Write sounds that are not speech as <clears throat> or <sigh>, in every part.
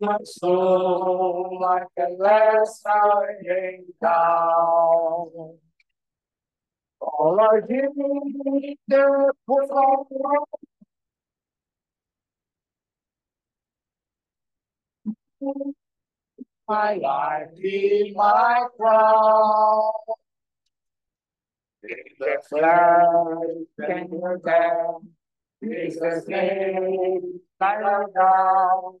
my soul like a last lying down. All I need is for my life be my crown. In the flesh and the death, Jesus' name, lie down.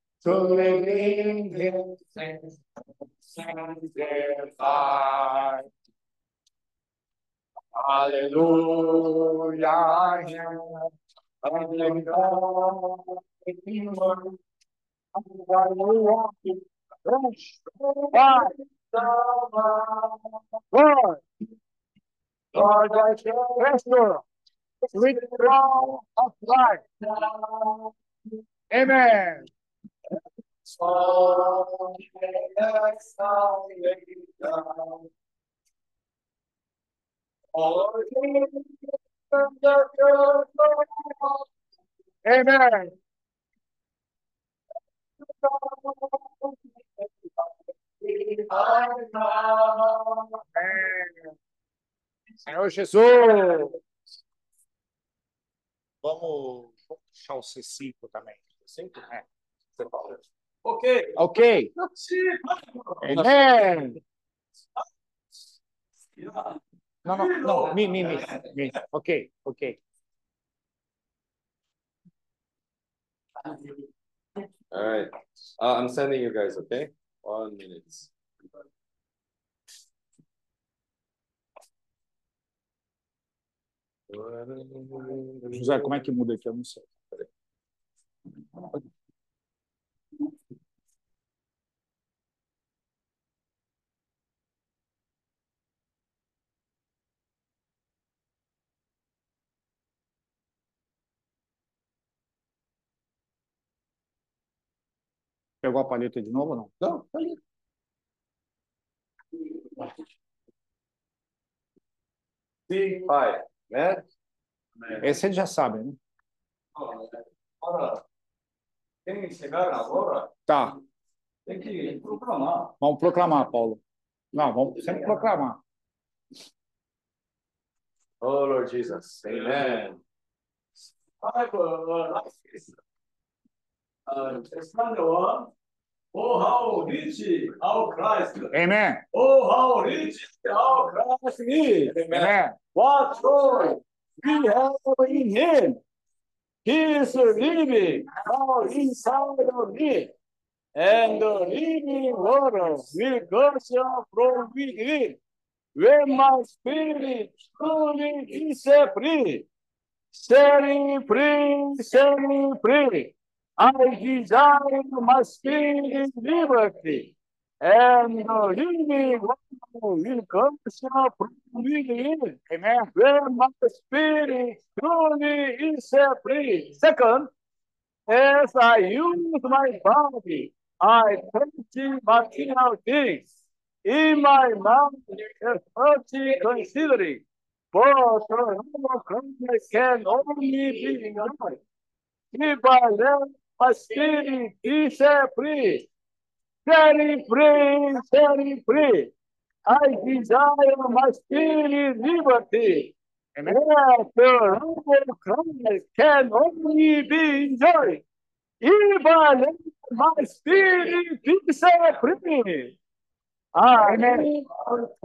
to in His sanctified. Hallelujah. Hallelujah. Lord, Lord, I restore with crown of life. Amen. Amen. Senhor Jesus. Vamos puxar o C5 também. C5? É. Ok. Ok. <laughs> Amen. Não, não, não. Me, me, me. me. Ok, ok. All right. Uh, I'm sending you guys, okay? One minute. José, como é que muda aqui? Eu não sei. Pegou a palheta de novo ou não? Não, tá ali. C5, né? Esse eles já sabem, né? Agora, tem que chegar agora, Tá, tem que proclamar. vamos proclamar, Paulo. Não, vamos sempre proclamar. Oh, Lord Jesus. Amen. Bible, uh, stand one. Oh, how rich our Christ. Amen. Oh, how rich our Christ is. Amen. What joy we have in Him. He is living now inside of me. And the living water will gush out from within. When my spirit truly is set free, setting free, setting free. I desire my spirit liberty. And uh, the living water will gush out from within. Amen. When my spirit truly is free. Second, as I use my body, I touch material things. In my mouth, as touching considering. But the of can only be in enjoyed. If I let my spirit be set free, setting free, setting free. I desire my spirit liberty. And love of Christ can only be enjoyed. If I let my spirit be set free. I am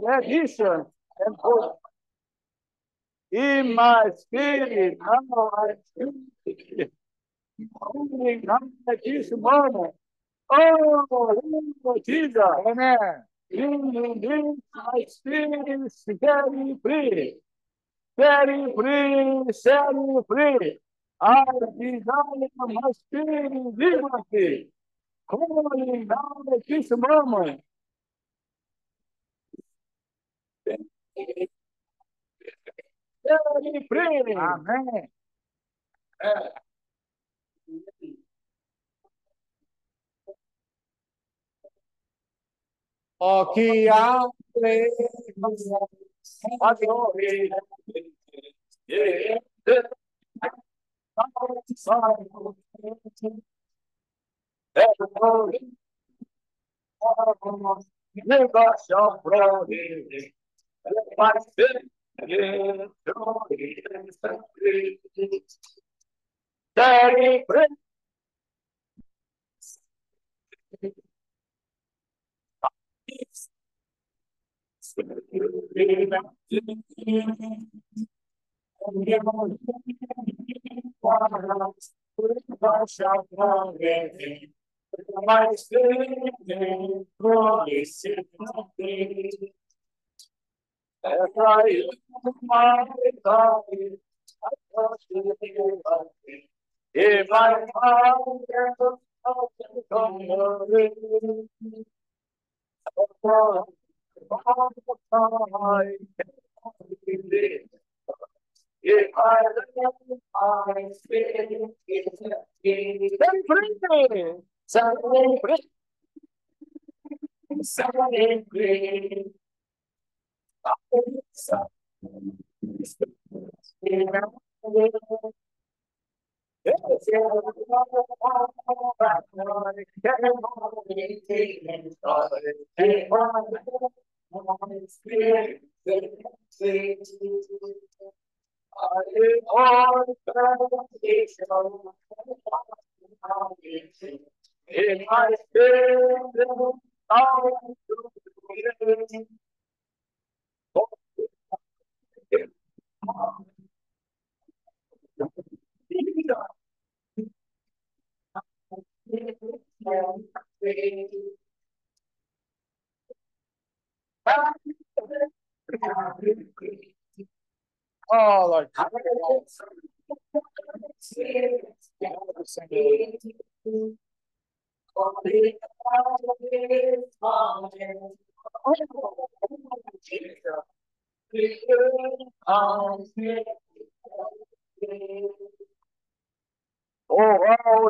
tradition and hope. In my spirit, now I feel only now at this moment. Oh, Jesus, Amen. in this my spirit very free, very free, very free. I desire my spirit liberty. Calling now at this moment. Very free. Amém. O que abre Very free. If I if I I something free, something free. In my spirit, Oh, Lord. Oh, wow.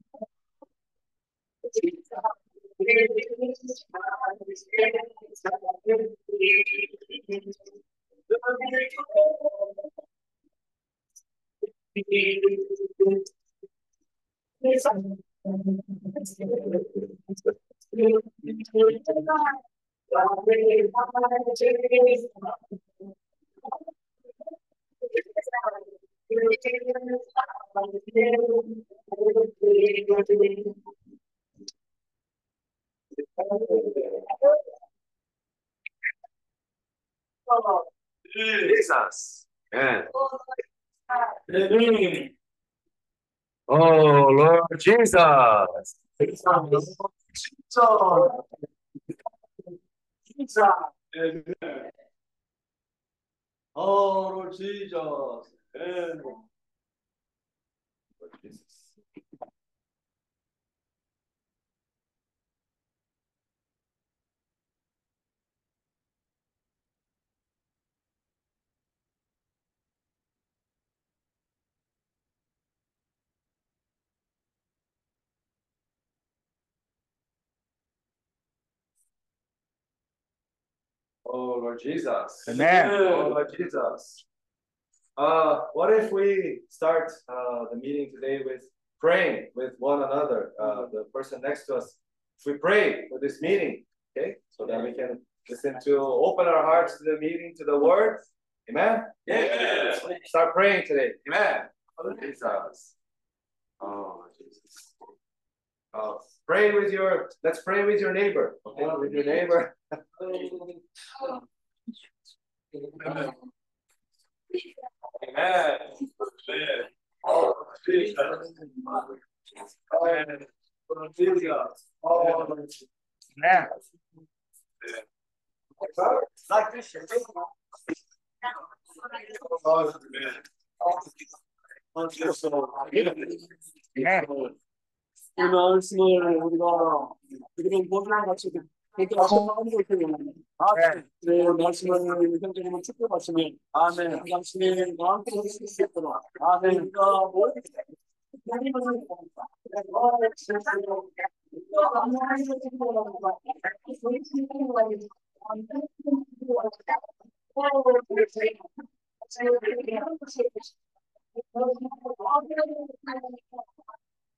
Ah, can everyone sing faster? Yes, yeah, okay. Ok? I have pouquinho mais rápido. Jesus. Oh, Lord Jesus. Oh, Lord Jesus. Amen. Oh, Lord Jesus. Amen. Oh, Lord Jesus. Uh, what if we start uh, the meeting today with praying with one another, uh, the person next to us? If we pray for this meeting, okay, so that we can listen to open our hearts to the meeting, to the word. Amen. Yeah. Start praying today. Amen. Oh, Jesus. Oh, Jesus. Uh, pray with your. Let's pray with your neighbor. Okay, with your neighbor. Amen. Amen. Oh, Jesus. Amen. Oh, Jesus. Oh, Amen. like this. Oh, amen. 이 말씀을 우리가 그런 모든 같이 그렇게 하고 있거든요. 아멘. 네, 말씀을 형제님은 축복하시면 아멘. 당신의 마음껏 할수 있겠구나. 아멘. 우리가 모든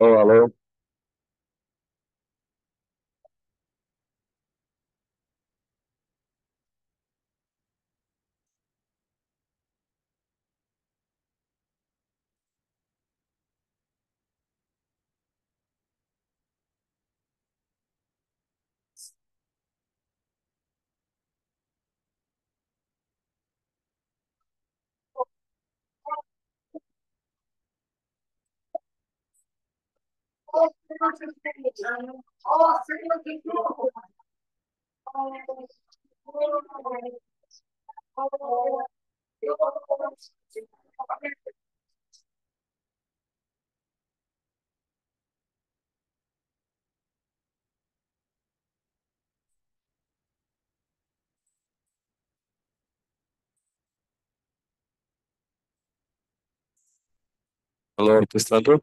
Alô, alô. Alô, administrador?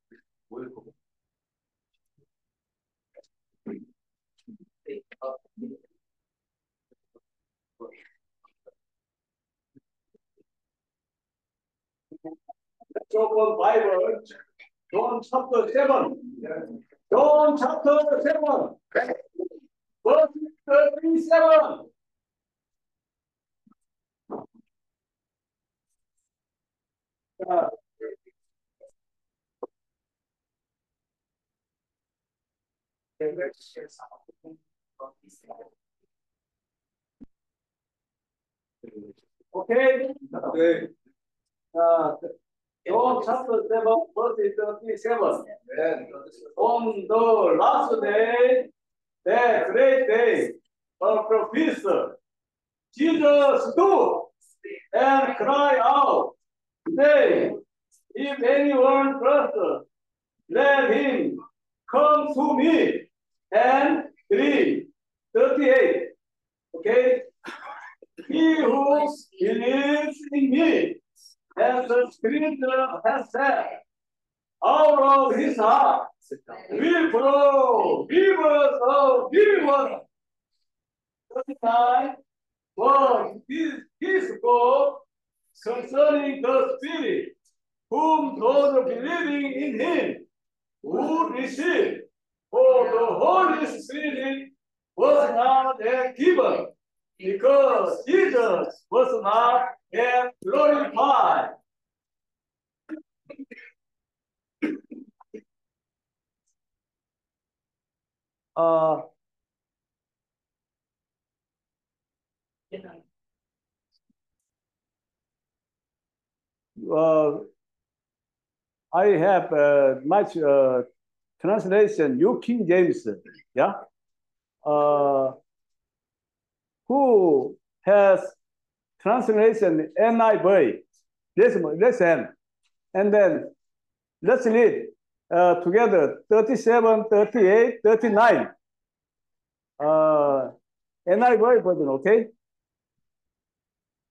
welcome. Open Bible, John chapter seven. John chapter seven. Verse Okay. Okay. Uh, John chapter 7, verse 37. On the last day, the great day of the feast, Jesus stood and cried out, saying, If anyone trusts, let him come to me and drink. 38. Okay? He who believes in me, as the scripture has said, out of his heart will flow rivers of living water. 39 was his, his book concerning the Spirit, whom those believing in him would receive. For the Holy Spirit was not yet given, because Jesus was not yet glorified. Uh, uh, I have uh, much uh, translation, New King James, yeah. Uh, who has translation NIV? This listen, and then let's read uh, together 37, 38, 39. Uh, NIV version, okay?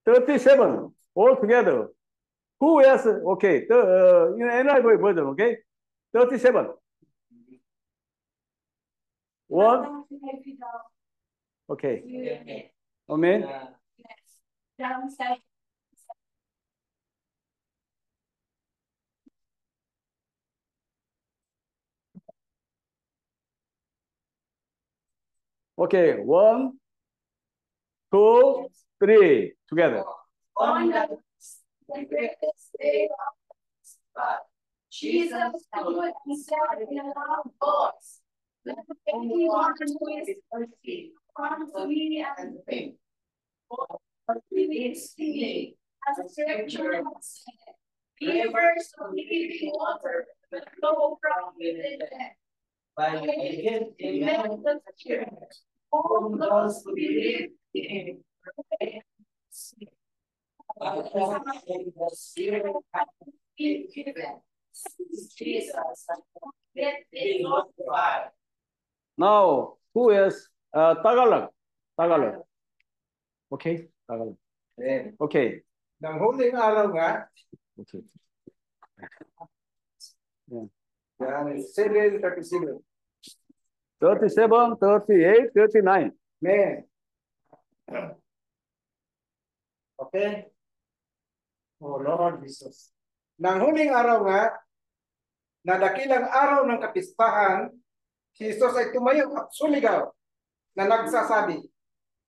37 all together. Who else? Okay, the uh, in NIV version, okay? 37. One, okay. Amen. Okay, one, two, three, together. On the greatest day of God, Jesus put himself in a loud voice. Who is thirsty. Come to me and drink. For living speaking, as the scripture has said, rivers of living water will flow from within them. By the amen. of the Spirit, all those who believe in him. Jesus, let it glorified. Now, who is uh, Tagalog? Tagalog. Okay, Tagalog. 네. Okay. Ng huling araw nga, Okay. yan, 737. 37, 38, 39. Man. Okay? Oh Lord Jesus. Nang huling araw nga, na dakilang araw ng kapistahan, si Jesus ay tumayo at sumigaw na nagsasabi,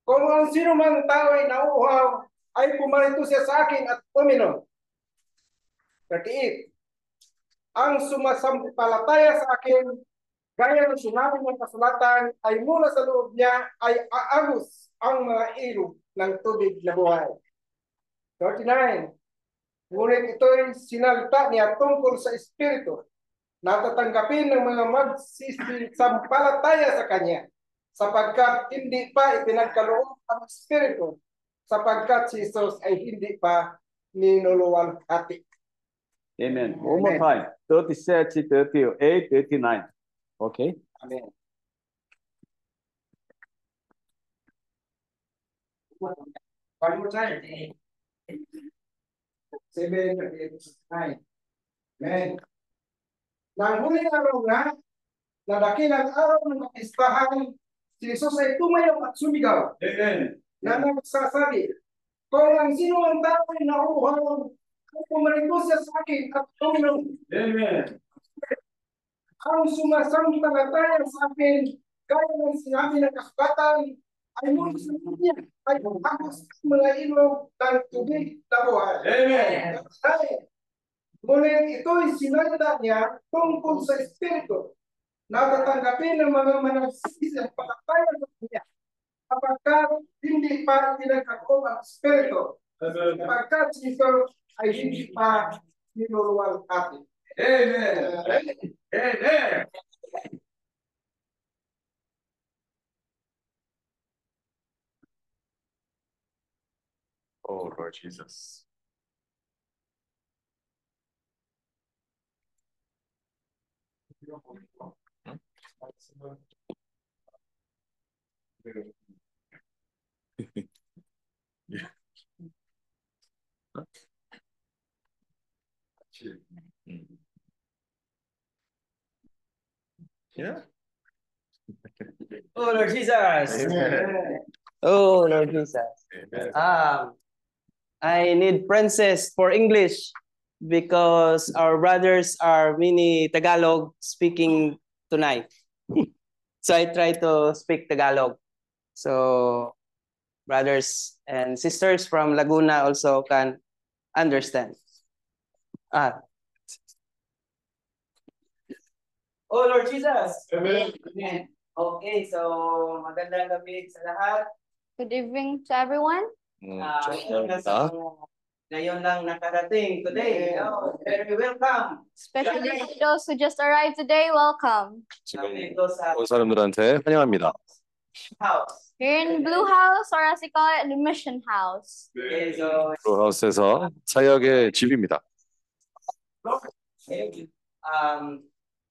Kung ang sino mang tao ay nauuhaw, ay pumarito siya sa akin at uminom. 38. Ang sumasampalataya sa akin, gaya ng sinabi ng kasulatan, ay mula sa loob niya ay aagos ang mga ilog ng tubig na buhay. 39. Ngunit ito'y sinalita niya tungkol sa Espiritu na tatanggapin ng mga magsisisampalataya sa Kanya sapagkat hindi pa ipinagkaloob ang Espiritu sapagkat si Jesus ay hindi pa ninuluwalhati. Amen. One more time. 37, 38, 39. Okay? Amen. One more time. Seven, eight, nine. Amen. Nang huling araw nga, na dakilang araw ng kapistahan, si Jesus ay tumayo at sumigaw Amen. na nagsasabi, Kung ang sino ang tao ay nauuhaw, ay pumarito siya sa akin at uminom. Amen. ang sumasampalataya sa akin, gaya ng sinabi ng kasulatan, ay mula sa niya, ay agos ang mga ilog ng tubig na buhay. Amen. Ay, Ngunit ito'y sinalita niya tungkol sa Espiritu na tatanggapin ng mga managsisi ang palataya sa kanya kapagkat hindi pa tinagkakob ang Espiritu sapagkat si Jesus ay hindi pa ninuruwal atin. Amen. Amen. Oh, Lord Jesus. Yeah. <laughs> Oh Lord Jesus. Amen. <laughs> Oh Lord Jesus. Amen. Um, I need Princess for English because our brothers are mini Tagalog speaking tonight. <laughs> so I try to speak Tagalog. So brothers and sisters from Laguna also can understand. Ah. Oh Lord Jesus. Amen. Amen. Okay, so magandang gabi sa lahat. Good evening to everyone. 음, Ah, ngayon lang 좋습니다. sa mga- ngayon lang nakarating today. Oh, very welcome. Especially to those who just arrived today, welcome. 지금 Dito sa 온 사람들한테 환영합니다. house. Here in Blue House, or as we call it, the Mission House. Okay, so 로하우스에서 사역의 집입니다. um,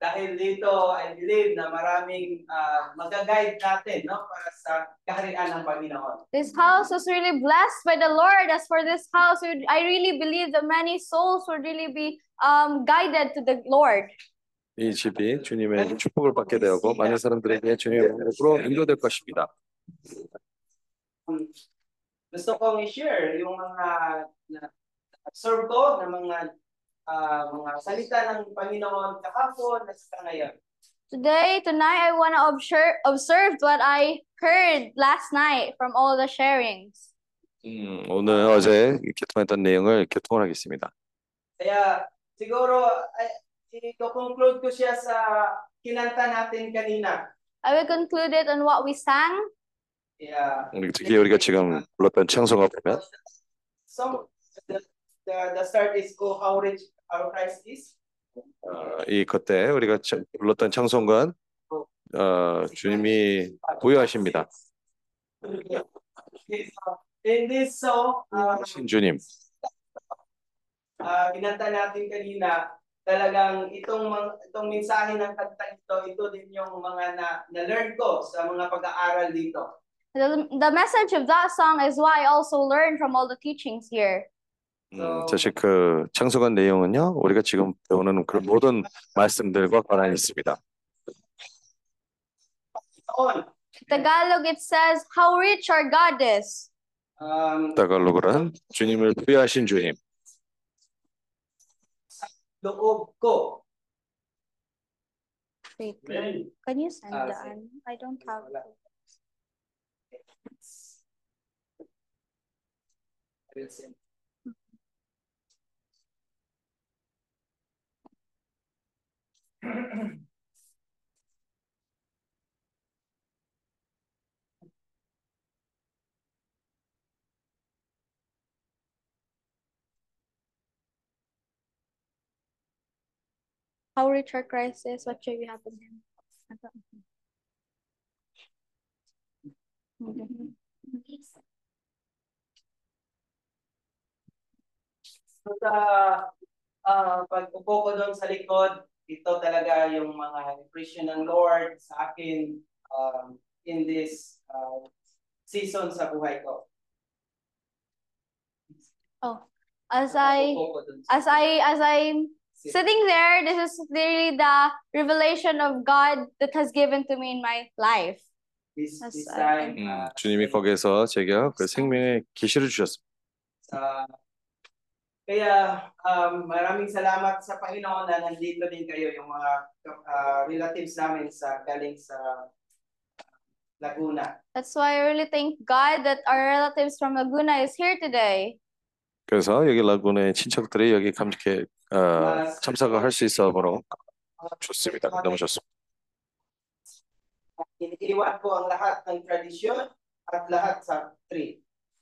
dahil dito, I believe na maraming uh, mag-guide natin no, para sa kaharian ng Panginoon. This house was really blessed by the Lord. As for this house, we- I really believe that many souls would really be um, guided to the Lord. 이 집이 주님의 축복을 받게 되고 많은 사람들에게 주님의 복으로 인도될 것입니다. Um, gusto kong i-share yung mga na, serve ko na mga ah, mga salita ng Panginoon kahapon at sa ngayon. Today, tonight, I want to observe, observe what I heard last night from all the sharings. 음, 오늘 어제 교통했던 내용을 교통하겠습니다. Kaya siguro ay, i-conclude ko siya sa kinanta natin kanina. I will conclude it on what we sang. Yeah. 특히 우리가 지금 불렀던 찬송가 보면 So the, the, the start is oh how rich our Christ is. 어, 이 그때 우리가 참- 불렀던 찬송가는 어, 주님이 부여하십니다. Okay, so in this song, uh, 신주님. uh, kinanta natin kanina, talagang itong mga, itong mensahe ng kanta ito, ito din yung mga na, na-learn ko sa mga pag-aaral dito. The, the message of that song is what I also learned from all the teachings here. 음, 사실 그 찬송한 내용은요, 우리가 지금 배우는 그 모든 말씀들과 관련이 있습니다. Tagalog, it says, How rich our God is. um, 다갈로그는 주님을 부여하신 주님. loob ko. Wait. Can you send Ah, the ano? I don't have. Wala. I will send. <clears throat> How rich our Christ is, what should we have in him? So sa ah pag-upo ko doon sa likod, ito talaga yung mga impression ng Lord sa akin um, in this uh, season sa buhay ko. Oh, as I, Upo ko dun sa- as I, as I'm sitting there, this is really the revelation of God that has given to me in my life. this, as this I- time, 음, ah, 주님이 거기에서 제가 그 생명의 계시를 주셨습니다. sa kaya um, maraming salamat sa Panginoon na nandito din kayo yung mga ah, relatives namin sa galing sa Laguna. That's why I really thank God that our relatives from Laguna is here today. 그래서 여기 라군의 친척들이 여기 감식해 어, 참석을 할 수 있어 보러 좋습니다. 너무 좋습니다. Iniiwan ko ang lahat ng tradisyon at lahat sa tree.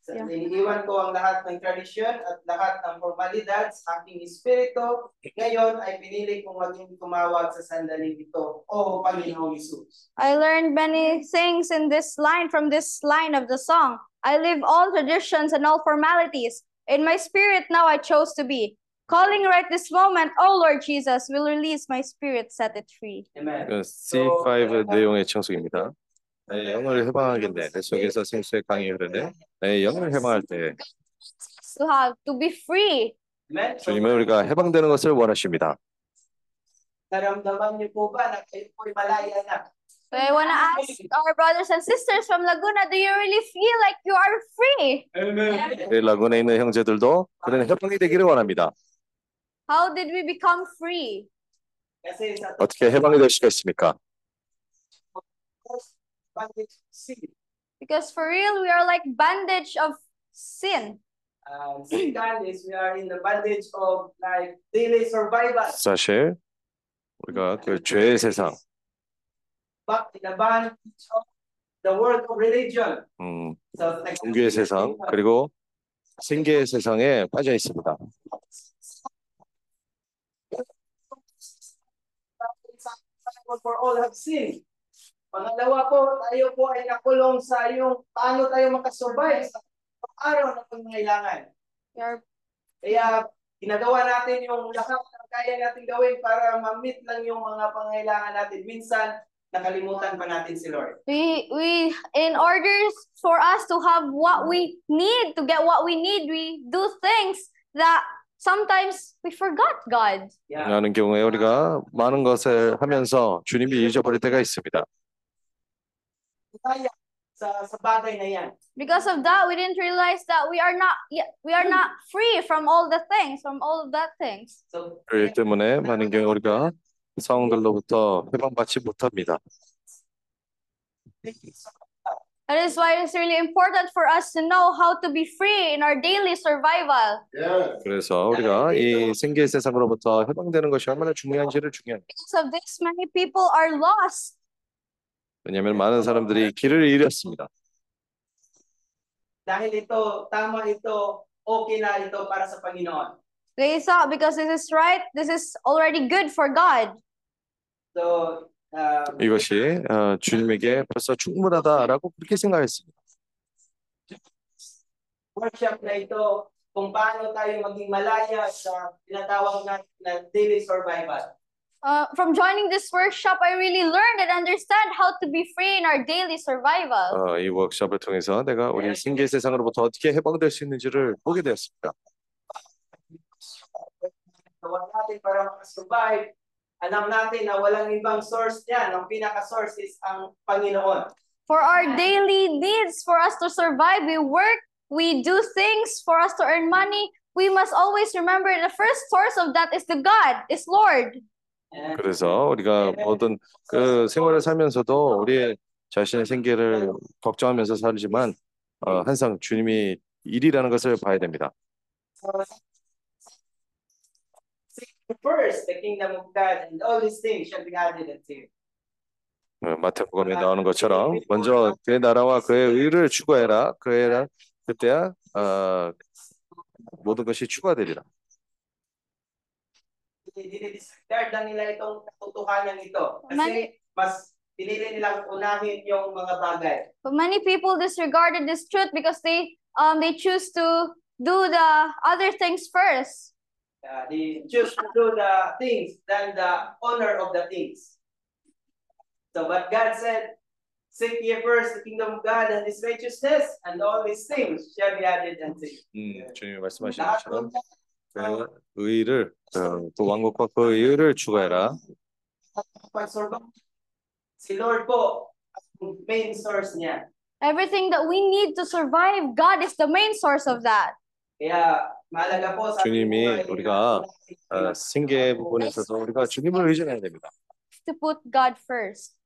So, Yeah. Iniiwan ko ang lahat ng tradisyon at lahat ng formalidad sa aking espiritu. Ngayon ay pinili kong maging tumawag sa sandaling ito, O Panginoong Isus. I learned many things in this line from this line of the song. I live all traditions and all formalities. In my spirit now I chose to be. Calling right this moment, oh Lord Jesus, will release my spirit, set it free. Amen. 그 C5 내용의 청소입니다. 내 영을 해방하겠네. 내 속에서 생수의 강이 흐르네. 내 영을 해방할 때 To have to be free. 주님은 우리가 해방되는 것을 원하십니다. naramdaman niyo po ba na kayo po'y malaya na? So I want to ask our brothers and sisters from Laguna, do you really feel like you are free? 우리 라군에 있는 형제들도 그런 해방이 되기를 원합니다. How did we become free? Kasi sa 어떻게 해방이 될 수가 있습니까? bondage of sin. Because for real, we are like bandage of sin. Um, second is we are in the bondage of like daily survival. 사실 우리가 그 죄의 세상, Back in the bondage of the world of religion. 음, So, 종교의 세상 그리고 생계의 세상에 빠져 있습니다. for all have sinned. Pangalawa po, tayo po ay nakulong sa yung paano tayo makasurvive sa araw na pangangailangan. We are Kaya ginagawa natin yung lahat ng kaya natin gawin para ma-meet lang yung mga pangailangan natin. Minsan, nakalimutan pa natin si Lord. we we in order for us to have what we need to get what we need we do things that sometimes we forgot god Yeah. 하는 경우에 우리가 많은 것을 하면서 주님이 잊어버릴 때가 있습니다. because of that we didn't realize that we are not yet we are not free from all the things from all of that things So, 그렇기 때문에 많은 경우 우리가 상황들로부터 해방받지 못합니다. that is why it's really important for us to know how to be free in our daily survival 그래서 우리가 이 생계 세상으로부터 해방되는 것이 얼마나 중요한지를 중요합니다. because of this many people are lost 왜냐하면 많은 사람들이 길을 잃었습니다. dahil ito, tama ito, okay na ito para sa Panginoon. they thought because this is right this is already good for god So, um, 이것이 어, 주님에게 벌써 충분하다라고 그렇게 생각했습니다. workshop na ito kung paano tayo maging malaya sa tinatawag na, na daily survival. uh, from joining this workshop, I really learned and understand how to be free in our daily survival. 어, 이 워크숍을 통해서 내가 우리 생계 세상으로부터 어떻게 해방될 수 있는지를 보게 되었습니다. Gawa natin para makasurvive. Alam natin na walang ibang source niyan. Ang pinaka-source is ang Panginoon. For our daily needs, for us to survive, we work, we do things for us to earn money. we must always remember the first source of that is the God, is Lord. 그래서 우리가 모든 그 생활을 살면서도 우리 자신의 생계를 걱정하면서 살지만 어, 항상 주님이 일이라는 것을 봐야 됩니다. first the kingdom of God, and all these things shall be added unto you. 어, 마태복음에 나오는 것처럼 먼저 그의 나라와 그의 의를 추구해라. 그의 그때야 어, 모든 것이 추가되리라. dinidisregard lang nila itong katotohanan ito. Kasi many, mas pinili nilang unahin yung mga bagay. But many people disregarded this truth because they um they choose to do the other things first. Uh, they choose to do the things than the honor of the things. So, but God said, Seek ye first the kingdom of God and His righteousness, and all these things shall be added unto you. Mm, 至于我是我是。 그 의를 어, 그 왕국과 그 의를 추구해라. Everything that we need to survive, God is the main source of that. 주님이 우리가 어, 생계 부분에서도 우리가 주님을 의존해야 됩니다. To put God first.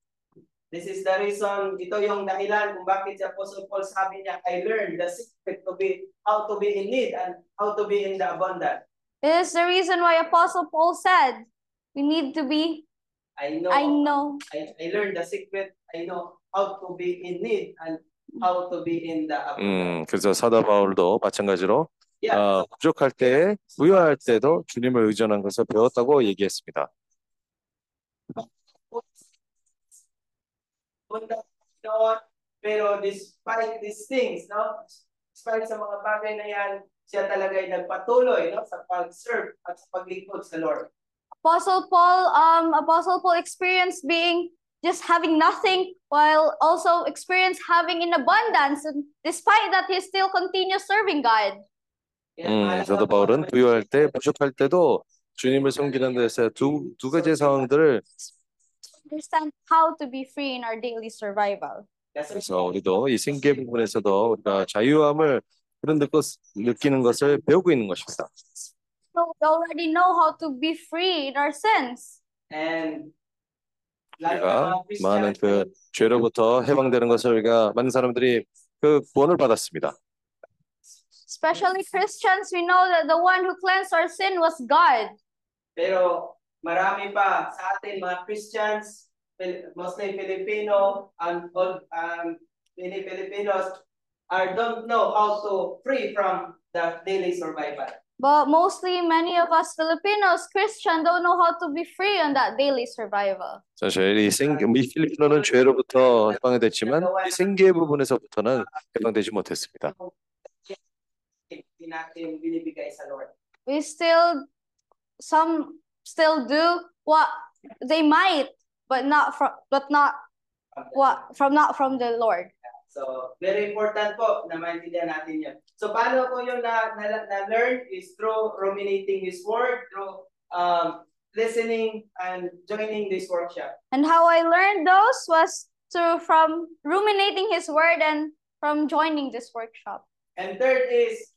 This is the reason, ito yung dahilan kung bakit si Apostle Paul sabi niya, I learned the secret to be, how to be in need and how to be in the abundant. It is the reason why Apostle Paul said, we need to be, I know, I know, I, I learned the secret, I know how to be in need and how to be in the abundant. 음, 그래서 사도 바울도 마찬가지로 Yeah, 어, 부족할 때, 부유할 때도 주님을 의존한 것을 배웠다고 얘기했습니다. punta doon, pero despite these things, no? Despite sa mga bagay na yan, siya talaga ay nagpatuloy, no? Sa pag-serve at sa paglingkod sa Lord. Apostle Paul, um, Apostle Paul experienced being just having nothing while also experience having in abundance. And despite that, he still continues serving God. Kaya 음, mahalaga 사도 po 바울은 na 부유할 때, 부족할 때도 주님을 섬기는 데서 두, 두 가지 상황들을 Understand how to be free in our daily survival. Kasi 그래서 우리도 이 생계 부분에서도 우리가 자유함을 그런 것, 느끼는 것을 배우고 있는 것입니다. So we already know how to be free in our sins. and like 우리가 mga 많은 그 Christians, 죄로부터 해방되는 것을 우리가 많은 사람들이 그 구원을 받았습니다. Especially Christians, we know that the one who cleansed our sin was God. pero marami pa sa atin mga Christians, Fil- mostly Filipino, and all um, many Filipinos are don't know how to free from the daily survival. But mostly, many of us Filipinos, Christian, don't know how to be free on that daily survival. 사실 이 생, 이 필리핀어는 죄로부터 해방이 됐지만 이 생계 부분에서부터는 해방되지 못했습니다. Hindi natin binibigay sa Lord. We still, some still do what they might, but not from, but not what from not from the Lord. So, very important po na maintindihan natin yun. So, paano po yung na, na, na-learn is through ruminating His Word, through um, listening and joining this workshop. And how I learned those was through from ruminating His word and from joining this workshop. And third is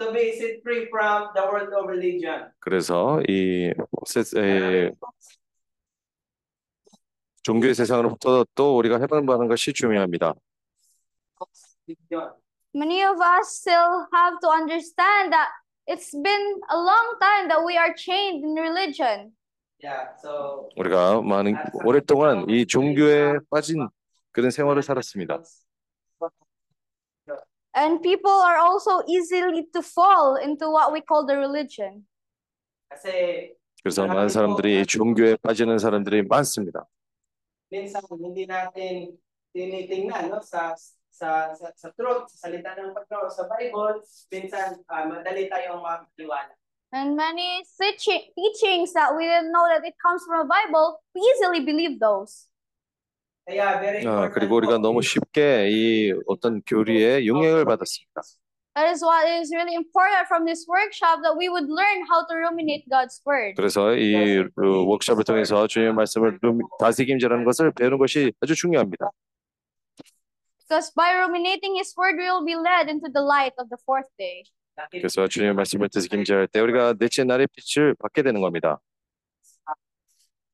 to be set free from the world of religion. 그래서 이 세- 에, 종교의 세상으로부터 또 우리가 해방받는 것이 중요합니다. Many of us still have to understand that it's been a long time that we are chained in religion. Yeah, so 우리가 많은 오랫동안 이 종교에 빠진 그런 생활을 살았습니다. And people are also easily to fall into what we call the religion. kasi 그래서 많은 사람들이 이 종교에 빠지는 사람들이 많습니다. minsan hindi natin tinitingnan no sa sa sa, sa truth, sa salita ng Panginoon sa Bible, minsan ah, madali tayong makakaliwala. And many teaching, teachings that we didn't know that it comes from a Bible, we easily believe those. 아, 그리고 우리가. 너무 쉽게 이 어떤 교리에 영향을 받았습니다. That is what is really important from this workshop that we would learn how to ruminate God's word. 그래서 이그 워크숍을 통해서 주님의 말씀을 룸- 다스김질하는 것을 배우는 것이 아주 중요합니다. Because by ruminating His word, we will be led into the light of the fourth day. 그래서 주님의 말씀을 김제할 때 우리가 넷째 날의 빛을 받게 되는 겁니다.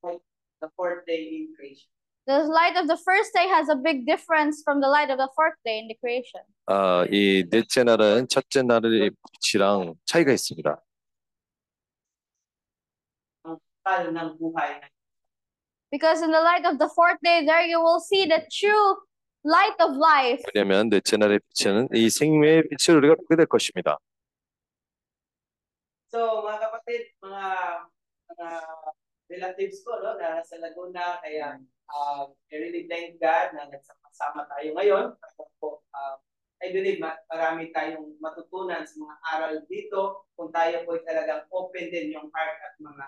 the fourth day in creation. The light of the first day has a big difference from the light of the fourth day in the creation. 아, 이 넷째 날은 첫째 날의 빛이랑 차이가 있습니다. Ang tal ng buhay na Because in the light of the fourth day, there you will see the true light of life. 왜냐하면 넷째 날의 빛은 이 생명의 빛을 우리가 보게 될 것입니다. So, mga kapatid, mga mga relatives ko, no, na sa Laguna, kaya uh, I really thank God na nagsama tayo ngayon. Tapos po, uh, I believe ma- marami tayong matutunan sa mga aral dito kung tayo po talagang open din yung heart at mga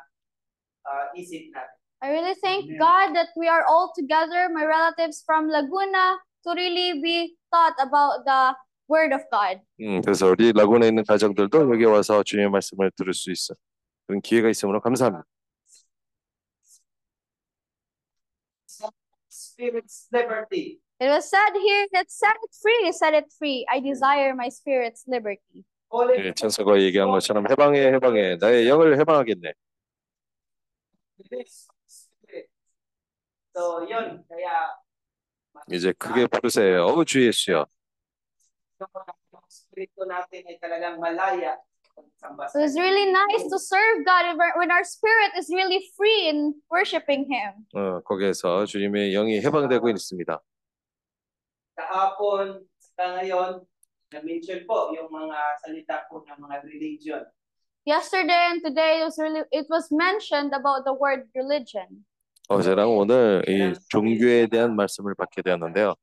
uh, isip natin. I really thank God that we are all together, my relatives from Laguna, to really be taught about the Word of God. 음, 그래서 우리 라군에 있는 가정들도 여기 와서 주님의 말씀을 들을 수 있어 그런 기회가 있으므로 감사합니다. Spirit's liberty. It was said here that set it free, set it free. I desire my spirit's liberty. 예, 천사가 얘기한 것처럼 해방해 해방해 나의 영을 해방하겠네. 이제 크게 부르세요. 어, 주 예수여. yung spirito natin ay talagang malaya sa So it's really nice to serve God when our- when our spirit is really free in worshiping Him. 어, 거기에서 주님의 영이 해방되고 있습니다. kahapon sa ngayon, na-mention po yung mga salita po ng mga religion. Yesterday and today it was really it was mentioned about the word religion. 어제랑 오늘 이 종교에 대한 말씀을 받게 되었는데요.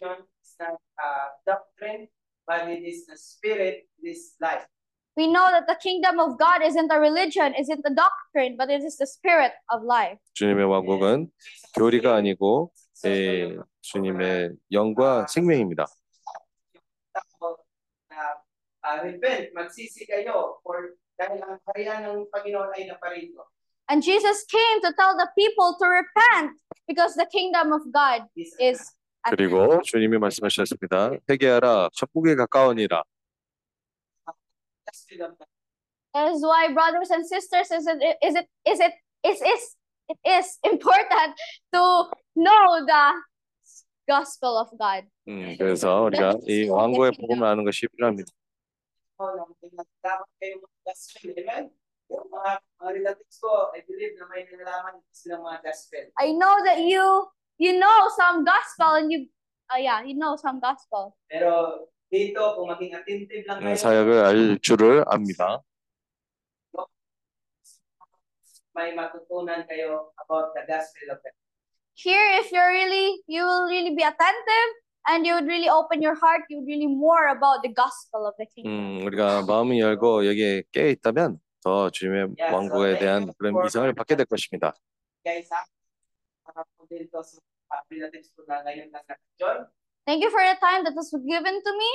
Religion is not uh, doctrine, but it is the spirit, this life. We know that the kingdom of God isn't a religion, isn't a doctrine, but it is the spirit of life. 주님의 왕국은 교리가 아니고 예, 주님의 영과 생명입니다. Tapos, na uh, repent, magsisi kayo, for dahil ang karya ng Panginoon ay naparito. And Jesus came to tell the people to repent because the kingdom of God This is at hand. 그리고 주님이 말씀하셨습니다. 회개하라 천국에 가까우니라. That is why, brothers and sisters, is it is it is it is is it is important to know the gospel of God. 음, 그래서 우리가 이 왕국의 복음을 아는 것이 필요합니다. I know that you you know some gospel and you uh, yeah, you know some gospel. Pero dito, kung maging attentive lang 음, kayo, 사역을 알 줄을 압니다. may matutunan kayo about the gospel of God. Here, if you're really you will really be attentive and you would really open your heart, you would really more about the gospel of the kingdom. 음, 우리가 마음이 열고 여기에 깨 있다면 더 주님의 Yeah, 왕국에 so 대한 thank you 그런 for- 이상을 받게 될 것입니다. Guys, ha? Para po dito sa uh, relatives ko na ngayon na nag-join. Thank you for the time that was given to me.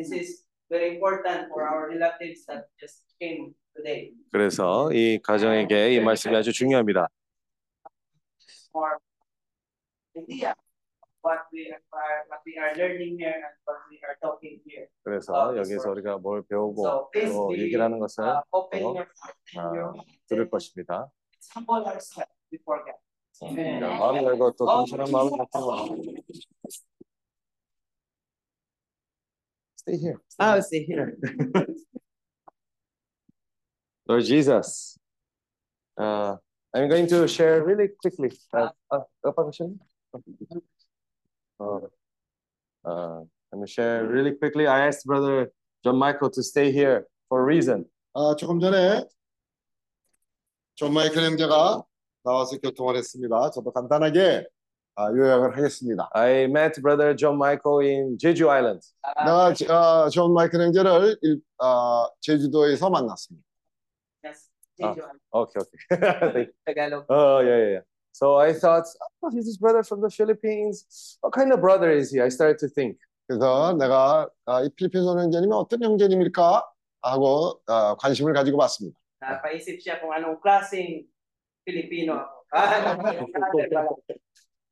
This is very important for our relatives that just came today. 그래서 이 가정에게 이 말씀이 아주 중요합니다. More idea what we are, what we are learning here and what we are talking here. 그래서 여기서 우리가 뭘 배우고 So please 또 얘기를 하는 것을 uh, open 어, 아. 들을 것입니다. Humble ourselves before God. 그러니까 마음이 열고 또 동실한 마음을 갖고 Stay here. I'll stay here. <laughs> Lord Jesus, uh, I'm going to share really quickly. Uh, uh, apa question? Uh, uh, I'm going to share really quickly. I asked Brother John Michael to stay here for a reason. 아, 조금 전에 존 마이클 형제가 나와서 교통을 했습니다. 저도 간단하게 아, 요약을 하겠습니다. I met Brother John Michael in Jeju Island. 내가 지- 아, 존 마이클 형제를 일, 아, 제주도에서 만났습니다. Yes. Ah. Okay, okay. You. Tagalog. Oh, yeah, yeah, yeah. So I thought, oh, he's this brother from the Philippines. What kind of brother is he? I started to think. 그래서 내가 아, 이 필리핀 형제님이 어떤 형제님일까 하고 아, 관심을 가지고 봤습니다. Napaisip siya kung anong klaseng Ah,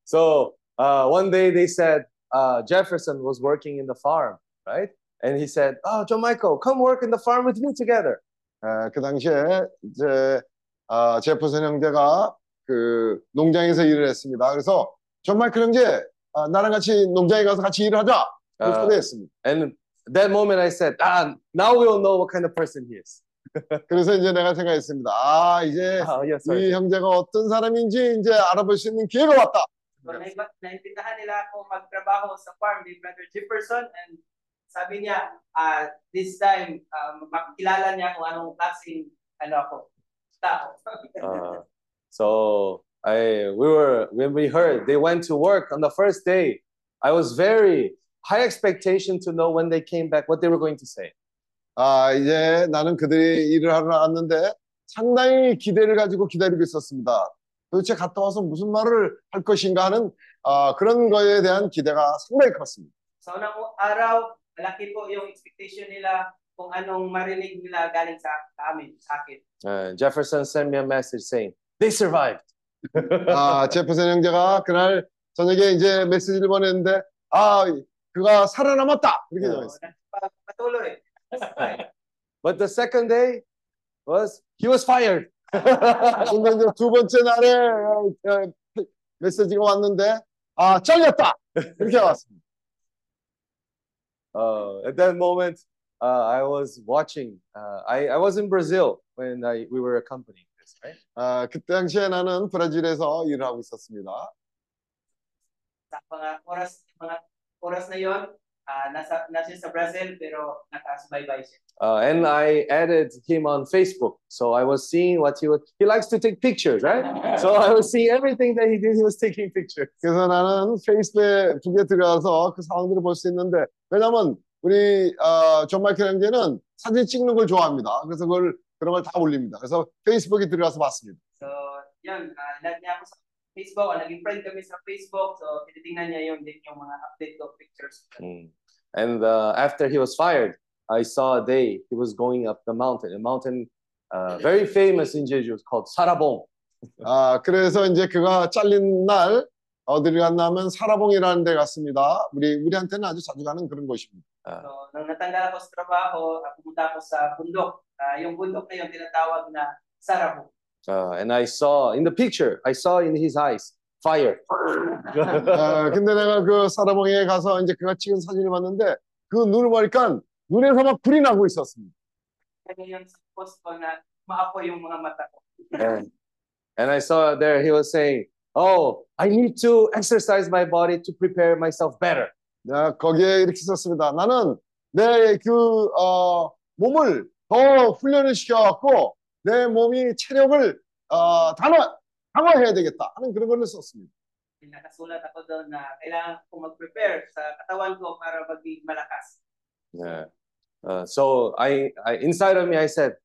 So uh, one day they said uh, Jefferson was working in the farm, right? and he said, "Oh, John Michael, come work in the farm with me together." 에, 그 당시에 이제 아, 제퍼슨 형제가 그 농장에서 일을 했습니다. 그래서 존 마이클 형제 아, 나랑 같이 농장에 가서 같이 일을 하자. 아. 초대했습니다. And that moment, I said, "Ah, now we'll know what kind of person he is." 그래서 이제 내가 생각했습니다. 아 이제 Ah, yes. 이 형제가 어떤 사람인지 이제 알아볼 수 있는 기회가 왔다. So, naiba- naimbitahan nila ako magtrabaho sa farm ni Brother Jefferson and sabi niya, ah, this time, um, makikilala niya kung anong klaseng ano ako, tao. Uh, so I we were when we heard they went to work on the first day, I was very high expectation to know when they came back what they were going to say. 아 이제 나는 그들이 일을 하러 나왔는데 상당히 기대를 가지고 기다리고 있었습니다. 도대체 갔다 와서 무슨 말을 할 것인가 하는 아, 그런 거에 대한 기대가 상당히 컸습니다. Sa unang araw, malaki po yung expectation nila kung anong marinig nila galing sa sa amin, sa akin. Uh, Jefferson sent me a message saying they survived. 아, 제퍼슨 형제가 그날 저녁에 이제 메시지를 보냈는데 아 그가 살아남았다 이렇게 네. 적었어요. nagpatuloy. But the second day was he was fired. <laughs> 근데 <laughs> 이제 두 번째 날에 어, 어, 메시지가 왔는데 아 잘렸다 이렇게 왔습니다. uh, at that moment, uh, I was watching. Uh, I, I was in Brazil when I, we were accompanying this, right? 아, 그때 당시에 나는 브라질에서 일을 하고 있었습니다. Sa mga oras, mga oras na yon, Ah, nasa, nasa sa Brazil pero nakasubaybay siya. Uh, and I added him on Facebook. So I was seeing what he was. He likes to take pictures, right? So I was seeing everything that he did. He was taking pictures. 그래서 나는 페이스북에 들어가서 그 상황들을 볼 수 있는데 왜냐면 우리 어, 존 마이클 형제는 사진 찍는 걸 좋아합니다. 그래서 그걸 그런 걸 다 올립니다. 그래서 페이스북에 들어가서 봤습니다. So, yun, uh, nag niya ako sa Facebook, o naging friend kami sa Facebook, so tinitingnan niya yung din yung mga update ko pictures. Mm. And uh, after he was fired, I saw a day he was going up the mountain, a mountain uh, very famous in Jeju called Sarabong. 아, 그래서 이제 그가 잘린 날 어디를 갔냐면 사라봉이라는 데 갔습니다. 우리 우리한테는 아주 자주 가는 그런 곳입니다. So, nang natanggal ako sa trabaho, uh, pumunta ako sa bundok. Ah, yung bundok na yung tinatawag na Sarabo. Uh, and I saw in the picture, I saw in his eyes fire. 아, <laughs> 근데 내가 그 사라봉에 가서 이제 그가 찍은 사진을 봤는데 그 눈을 보니까 눈에서 막 불이 나고 있었습니다. Kaya yung sa post ko na maapoy yung mga mata ko. and, and I saw there he was saying, "Oh, I need to exercise my body to prepare myself better." 야, 거기에 이렇게 썼습니다. 나는 내 그, 어, 몸을 더 훈련을 시켜갖고 내 몸이 체력을, 어, 단화, 강화해야 되겠다 하는 그런 걸 썼습니다. Nakasulat ako doon na kailangan ko mag-prepare sa katawan ko para maging malakas. Yeah. Uh, so I, I, inside of me, I said,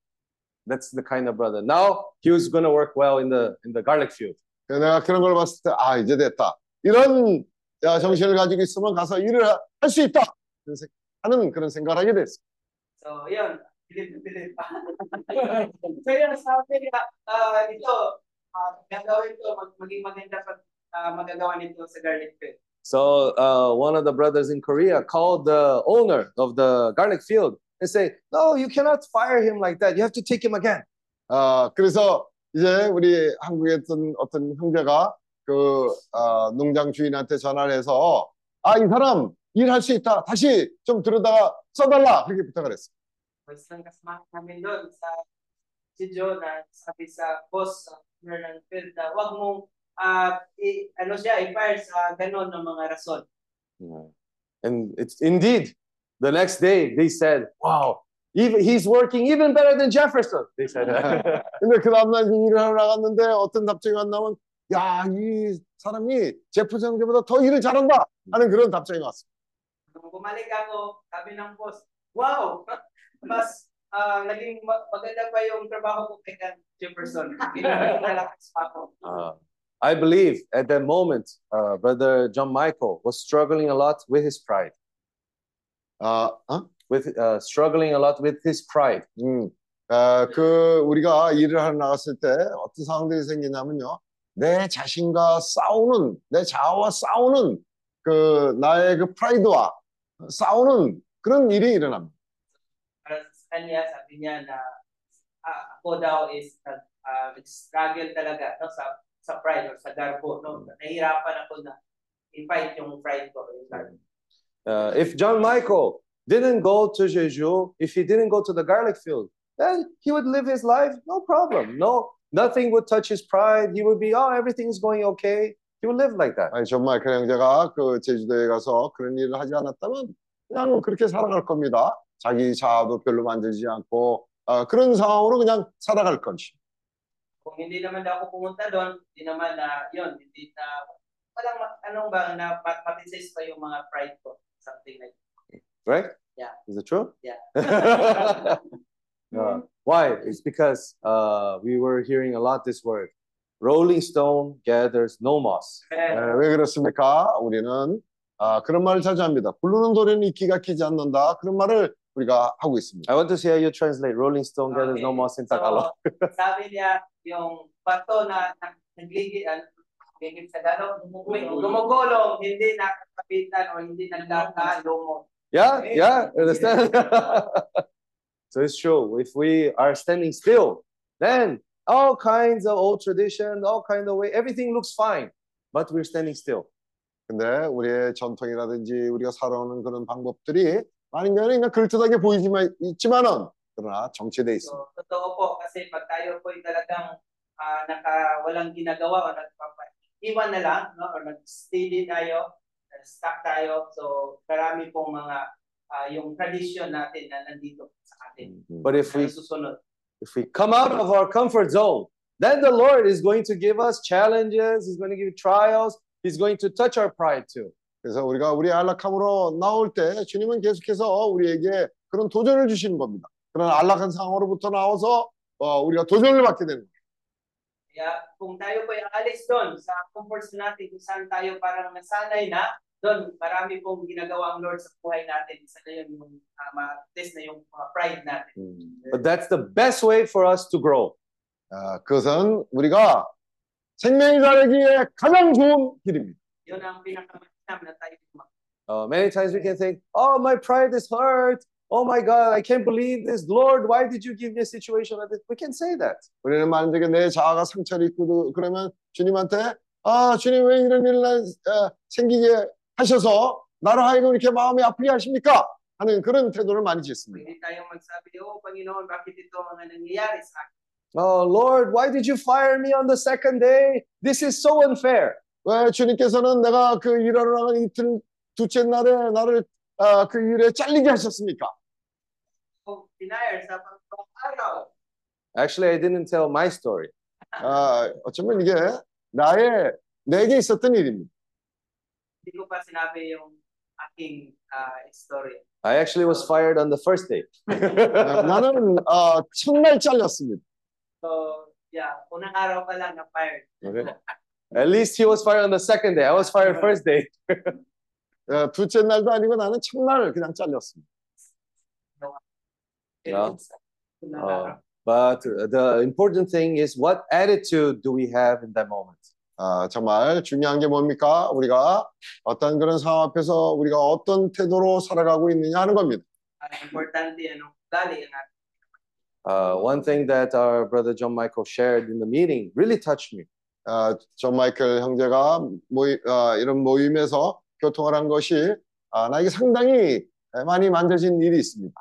"That's the kind of brother." Now he was gonna work well in the in the garlic field. 내가 그런 걸 봤을 때, 아, 이제 됐다. 이런 야, 정신을 가지고 있으면 가서 일을 할 수 있다. 하는 그런 생각을 하게 됐어요. So, yun. Pa. so, yun, sabi niya, ah, ito, ah, gagawin ko, mag maging maganda pag ah, magagawa nito sa garlic field. So uh, one of the brothers in Korea called the owner of the garlic field and say, "No, you cannot fire him like that. You have to take him again." 아, 그래서 이제 우리 한국에 있던 어떤 형제가 그 어, 농장 주인한테 전화를 해서 아, 이 사람 일할 수 있다. 다시 좀 들여다가 써달라. 그렇게 부탁을 했어 요. Mas lang kasama namin doon sa studio na sabi sa boss owner ng field na wag mong ah, i, ano siya, i-fire sa ganon ng mga rason. And it's indeed the next day they said, "Wow, even he's working even better than Jefferson." They said. 근데 그 다음날 일을 하러 나갔는데 어떤 답장이 왔냐면 야, 이 사람이 제프슨 형제보다 더 일을 잘한다. 하는 그런 답장이 bumalik ako, sabi ng boss, wow, mas ah, naging ma- maganda pa yung trabaho <laughs> ko kay Ken Jefferson. Pinalakas pa ako. Uh, I believe at that moment, uh, Brother John Michael was struggling a lot with his pride, 아, 어? with uh, struggling a lot with his pride. 음, 아, 그 우리가 일을 하러 나갔을 때 어떤 상황들이 생기냐면요. 내 자신과 싸우는 내 자아와 싸우는 그 나의 그 프라이드와 싸우는 그런 일이 일어납니다. Para sa kanya, sabi niya na ah, ako daw is nag ah, nag-struggle talaga no sa sa pride or sa garbo no. Nahihirapan ako na i-fight yung pride ko. Yung garbo. Uh, if John Michael didn't go to Jeju, if he didn't go to the garlic field, then he would live his life, no problem. No, nothing would touch his pride. He would be, oh, everything's going okay. He would live like that. 아니, 존 마이클 형제가 그 제주도에 가서 그런 일을 하지 않았다면 그냥 그렇게 살아갈 겁니다. 자기 자아도 별로 만들지 않고 어, 그런 상황으로 그냥 살아갈 것이. Kung hindi naman ako pumunta doon, hindi naman na yun, hindi na walang anong ba na mat- matisis pa yung mga pride ko. Something like Right? Yeah. Is it true? Yeah. Uh, why? It's because uh, we were hearing a lot this word. Rolling stone gathers no moss. 에, that. 왜 그렇습니까? 우리는 아, 그런 말을 자주 합니다. 굴르는 돌에는 이끼가 끼지 않는다. 그런 말을 우리가 하고 있습니다. I want to see how you translate rolling stone gathers no Okay. moss in Tagalog. So, sabi niya, yung bato na na- nagligid, ligid sa Tagalog, gumugulong, hindi nakakapitan o hindi nagkakalomo. Yeah, yeah, understand? so it's true. If we are standing still, then all kinds of old tradition, all kind of way, everything looks fine, but we're standing still. 근데 우리의 전통이라든지 우리가 살아오는 그런 방법들이 많은 경우는 그냥 그럴듯하게 보이지만 있지만은 그러나 정체돼 있습니다. So, totoo po, kasi pag tayo po talagang ah, naka, walang ginagawa o nagpapaiwan na lang, no? or nag-steady tayo, stuck tayo, so marami pong mga ah, yung tradition natin na nandito sa atin. But if we Na susunod. if we come out of our comfort zone, then the Lord is going to give us challenges, He's going to give trials, He's going to touch our pride too. 그래서 우리가 우리 안락함으로 나올 때 주님은 계속해서 우리에게 그런 도전을 주시는 겁니다. 그런 안락한 상황으로부터 나와서 어, 우리가 도전을 받게 되는 거예요. Kaya kung tayo po ay alis doon sa comfort zone natin, kung saan tayo parang nasanay na, doon marami pong ginagawa ang Lord sa buhay natin. Isa na yun yung uh, ma-test na yung mga pride natin. But that's the best way for us to grow. 아, 그것은 우리가 생명이 자라기에 가장 좋은 길입니다. Yun ang. Uh, many times we can think, oh, my pride is hurt. Oh my God, I can't believe this. Lord, why did you give me a situation like this? We can say that. 우리는 만약에 내 자아가 상처를 입고 그러면 주님한테 아 주님 왜 이런 일을 나- 어, 생기게 하셔서 나를 하여금 이렇게 마음이 아프게 하십니까? 하는 그런 태도를 많이 짓습니다. Hindi tayo magsabi, oh Panginoon, bakit ito ang nangyayari sa akin? Oh, Lord, why did you fire me on the second day? This is so unfair. 왜 주님께서는 내가 그 일하러 나간 이틀 둘째 날에 나를 아, 그 일에 잘리게 하셨습니까? Actually, I didn't tell my story. 아, 어쩌면 이게 나의 내게 있었던 일입니다. ah, story. I actually was fired on the first day. 아, 나는 아, 첫날 잘렸습니다. So, yeah, unang araw pa lang na-fired. Okay. At least he was fired on the second day. I was fired first day. <laughs> 어, 둘째 날도 아니고 나는 첫날 그냥 잘렸습니다. Yeah. Unang Uh, araw. but the important thing is what attitude do we have in that moment? 아, 정말 중요한 게 뭡니까? 우리가 어떤 그런 상황 앞에서 우리가 어떤 태도로 살아가고 있느냐 하는 겁니다. Ang importante, anong ugali ang ating Uh, one thing that our brother John Michael shared in the meeting really touched me. 아, 존 마이클 형제가 모임, 아, 이런 모임에서 교통을 한 것이 아, 나에게 상당히 많이 만져진 일이 있습니다.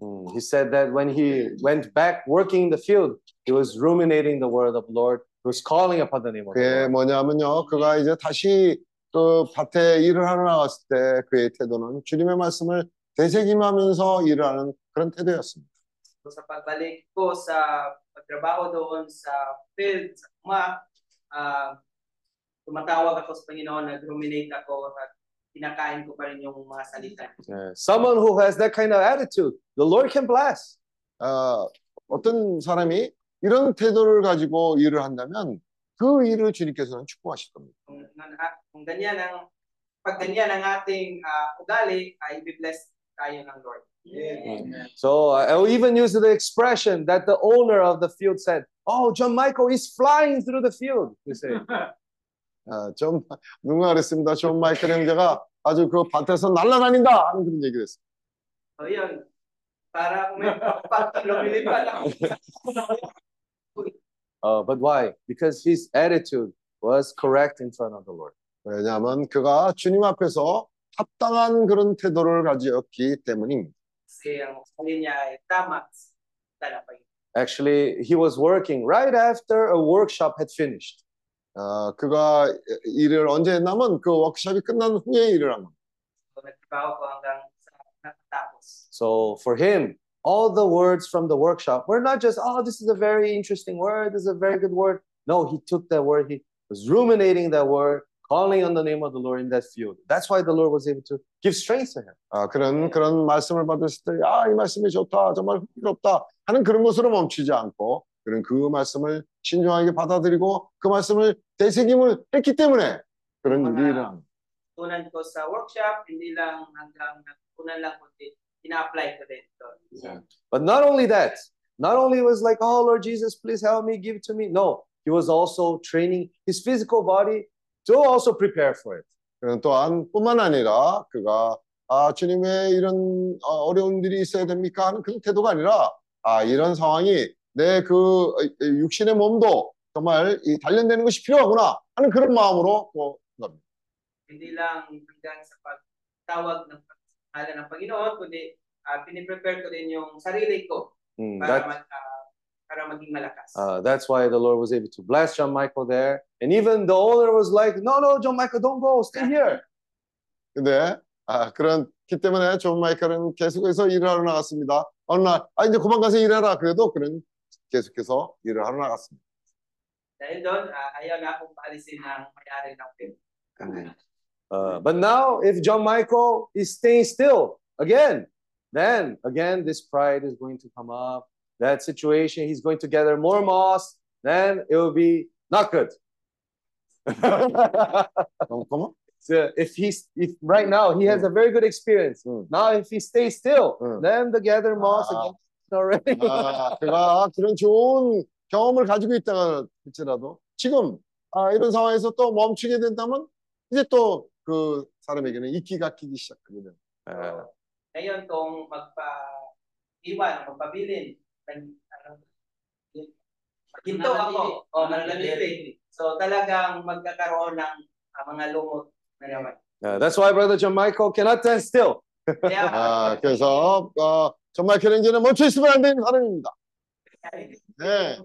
Mm, He said that when he went back working in the field, he was ruminating the word of the Lord. He was calling upon the name of the 그게 Lord. 뭐냐면요. 그가 이제 다시 그 밭에 일을 하러 나갔을 때 그의 태도는 주님의 말씀을 되새김하면서 일을 하는 그런 태도였습니다. So sa pagbalik ko sa pagtrabaho doon sa field, sa uma, ah, tumatawag ako sa Panginoon, nag-ruminate ako at kinakain ko pa rin yung mga salita. Yeah. Someone who has that kind of attitude, the Lord can bless. 어, 어떤 사람이 이런 태도를 가지고 일을 한다면 그 일을 주님께서는 축복하실 겁니다. Kung, na- kung ganyan ang pag ganyan ang ating ah, ugali, ay i-bless tayo ng Lord. So I will even use the expression that the owner of the field said, Oh, John Michael is flying through the field. You say. 아, 좀 누가 그랬습니다. 존 마이클 형제가 아주 그 밭에서 날아다닌다 하는 그런 얘기를 했어요. Uh, but why? Because his attitude was correct in front of the Lord. 왜냐하면 그가 주님 앞에서 합당한 그런 태도를 가지었기 때문입니다. Kasi ang sabi niya ay tama sa talapay. Actually, he was working right after a workshop had finished. 아, 그가 일을 언제 했냐면 그 워크숍이 끝난 후에 일을 한 겁니다. So nagtrabaho ko hanggang sa natapos. So for him, all the words from the workshop were not just, oh, this is a very interesting word, this is a very good word. No, he took that word, he was ruminating that word, calling on the name of the Lord in that field. That's why the Lord was able to give strength to him. 아, 그런 그런 말씀을 받았을 때, 아, 이 말씀이 좋다, 정말 흥미롭다 하는 그런 것으로 멈추지 않고 그런 그 말씀을 신중하게 받아들이고 그 말씀을 되새김을 했기 때문에 그런 일이 일어난. Tunan ko sa workshop, hindi lang hanggang natutunan lang kundi ina-apply ko din doon. But not only that, not only was like, oh Lord Jesus, please help me, give it to me. No, he was also training his physical body to also prepare for it. 그는 또한 뿐만 아니라 그가 아, 주님의 이런 어, 어려운 일이 있어야 됩니까 하는 그런 태도가 아니라 아, 이런 상황이 내 그 육신의 몸도 정말 이 단련되는 것이 필요하구나 하는 그런 마음으로 또 갑니다. Hindi lang hanggang sa pagtawag ng pangalan ng Panginoon, kundi uh, piniprepare ko din yung sarili ko Mm, para, that- mag, ah, para maging malakas. Uh, that's why the Lord was able to bless John Michael there. And even the owner was like, no, no, John Michael, don't go, stay here. 근데 아, 그런기 때문에 존 마이클은 계속해서 일을 하러 나갔습니다. 어느 날, 아, 이제 그만 가서 일해라. 그래도 그는 계속해서 일을 하러 나갔습니다. Dahil doon, ah, ayaw na akong paalisin ng may-ari ng film. Uh, but now, if John Michael is staying still again, then again, this pride is going to come up. That situation, he's going to gather more moss, then it will be not good. So if he's if right now he has a very good experience. Mm. Now if he stays still, Mm. then the gather moss Ah. again already. 아, 그가 그런 좋은 경험을 가지고 있다가 할지라도 지금 아, 이런 상황에서 또 멈추게 된다면 이제 또 그 사람에게는 이기가 끼기 시작합니다. Uh, Ngayon, kung magpa-iwan, magpabilin, nag, ano, ginto ako, o mananatili. So talagang magkakaroon ng ah, mga lumot na naman. uh, that's why Brother John Michael cannot stand still. Kaya, 아, 그래서 어, 정말 그런지는 멈춰 있으면 안 되는 사람입니다. 네.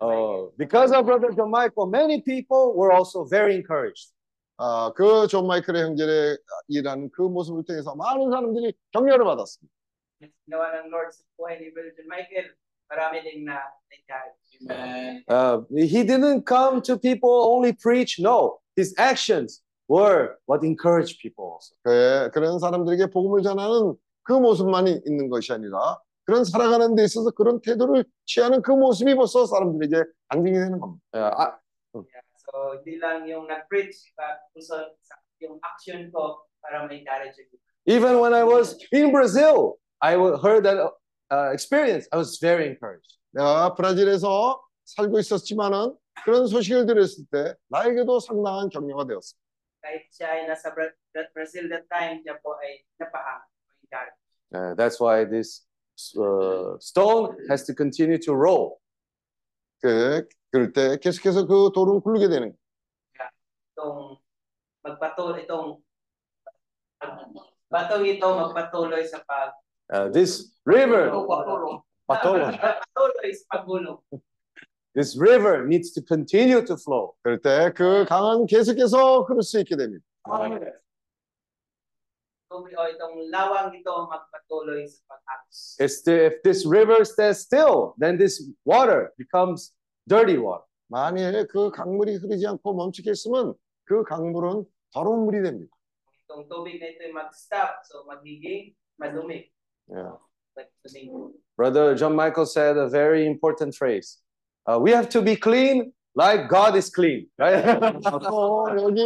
Uh, because of Brother John Michael, many people were also very encouraged. 아, 그존 마이클의 형제의 일하는 그 모습을 통해서 많은 사람들이 격려를 받았습니다. Ginawa ng Lord sa buhay ni Brother Michael, marami ding na. Uh, he didn't come to people only preach. No, his actions were what encouraged people also. 그, 그런 사람들에게 복음을 전하는 그 모습만이 있는 것이 아니라 그런 살아가는 데 있어서 그런 태도를 취하는 그 모습이 벌써 사람들에게 안정이 되는 겁니다. Uh, I, Yeah, so hindi lang yung nag-preach, but also yung action ko para ma-encourage even when I was in Brazil, I heard that uh, experience. I was very encouraged. 내가 브라질에서 살고 있었지만은 그런 소식을 들었을 때 나에게도 상당한 격려가 되었습니다. Uh, that's why this uh, stone has to continue to roll. 그, 그럴 때 계속해서 그 돌은 굴르게 되는 거예요. Itong magpatuloy, itong batong ito magpatuloy sa pag Uh, this river. Patolo. Paggulong. this river needs to continue to flow. 그럴 때 그 강은 계속해서 흐를 수 있게 됩니다. It's the, if this river stays still, then this water becomes dirty water. 만일 그 강물이 흐르지 않고 멈추게 있으면 그 강물은 더러운 물이 됩니다. Itong tubig na ito ay mag-stop, so magiging madumi. Yeah. Like, madumi. Brother John Michael said a very important phrase. Uh, we have to be clean like God is clean, right? <laughs> <laughs> 또 여기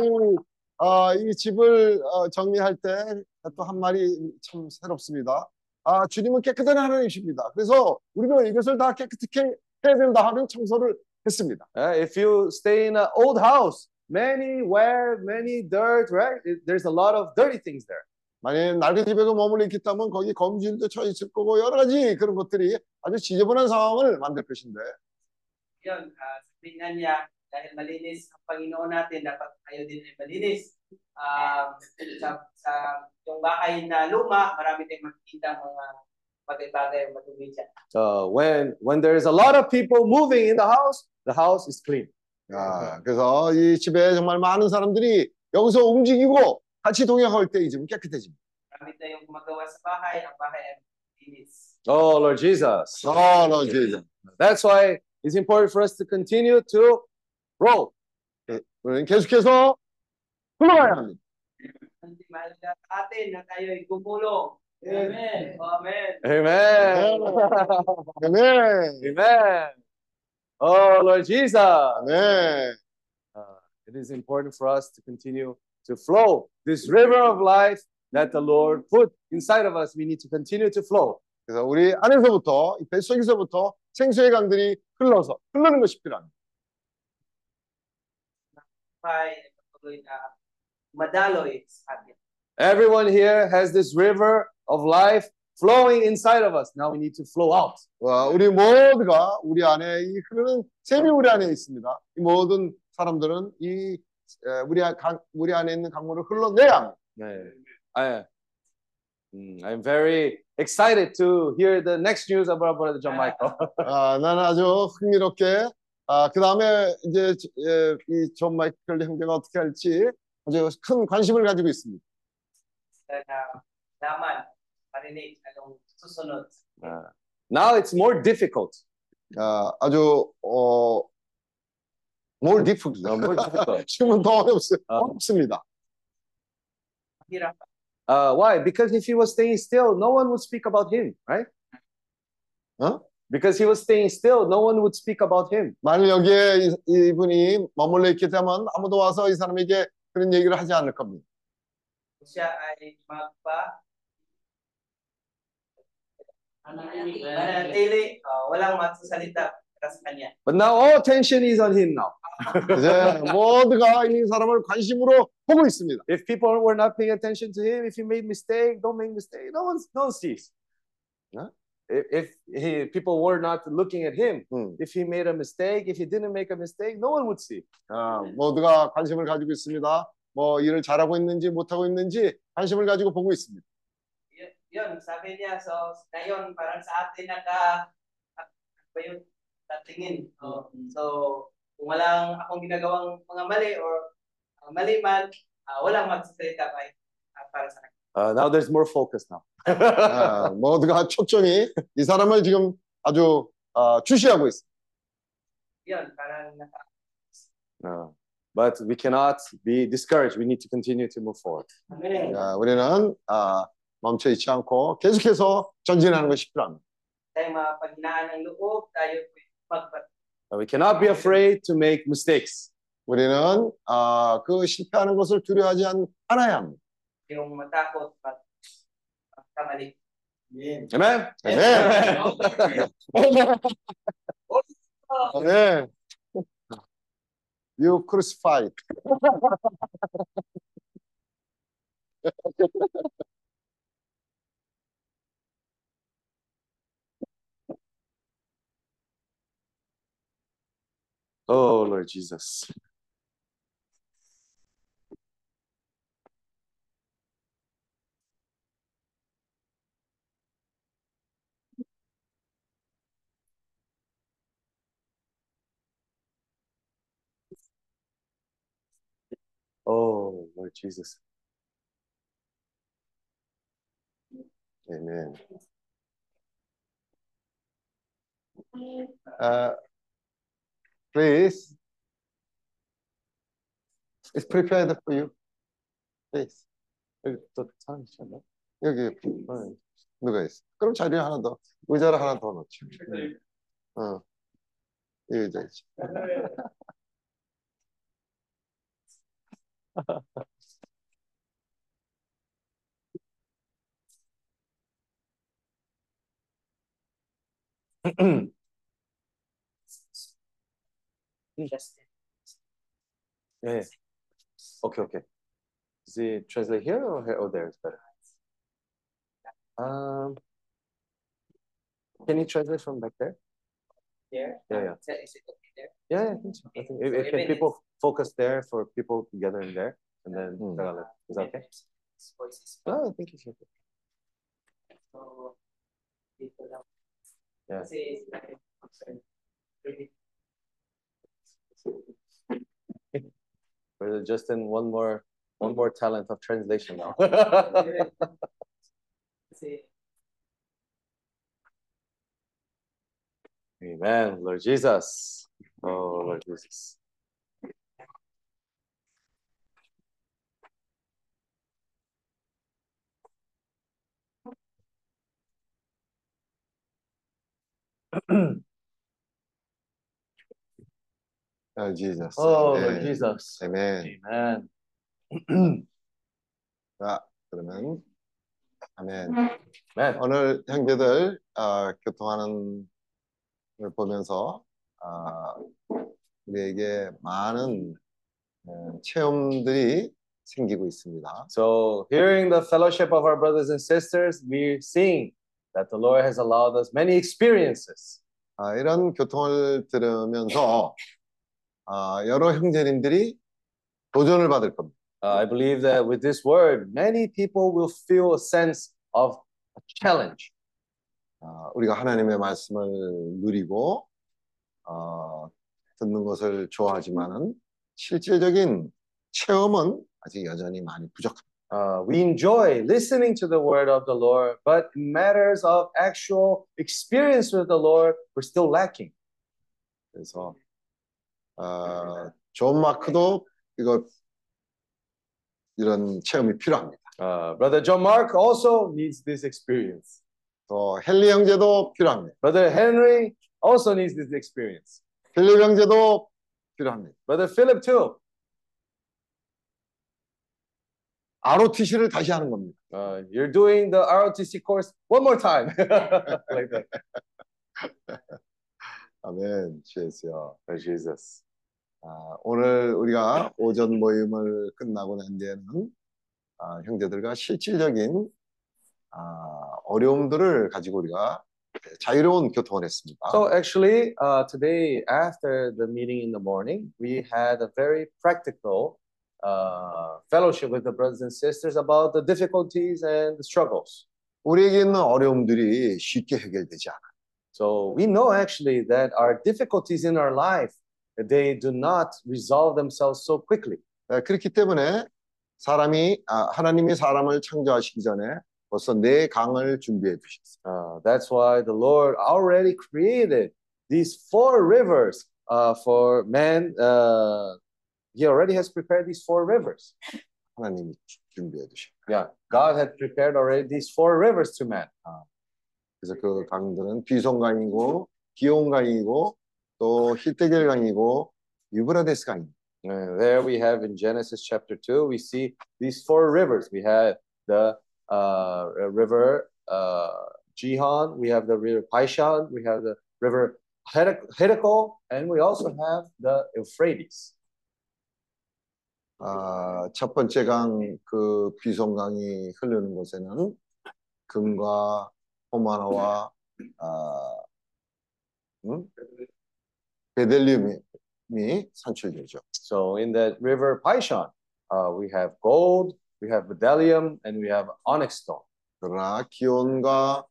어, 이 집을 어, 정리할 때 또 한 말이 참 새롭습니다. 아, 주님은 깨끗한 하나님이십니다. 그래서 우리가 이것을 다 깨끗하게 해야 된다 하는 청소를 했습니다. Uh, if you stay in an old house, many web, many dirt, right? It- there's a lot of dirty things there. 만약 낡은 집에 머물러 있기 때문에 거기 검진도 쳐 있을 거고 여러 가지 그런 것들이 아주 지저분한 상황을 만들 것인데 Yun, ah, sabi nga niya, dahil malinis ang Panginoon natin, dapat tayo din ay malinis. Um, sa, sa yung bahay na luma, marami tayong makikita mga bagay-bagay madumi dyan. Uh, when when there's a lot of people moving in the house, the house is clean. 아, 그래서 이 집에 정말 많은 사람들이 여기서 움직이고 같이 동행할 때 이 집은 깨끗해집니다. Marami tayong gumagawa sa bahay, ang bahay ay malinis. Oh Lord Jesus. 아, 너 이제 That's why it's important for us to continue to grow. 우리는 계속해서 흘러가야 합니다. Hindi mahalaga sa atin na tayo ay gumulong. Amen. Amen. Amen. 아멘. Amen. Oh Lord Jesus. 아멘. Uh, it is important for us to continue to flow this river of life that the Lord put inside of us. We need to continue to flow. 그래서 우리 안에서부터 이 뱃속에서부터 생수의 강들이 흘러서 흐르는 것이 필요합니다. Bahay ay patuloy na madaloy sa atin. Everyone here has this river of life flowing inside of us. Now we need to flow out. 와, 우리 모두가 우리 안에 이 흐르는 샘이 우리 안에 있습니다. 이 모든 사람들은 이 에, 우리 안- 강, 우리 안에 있는 강물을 흘러내야 합니다. Yeah. I, mm, I'm very excited to hear the next news about Brother John Michael. 아, 나는 아주 흥미롭게 아, 그 다음에 이제 에, 이존 마이클 형제가 어떻게 할지 아주 큰 관심을 가지고 있습니다. Uh, now it's more difficult. 아, 아주 어, more difficult. Uh, more difficult. 지금은 더 어렵, 아. 어렵습니다. Uh, why? Because if he was staying still, no one would speak about him, right? Huh? Because he was staying still, no one would speak about him. 만일 여기에 이, 이분이 머물러 있게 되면 아무도 와서 이 사람에게 그런 얘기를 하지 않을 겁니다. Manatili, uh, walang magsasalita. But now all attention is on him now. 이제 모두가 이 사람을 관심으로 보고 있습니다. If people were not paying attention to him, if he made mistake, don't make mistake. No one, no one sees. Huh? If, he, people were not looking at him, 음. if he made a mistake, if he didn't make a mistake, no one would see. 아, 모두가 관심을 가지고 있습니다. 뭐 일을 잘하고 있는지 못하고 있는지 관심을 가지고 보고 있습니다. Yun, sabi niya, so ngayon parang sa atin naka ba yun? Tatingin. Oh, so kung walang akong ginagawang mga mali or uh, mali man, uh, walang magsasalita kay uh, para sa akin. Uh, now there's more focus now. 아, 모두가 초점이 이 사람을 지금 아주 아, 주시하고 있습니다. Yun, parang naka Uh, but we cannot be discouraged. We need to continue to move forward. Amen. 아, 우리는 아, 멈춰 있지 않고 계속해서 전진하는 것이 필요합니다. Tayo mapaghinaan ng loob, tayo magpat Uh, We cannot be afraid to make mistakes. 우리는 아, 그 실패하는 것을 두려워하지 않- 않아야 합니다. Amen? 네. 네. You crucified. Oh, Lord Jesus. Oh, Lord Jesus. Amen. Uh, please. It's prepared for you. Please. 여기 또 사람 있었나? 여기 어, 누가 있어? 그럼 자리에 하나 더 의자를 하나 더 놓죠. 어, 이 의자 <laughs> you just yeah, yeah. Okay, okay. Is it translate here or here or there is better? Um, can you translate from back there? There? Yeah, yeah. Is, it okay there? Yeah, yeah I think so. I think if, so if, people it's... focus there for people together in there, and then mm. Is that okay? No, I think it's okay. So, yeah. Brother Justin, one more, one more talent of translation now. <laughs> Amen, Lord Jesus. Oh, Lord Jesus. <clears throat> 아, Jesus. Oh, 네. Lord Jesus. 아멘. Amen. 자, 그러면 아멘. Amen. 오늘 형제들 아, 교통하는 걸 보면서 아, 우리에게 많은 어, 체험들이 생기고 있습니다. So, hearing the fellowship of our brothers and sisters, we're seeing that the Lord has allowed us many experiences. 아, 이런 교통을 들으면서 아, 여러 형제님들이 도전을 받을 겁니다. Uh, I believe that with this word, many people will feel a sense of a challenge. 아, 우리가 하나님의 말씀을 누리고 어, 듣는 것을 좋아하지만은 실질적인 체험은 아직 여전히 많이 부족합니다. Uh, we enjoy listening to the word of the Lord, but in matters of actual experience with the Lord, we're still lacking. 그래서 어, 존 마크도 이거 이런 체험이 필요합니다. Uh, Brother John Mark also needs this experience. 또 헨리 형제도 필요합니다. Brother Henry also needs this experience. 필립 형제도 필요합니다. Brother Philip too. ROTC를 다시 하는 겁니다. Uh, you're doing the ROTC course one more time. like that. 아멘. 주여. Oh, Jesus. 아, 오늘 우리가 오전 모임을 끝나고 난 뒤에는 아, 형제들과 실질적인 아, 어려움들을 가지고 우리가 자유로운 교통을 했습니다. So actually, uh, today after the meeting in the morning, we had a very practical uh, fellowship with the brothers and sisters about the difficulties and the struggles. 우리에게 있는 어려움들이 쉽게 해결되지 않아. So we know actually that our difficulties in our life they do not resolve themselves so quickly. 아, 그렇기 때문에 사람이 아, 하나님이 사람을 창조하시기 전에 벌써 네 강을 준비해 두셨어요. Uh, that's why the Lord already created these four rivers uh, for man. Uh, he already has prepared these four rivers. 하나님이 주- 준비해 두셨어요. Yeah, God had prepared already these four rivers to man. 그래서 그 강들은 비송강이고 기온강이고 또 히데겔강이고 유브라데스. And there we have in Genesis chapter 2, we see these four rivers. We have the uh, river uh, Gihon, we have the river Paishan, we have the river Hiddekel, and we also have the Euphrates. 아, 첫 번째 강, 그 비송강이 흐르는 곳에는 금과 호마노와 아, 음? 베델리움이 산출되죠. So in that river Paishan, uh, we have gold, we have bdellium, and we have onyx stone. 그러나 기온과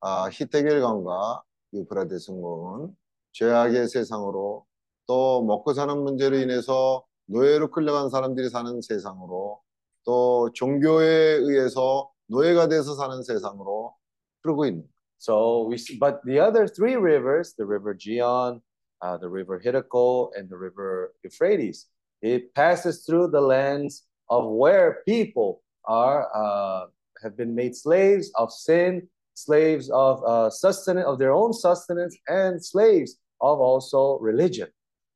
아, 히데겔강과 유프라데스 강은 죄악의 세상으로 또 먹고 사는 문제로 인해서 노예로 끌려간 사람들이 사는 세상으로 또 종교에 의해서 노예가 돼서 사는 세상으로 So we, but the other three rivers, the River Gihon, uh, the River Hidako, and the River Euphrates, it passes through the lands of where people are uh, have been made slaves of sin, slaves of uh, sustenance of their own sustenance, and slaves of also religion.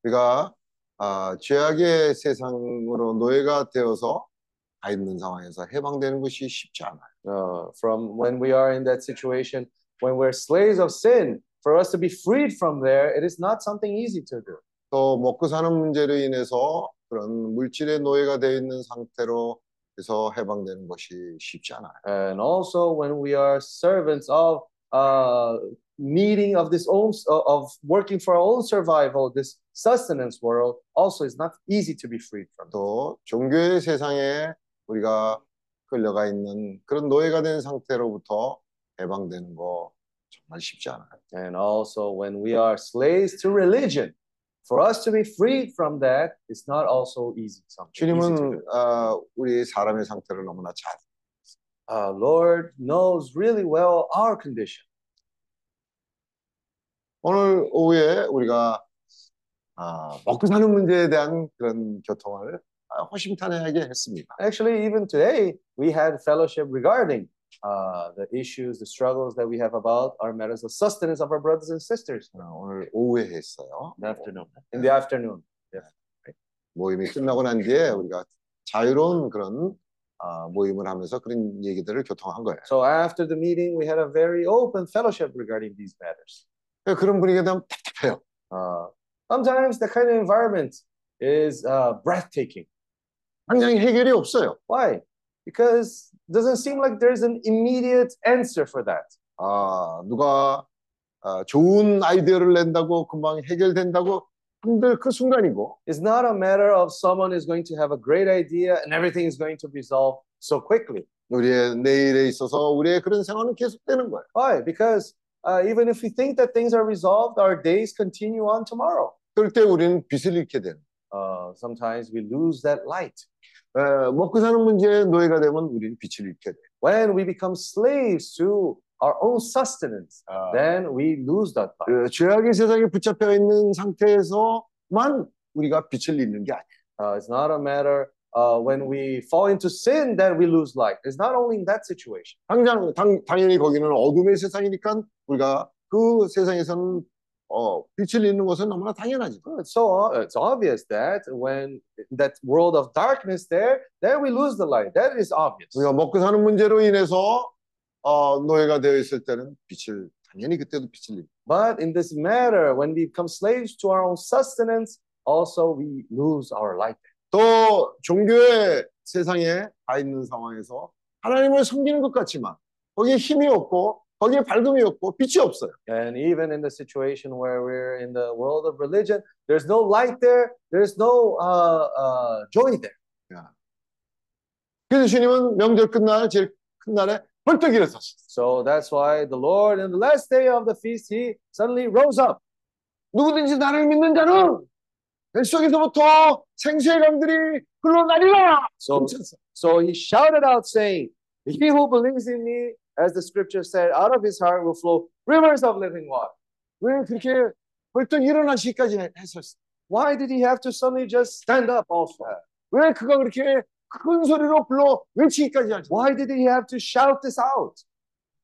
그러니까 아, 죄악의 세상으로 노예가 되어서 가 있는 상황에서 해방되는 것이 쉽지 않아요. Uh, from when we are in that situation, when we're slaves of sin, for us to be freed from there, it is not something easy to do. 또 먹고 사는 문제로 인해서 그런 물질의 노예가 되어 있는 상태로 해서 해방되는 것이 쉽지 않아요. And also when we are servants of uh, needing of this own of working for our own survival, this sustenance world also is not easy to be freed from. 또 종교의 세상에 우리가 끌려가 있는 그런 노예가 된 상태로부터 해방되는 거 정말 쉽지 않아요. And also when we are slaves to religion, for us to be freed from that is not also easy. 주님은 어, 우리 사람의 상태를 너무나 잘 Uh, Lord knows really well our condition. 오늘 오후에 우리가 아, 먹고 사는 문제에 대한 그런 교통을 아, 호심탄회하게 했습니다. Actually, even today, we had fellowship regarding uh, the issues, the struggles that we have about our matters of sustenance of our brothers and sisters 어, 오늘 오후에 했어요. in the afternoon. In the afternoon. 모임이 끝나고 난 뒤에 우리가 자유로운 그런 아, 모임을 하면서 그런 얘기들을 교통한 거예요. So after the meeting, we had a very open fellowship regarding these matters. 그런 분위기가 되면 답답해요. Uh, sometimes the kind of environment is uh, breathtaking. 당장 해결이 없어요. Why? Because it doesn't seem like there's an immediate answer for that. 아, 누가 아, 좋은 아이디어를 낸다고 금방 해결된다고 한들 그 순간이고 It's not a matter of someone is going to have a great idea and everything is going to resolve so quickly. 우리의 내일에 있어서 우리의 그런 생활은 계속되는 거예요. Why? Because uh, even if we think that things are resolved, our days continue on tomorrow. 그럴 때 우리는 빛을 잃게 되는. Uh, sometimes we lose that light. 에, 먹고 사는 문제에 노예가 되면 우리는 빛을 잃게 돼. When we become slaves to our own sustenance, 아, then we lose that light. 그 죄악의 세상에 붙잡혀 있는 상태에서만 우리가 빛을 잃는 게 아니에요. Uh, it's not a matter uh, when we fall into sin that we lose light. It's not only in that situation. 당장 당, 당연히 거기는 어둠의 세상이니까 우리가 그 세상에서는 어, 빛을 잃는 것은 너무나 당연하지. It's so it's obvious that when that world of darkness there, there we lose the light. That is obvious. 우리가 먹고 사는 문제로 인해서 어, 노예가 되어 있을 때는 빛을 당연히 그때도 빛을 잃고 But in this matter, when we become slaves to our own sustenance, also we lose our light. 또 종교의 세상에 가 있는 상황에서 하나님을 섬기는 것 같지만 거기에 힘이 없고 거기에 밝음이 없고 빛이 없어요. And even in the situation where we're in the world of religion, there's no light there, there's no uh, uh, joy there. 그래서 주님은 명절 끝날 제일 큰 날에 벌떡 일어섰어요. So that's why the Lord, in the last day of the feast, he suddenly rose up. 누구든지 나를 믿는 자는 뱃속에서부터 생수의 강들이 흘러나리라. So, so he shouted out, saying, He who believes in me, as the scripture said, out of his heart will flow rivers of living water. 왜 그렇게 벌떡 일어나시기까지 했었어? Why did he have to suddenly just stand up also? 왜 그가 그렇게 큰 소리로 불러 외치기까지 하죠? Why did he have to shout this out?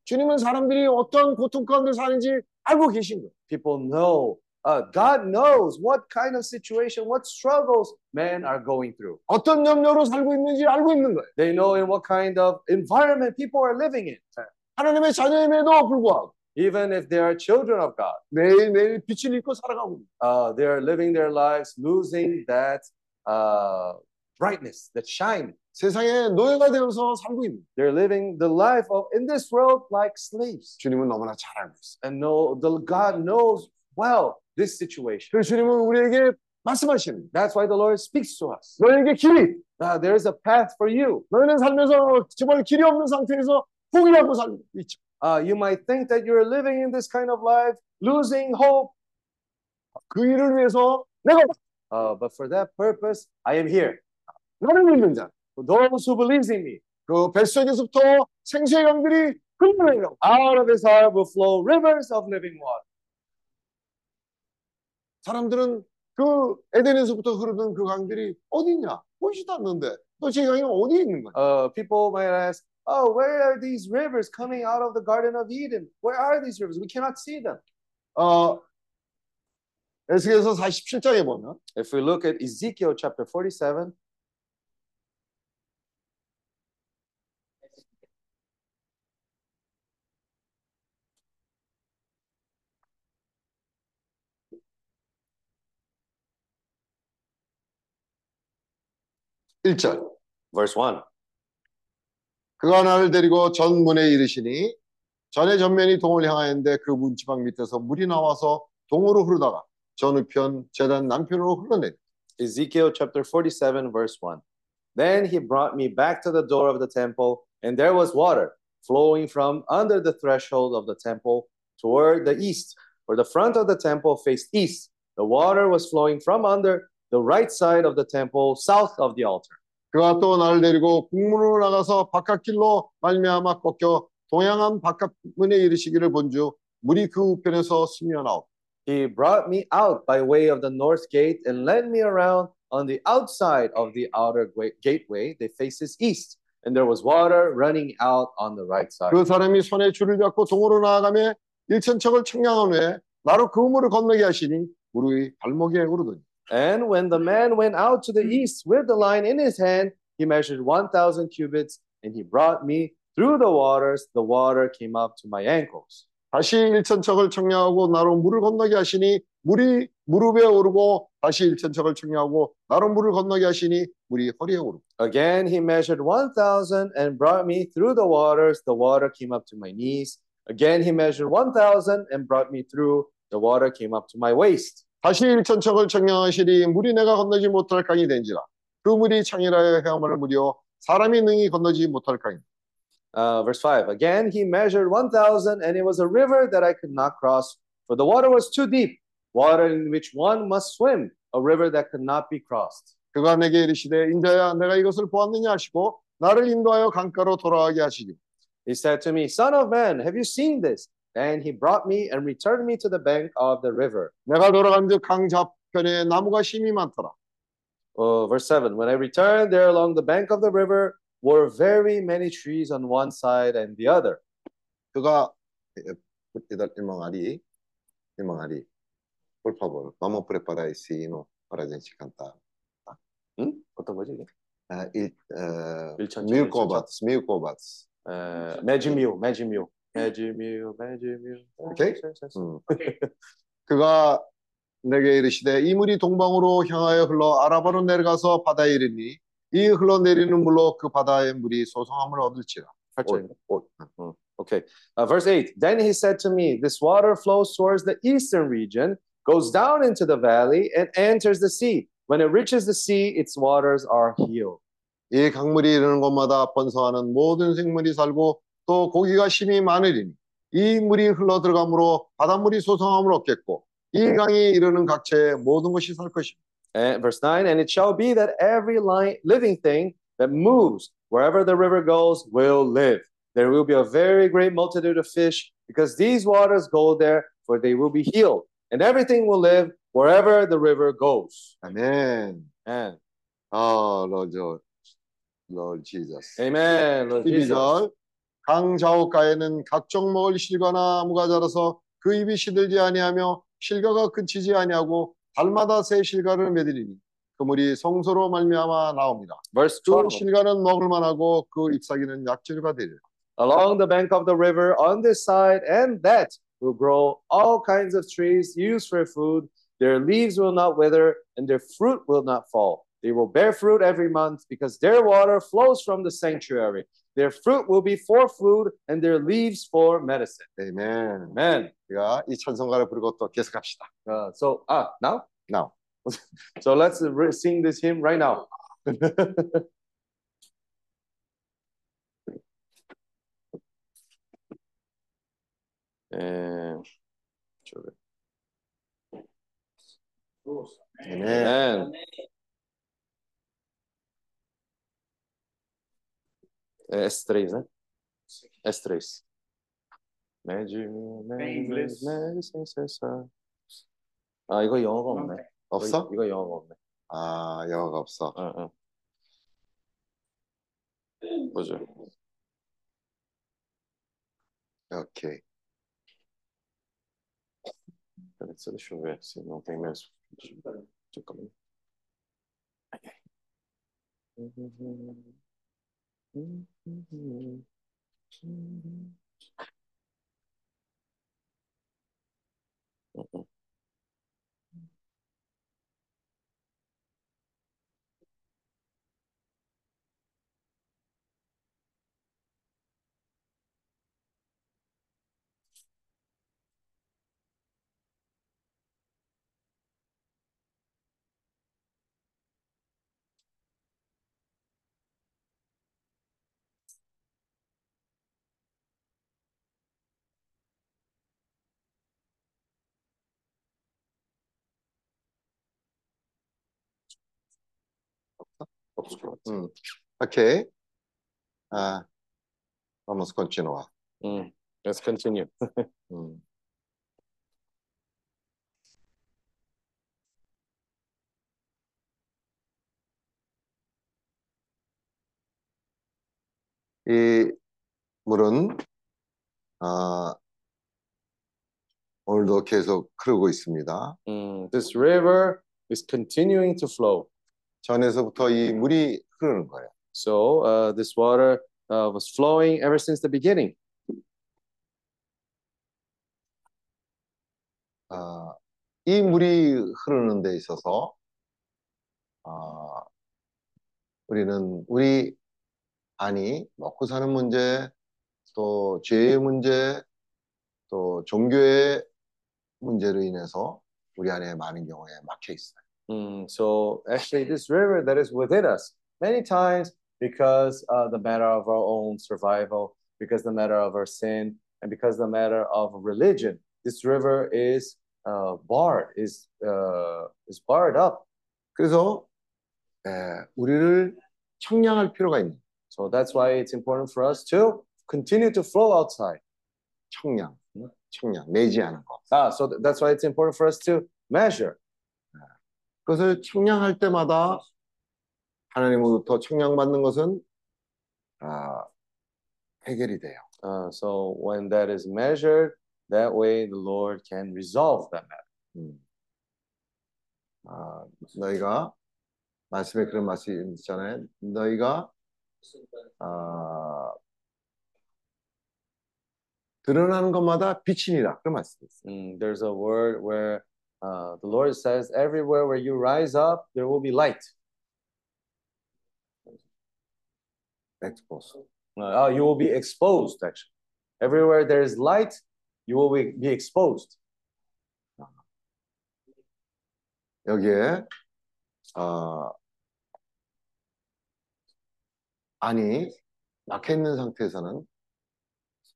주님은 사람들이 어떤 고통 가운데 사는지 알고 계신 거예요. People know, uh, God knows what kind of situation, what struggles men are going through. 어떤 염려로 살고 있는지 알고 있는 거예요. They know in what kind of environment people are living in. 하나님의 자녀임에도 불구하고 Even if they are children of God, 매일매일 빛을 잃고 살아가고 있는 uh, they are living their lives losing that uh, brightness, that shine. 세상에 노예가 되어서 살고 있는 거예요. They're living the life of in this world like slaves. 주님은 너무나 잘 알고 있어요. And know the God knows well this situation. 그래서 주님은 우리에게 말씀하시는 거예요. That's why the Lord speaks to us. 너에게 길이 Uh, there is a path for you. 너희는 살면서 정말 길이 없는 상태에서 포기하고 살고 있죠. Uh, you might think that you're living in this kind of life, losing hope. 그 일을 위해서 내가 Uh, but for that purpose, I am here. 나를 믿는 자. For those who believes in me, 그 뱃속에서부터 생수의 강들이 흘러내리라고. out of his heart will flow rivers of living water. 사람들은 그 에덴에서부터 흐르는 그 강들이 어디냐? 보이지도 않는데 도대체 이 강이 어디 있는 거야? Uh, people might ask, oh, where are these rivers coming out of the Garden of Eden? Where are these rivers? We cannot see them. 어, 에스겔서 47장에 보면 If we look at Ezekiel chapter 47, 1절. Verse 1. 그가 나를 데리고 전문에 이르시니 전의 전면이 동을 향하였는데 그 문지방 밑에서 물이 나와서 동으로 흐르다가 전우편 재단 남편으로 흘러내. Ezekiel chapter 47, verse 1. Then he brought me back to the door of the temple, and there was water flowing from under the threshold of the temple toward the east, where the front of the temple faced east. The water was flowing from under the right side of the temple, south of the altar. 그가 또 나를 데리고 국문으로 나가서 바깥길로 말미암아 꺾여 동양한 바깥문에 이르시기를 본즉 물이 그 우편에서 스며 나오. He brought me out by way of the north gate and led me around on the outside of the outer gateway that faces east. And there was water running out on the right side. 그 사람이 손에 줄을 잡고 동으로 나아가며 일천척을 청량한 후에 나로 그 물을 건너게 하시니 무릎이 발목에 오르더니 And when the man went out to the east with the line in his hand, he measured 1,000 cubits and he brought me through the waters. The water came up to my ankles. 다시 일천척을 청량하고 나로 물을 건너게 하시니 물이 무릎에 오르고 다시 일천척을 청량하고 나로 물을 건너게 하시니 물이 허리에 오르고 Again, he measured 1,000 and brought me through the waters. The water came up to my knees. Again, he measured 1,000 and brought me through. The water came up to my waist. 다시 일천척을 청량하시니 물이 내가 건너지 못할 강이 된지라 그 물이 창이라여 헤엄을 무려 사람이 능히 건너지 못할 강이 Uh, verse 5 Again, he measured 1,000, and it was a river that I could not cross, for the water was too deep, water in which one must swim, a river that could not be crossed. 그가 내게 이르시되 인자야 내가 이것을 보았느냐 하시고 나를 인도하여 강가로 돌아가게 하시니 He said to me, Son of man, have you seen this? And he brought me and returned me to the bank of the river. 내가 돌아간즉 강 좌편에 나무가 심이 많더라 Oh, verse 7 When I returned there along the bank of the river were very many trees on one side and the other. 그가 il irmão Ari irmão Ari por favor vamos preparar esse hino para a gente cantar 응? 어떤 거지? 이게? uh, it, uh, 일천척, mil 일천척. cobats mil cobats Uh, 매지뮤, 매지뮤, 매지뮤, 매지뮤. 오케이? 음. 그가 내게 이르시되 이 물이 동방으로 향하여 흘러 아라바로 내려가서 바다에 이르니 이 흘러내리는 물로 그 바다의 물이 소성함을 얻을지라 팔절인가? 오, Mm, Okay. Uh, verse 8 Then he said to me, This water flows towards the eastern region, goes down into the valley, and enters the sea. When it reaches the sea, its waters are healed. 이 강물이 이르는 곳마다 번성하는 모든 생물이 살고 또 고기가 심이 많으리니 이 물이 흘러 들어가므로 바닷물이 소성함을 얻겠고 이 강이 이르는 각처에 모든 것이 살 것입니다. And verse 9 And it shall be that every li- living thing that moves wherever the river goes will live. There will be a very great multitude of fish because these waters go there, for they will be healed. And everything will live wherever the river goes. 아멘. And 아, Lord, Lord Jesus. amen. Lord Jesus. 12절 강 좌우가에는 각종 먹을 실과나 나무가 자라서 그 입이 시들지 아니하며 실과가 그치지 아니하고 달마다 새 실과를 맺으리니 그 물이 성소로 말미암아 나옵니다. Verse 그 12. 실과는 먹을 만하고 그 잎사귀는 약재가 되리라. Along the bank of the river on this side and that will grow all kinds of trees used for food. Their leaves will not wither and their fruit will not fall. They will bear fruit every month because their water flows from the sanctuary. Their fruit will be for food and their leaves for medicine. 아멘. Amen. 우리가 이 찬송가를 부르고 또 계속합시다. Uh, so, ah, now? Now. <laughs> So let's re- sing this hymn right now. <laughs> and 아멘. Amen. É S3, né? S3. Médio, inglês. médio, sem cessar. 아, 이거 영어가 없네. 없어? 이거, 이거 영어가 없네. 아, 영어가 없어. 응, 응. 보죠. 오케이. Peraí, deixa eu ver se não tem mesmo. 잠깐만. 음. うん。 케이. 아, vamos continuar. Mm. Let's continue. 음. 이 물은 아, 오늘도 계속 흐르고 있습니다. Mm. This river is continuing to flow. 전에서부터 이 물이 흐르는 거예요. So uh, this water uh, was flowing ever since the beginning. 아, 이 물이 흐르는 데 있어서 아, 우리는 우리 안이 먹고 사는 문제, 또 죄의 문제, 또 종교의 문제로 인해서 우리 안에 많은 경우에 막혀 있어요. Mm, so actually, this river that is within us, many times because uh, the matter of our own survival, because the matter of our sin, and because the matter of religion, this river is uh, barred, is uh, is barred up. 그래서 에, 우리를 청량할 필요가 있는 So that's why it's important for us to continue to flow outside. 청량, 청량, 매지 않은 거. Ah, so th- that's why it's important for us to measure. 그것을 청량할 때마다 하나님으로부터 청량받는 것은 아, 해결이 돼요. Uh, so when that is measured, that way the Lord can resolve that matter. 음. 아, 너희가 말씀에 그런 말씀이 있잖아요. 너희가 아, 드러나는 것마다 빛이니라 그런 말씀이 있어요. Mm, there's a word where uh, the Lord says, everywhere where you rise up, there will be light. 엑스포스. Uh, oh, you will be exposed, actually. Everywhere there is light, you will be, be exposed. 여기에 아, 안이 막혀 있는 상태에서는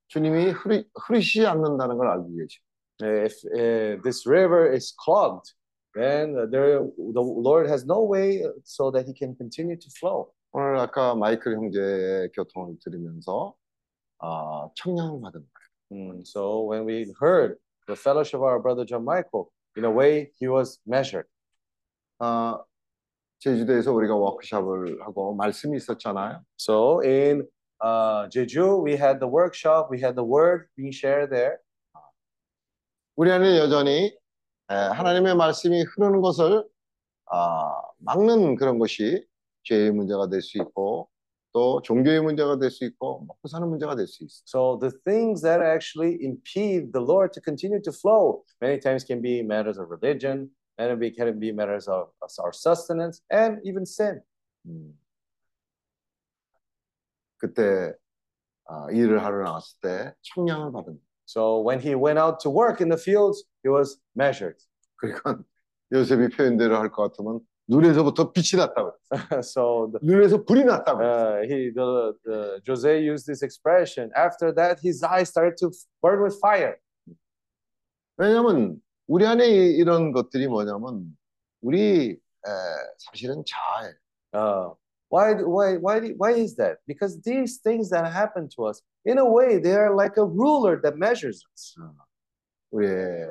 주님이 흐르, 흐르시지 않는다는 걸 알고 계시고 If uh, this river is clogged, then there, the Lord has no way so that he can continue to flow. 오늘 아까 마이클 형제의 교통을 들으면서 아, 청량을 받은 거예요. Mm, so when we heard the fellowship of our brother John Michael, in a way, he was measured. 아, 제주도에서 우리가 워크숍을 하고 말씀이 있었잖아요. So in uh, Jeju, we had the workshop, we had the word being shared there. 우리 안에 여전히 에, 하나님의 말씀이 흐르는 것을 아, 막는 그런 것이 죄의 문제가 될 수 있고 또 종교의 문제가 될 수 있고 먹고 사는 문제가 될 수 있어요. So the things that actually impede the Lord to continue to flow many times can be matters of religion, and it can be matters of, our sustenance, and even sin. 음. 그때 아, 일을 하러 나갔을 때 청량을 받은. So when he went out to work in the fields, he was measured. <laughs> 그러니까 요셉이 표현대로 할 것 같으면 눈에서부터 빛이 났다고 그랬어요. <laughs> so the, 눈에서 불이 났다고 그랬어요. uh, he the, the Jose used this expression. After that, his eyes started to burn with fire. 왜냐하면 우리 안에 이- 이런 것들이 뭐냐면 우리 에, 사실은 자아예요. Uh, why, do- why, why, do- why is that? Because these things that happen to us, in a way, they are like a ruler that measures us. 우리의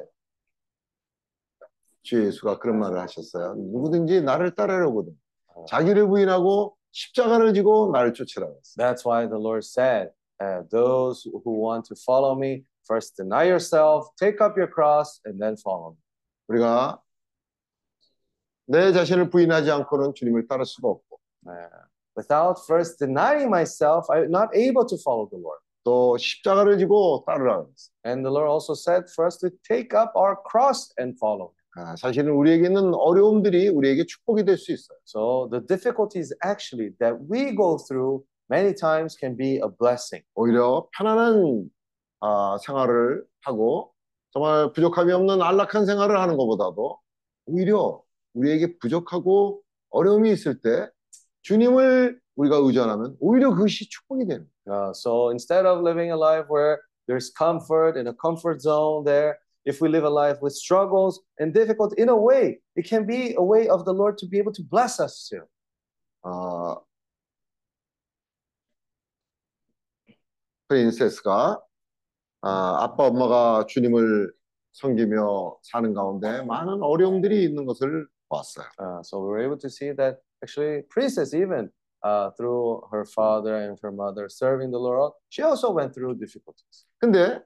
주 예수가 그런 말을 하셨어요. 누구든지 나를 따르려거든 자기를 부인하고 십자가를 지고 나를 쫓으라고 했어요. That's why the Lord said, uh, "Those who want to follow me, first deny yourself, take up your cross, and then follow me." 우리가 내 자신을 부인하지 않고는 주님을 따를 수가 없고 Uh, without first denying myself, I'm not able to follow the Lord. 또 십자가를 지고 했어요. And the Lord also said for us to take up our cross and follow. 아, 사실은 우리에게 있는 어려움들이 우리에게 축복이 될 수 있어요. So the difficulties actually that we go through many times can be a blessing. 오히려 편안한 아, 생활을 하고 정말 부족함이 없는 안락한 생활을 하는 것보다도 오히려 우리에게 부족하고 어려움이 있을 때 주님을 우리가 의존하면 오히려 그것이 축복이 되는. Uh, so instead of living a life where there's comfort in a comfort zone there, if we live a life with struggles and difficult, in a way, it can be a way of the Lord to be able to bless us too. 어, 프린세스가 아, 아빠 엄마가 주님을 섬기며 사는 가운데 많은 어려움들이 있는 것을 보았어요. Uh, so we were able to see that actually princess even uh, through her father and her mother serving the Lord, she also went through difficulties. 근데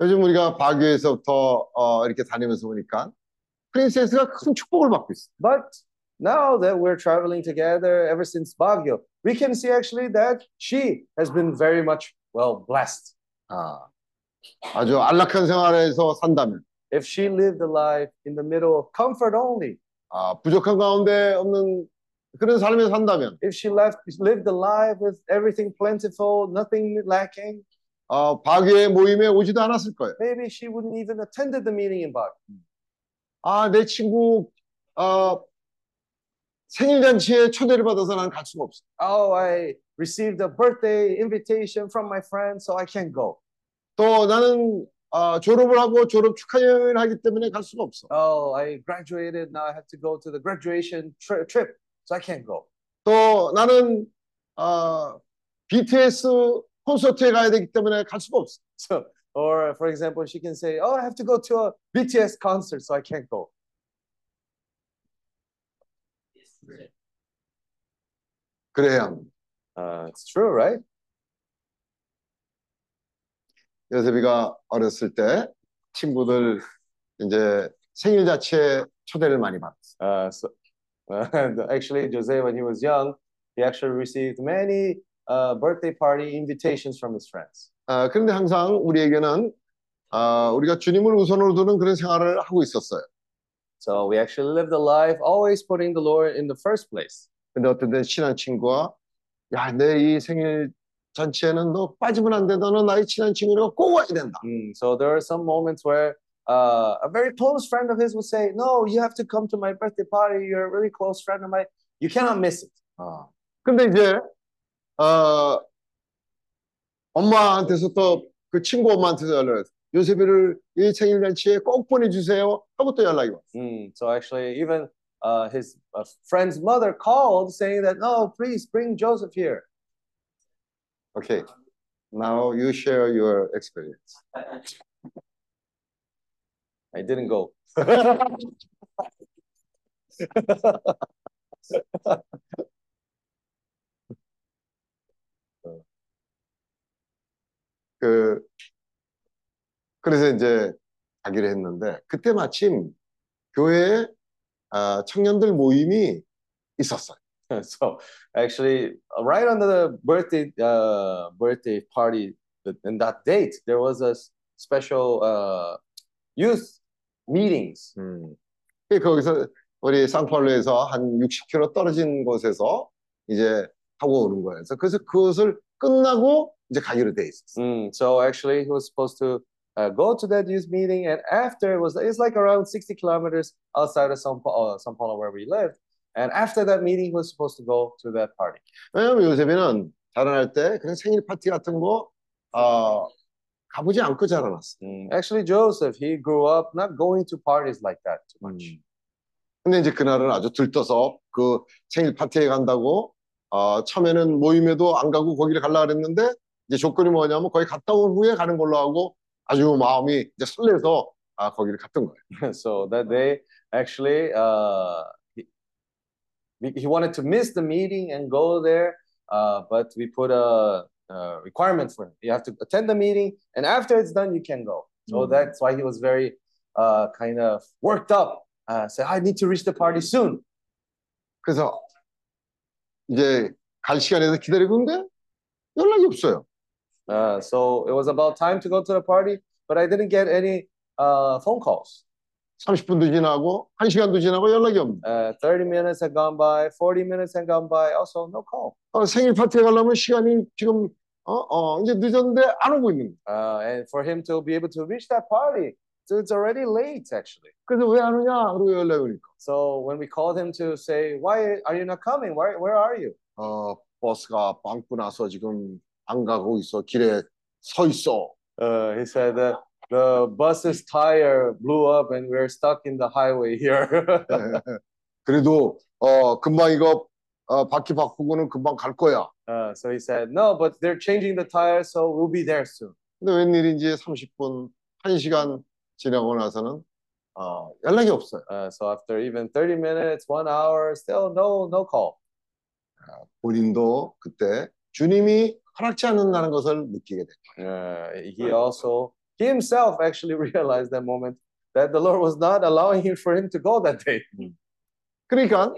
요즘 우리가 바교에서부터 어, 이렇게 다니면서 보니까 프린세스가 큰 축복을 받고 있어요. But now that we're traveling together ever since Baguio, we can see actually that she has been very much well blessed. 아, 아주 안락한 생활에서 산다면 If she lived a life in the middle of comfort only, 아, 부족한 가운데 없는 그런 삶에 산다면 if she left lived a life with everything plentiful, nothing lacking, 어, 바교의 모임에 오지도 않았을 거예요. maybe she wouldn't even attended the meeting in Baguio. 아, 내 친구 어, 생일 잔치에 초대를 받아서 난갈 수가 없어. Oh, I received a birthday invitation from my friend, so I can't go. 또 나는 어, 졸업을 하고 졸업 축하 여행을 하기 때문에 갈 수가 없어. Oh, I graduated, now I have to go to the graduation tri- trip, so I can't go. 또 나는 어, BTS 콘서트에 가야 되기 때문에 갈 수가 없어. So, or for example, she can say, "Oh, I have to go to a BTS concert, so I can't go." 그래야 합니다. Uh, it's true, right? 요셉이가 어렸을 때 친구들 이제 생일 자체에 초대를 많이 받았어. Uh, so, actually, Jose, when he was young, he actually received many uh, birthday party invitations from his friends. 아, 그런데 항상 우리에게는 아, 우리가 주님을 우선으로 두는 그런 생활을 하고 있었어요. So we actually lived a life always putting the Lord in the first place. 근데 어떤 때 친한 친구가 야, 내 이 생일 잔치에는 너 빠지면 안 돼. 너는 나의 친한 친구니까 꼭 와야 된다. Mm, so there are some moments where uh, a very close friend of his would say, "No, you have to come to my birthday party. You're a really close friend of mine. You cannot miss it." 아, 근데 이제 어, 엄마한테서 또 그 친구 엄마한테서 연락을 했어. 요셉이를 이 생일 잔치에 꼭 보내주세요. 하고 또 연락이 왔어. Mm, so actually, even uh, his uh, friend's mother called saying that, "No, please bring Joseph here." Okay. Now you share your experience. <laughs> I didn't go. <laughs> 그 그래서 이제 가기로 했는데 그때 마침 교회에 아, 청년들 모임이 있었어요. <laughs> so actually, uh, right on the birthday uh, birthday party th- in that date, there was a s- special uh, youth meetings. 음. 그 거기서 우리 상파울루에서 한 60km 떨어진 곳에서 이제 하고 오는 거예요. 그래서 그것을 끝나고 이제 가기로 돼 있었어요. Mm, so actually, he was supposed to uh, go to that youth meeting, and after it was it's like around 60 kilometers outside of São Paulo, uh, São Paulo where we lived. And after that meeting, he was supposed to go to that party. 왜냐면 요셉이는 자라날 때 그런 생일 파티 같은 거 어, 가보지 않고 자라났어. Mm, Actually, Joseph, he grew up not going to parties like that too much. 근데 이제 그날은 아주 들떠서 그 생일 파티에 간다고 어, 처음에는 모임에도 안 가고 거기를 가려고 그랬는데 이제 조건이 뭐냐면 거기 갔다 온 후에 가는 걸로 하고 아주 마음이 이제 설레서 아, 거기를 갔던 거예요. so that day, actually, uh, he, he wanted to miss the meeting and go there, uh, but we put a, a requirement for him. You have to attend the meeting, and after it's done, you can go. So Mm. that's why he was very uh, kind of worked up. Uh, said, I need to reach the party soon. 그래서 이제 갈 시간에서 기다리고 있는데 연락이 없어요. Uh, so it was about time to go to the party, but I didn't get any uh, phone calls. 30분도 지나고 1시간도 지나고 연락이 없네. Uh, 30 minutes had gone by, 40 minutes had gone by, also no call. 어, 생일 파티에 가려면 시간이 지금 어, 어, 이제 늦었는데 안 오고 있는 거예요. Uh, and for him to be able to reach that party, so it's already late actually. 그래서 왜 안 오냐? 그러고 연락이 오니까 So when we called him to say, why are you not coming? Where, where are you? 어, 버스가 빵꾸 나서 지금 안 가고 있어. 길에 서 있어. Uh, he said that the bus's tire blew up and we're stuck in the highway here. <laughs> 그래도 어, 금방 이거 어, 바퀴 바꾸고는 금방 갈 거야. Uh, so he said, no, but they're changing the tires, so we'll be there soon. 근데 웬일인지 30분, 1시간 지나고 나서는 어, 연락이 없어요. Uh, so after even 30 minutes, one hour, still no no call. 본인도 그때 주님이 허락지 않는다는 것을 느끼게 됐죠. Uh, he also, he himself actually realized that moment that the Lord was not allowing him for him to go that day. 그러니까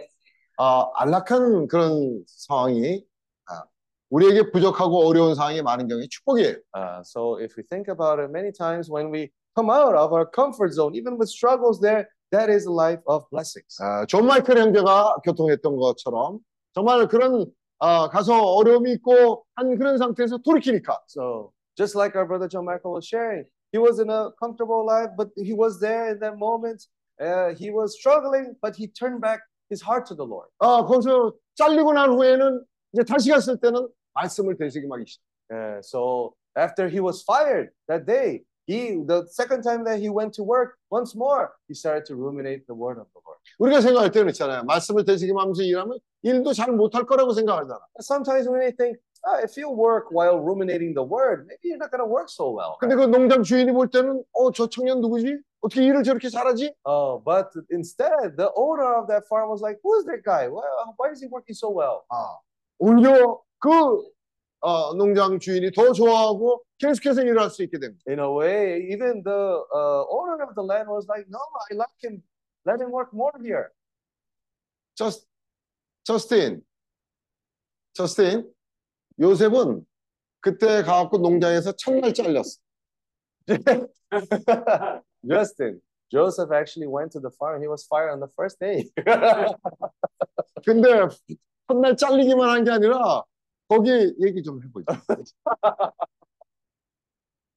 아, 안락한 그런 상황이 아, 우리에게 부족하고 어려운 상황이 많은 경우에 축복이에요. Uh, so if we think about it, many times when we come out of our comfort zone, even with struggles there, that is a life of blessings. 아, 존 마이클 형제가 교통했던 것처럼 정말 그런 아, 가서 어려움이 있고 한 그런 상태에서 돌이키니까 So just like our brother John Michael was sharing, he was in a comfortable life, but he was there in that moment. Uh, he was struggling, but he turned back his heart to the Lord. 아, 거기서 잘리고 난 후에는 이제 다시 갔을 때는 말씀을 되새김하기 시작. Uh, so after he was fired that day, he the second time that he went to work, once more he started to ruminate the word of the Lord. 우리가 생각할 때는 있잖아요. 말씀을 되새김하면서 일하면 일도 잘 못할 거라고 생각하잖아. Sometimes when we think, ah, if you work while ruminating the word, maybe you're not going to work so well. 근데 그 농장 주인이 볼 때는 어, 저 청년 누구지? 어떻게 일을 저렇게 잘하지? Oh, but instead, the owner of that farm was like, "Who is that guy? Why, why is he working so well?" 아, 오히려 그 어, 농장 주인이 더 좋아하고 계속해서 일을 할 수 있게 됩니다. In a way, even the uh, owner of the land was like, "No, I like him. Let him work more here." 저스, 저스틴, 저스틴, 요셉은 그때 가갖고 농장에서 첫날 잘렸어. <laughs> Justin, Joseph actually went to the farm. He was fired on the first day. <laughs> 근데 첫날 잘리기만 한 게 아니라 거기 얘기 좀 해보자. <laughs>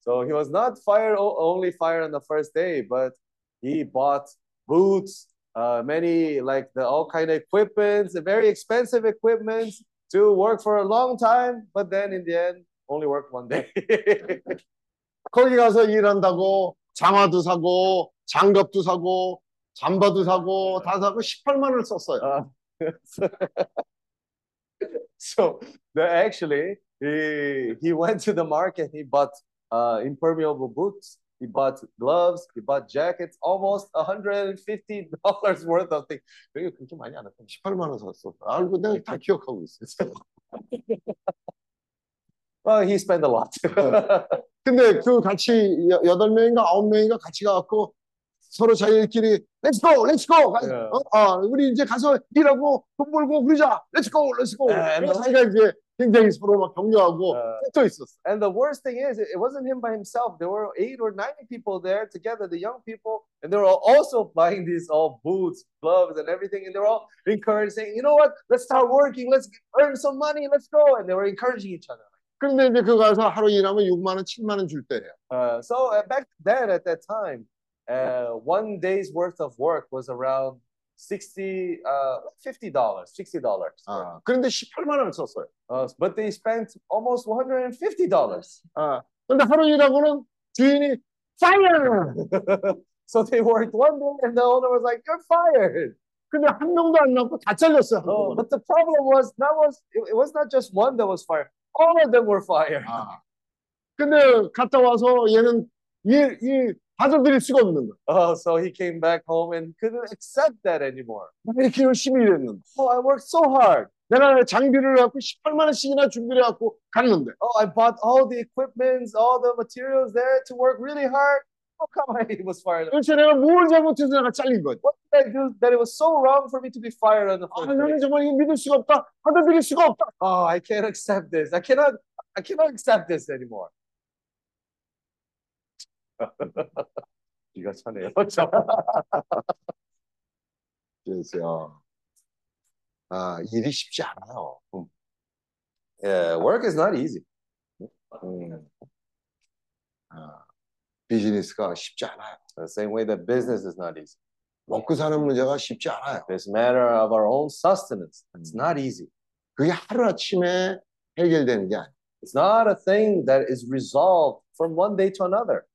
so he was not fired o- only fired on the first day, but he bought boots, uh, many like the all kind of equipments, very expensive equipments To work for a long time. But then in the end, only worked one day. 거기 가서 일한다고 장화도 사고 장갑도 사고 잠바도 사고 다 사고 18만 원을 썼어요. Uh, so actually he he went to the market he bought uh, impermeable boots he bought gloves he bought jackets almost 150 dollars <laughs> worth of things. 되게 그렇게 많이 안 했던 18만 원 샀어. 알고 내가 다 기억하고 있어. <laughs> well he spent a lot. 근데 그 같이 여- 여덟 명인가 아홉 명인가 같이 가갖고 서로 자기들끼리 렛츠 고 렛츠 고 예. 어, 어, 우리 이제 가서 일하고 돈 벌고 그러자. 렛츠 고 렛츠 고 자기가 이제 굉장히 서로 막 격려하고 어. 또 있었어. and the worst thing is it it wasn't him by himself there were eight or nine people there together the young people and they were all also buying these all boots gloves and everything and they were all encouraging saying you know what let's start working let's earn some money let's go and they were encouraging each other 근데 이제 그 가서 하루 일하면 6만 원, 7만 원 줄 때예요. Uh, so uh, back then, at that time, uh, one day's worth of work was around sixty, uh, fifty dollars, sixty dollars. 아, 그런데 18만 원을 썼어요. Uh, but they spent almost one hundred and fifty dollars. 아, 근데 하루 일하고는 주인이 fire! <laughs> so they worked one day, and the owner was like, "You're fired." 근데 한 명도 안 남고 다 잘렸어. Oh, but the problem was that was it, it was not just one that was fired; all of them were fired. 아. 근데 갔다 와서 얘는 이, 이 받아들일 수가 없는 거야. Oh, so he came back home and couldn't accept that anymore. 내가 이렇게 열심히 일했는데. Oh, I worked so hard. 내가 장비를 갖고 18만 원씩이나 준비를 해갖고 갔는데. oh, I bought all the equipments, all the materials there to work really hard. How come I <laughs> was fired? 도대체 내가 뭘 잘못해서 내가 잘린 거지? What did I do that it was so wrong for me to be fired on the 아, first 나는 day? 정말 이거 믿을 수가 없다. 받아들일 수가 없다. Oh, I can't accept this. I cannot. I cannot accept this anymore. 이거 차네요. 그래서 아, 일이 쉽지 않아요. yeah, work is not easy. 음. 아, 비즈니스가 쉽지 않아요. The same way that business is not easy. 먹고 사는 문제가 쉽지 않아요. This matter of our own sustenance. It's not easy. 그게 하루아침에 해결되는 게 아니에요. It's not a thing that is resolved from one day to another.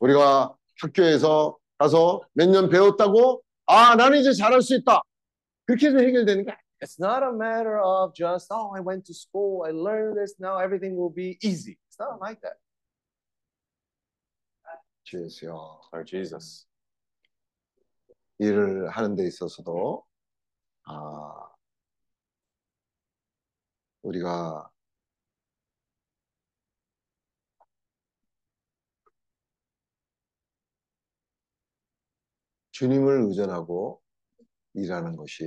우리가 학교에서 가서 몇 년 배웠다고 아, 나는 이제 잘할 수 있다. 그렇게 해서 해결되는 게. It's not a matter of just, oh, I went to school, I learned this, now everything will be easy. It's not like that. 주 예수여. Lord Jesus. 일을 하는 데 있어서도 아 우리가 주님을 의존하고 일하는 것이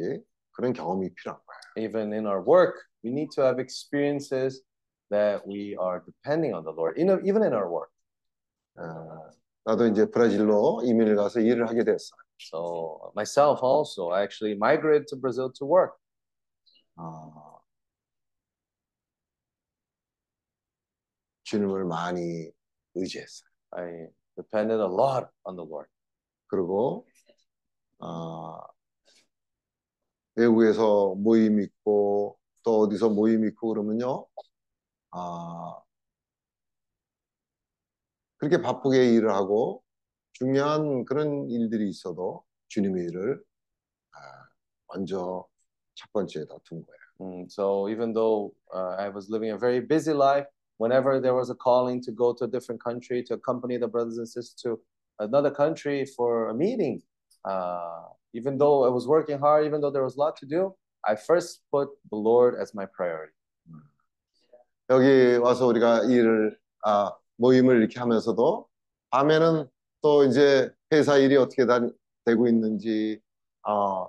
그런 경험이 필요한 거예요. Even in our work, we need to have experiences that we are depending on the Lord, in, even in our work. 아, 나도 이제 브라질로 이민을 가서 일을 하게 됐어. So myself also, I actually migrated to Brazil to work. 아, 주님을 많이 의지했어요. I depended a lot on the Lord. 그리고 아, 외국에서 모임 있고 또 어디서 모임 있고 그러면요. 아, 그렇게 바쁘게 일을 하고 중요한 그런 일들이 있어도 주님의 일을 아, 먼저 첫 번째에다 둔 거예요. Mm, so even though uh, I was living a very busy life, whenever there was a calling to go to a different country to accompany the brothers and sisters to another country for a meeting, uh, even though I was working hard, even though there was a lot to do, I first put the Lord as my priority. 여기 와서 우리가 일을 아, 모임을 이렇게 하면서도 밤에는 또 이제 회사 일이 어떻게 다, 되고 있는지 아,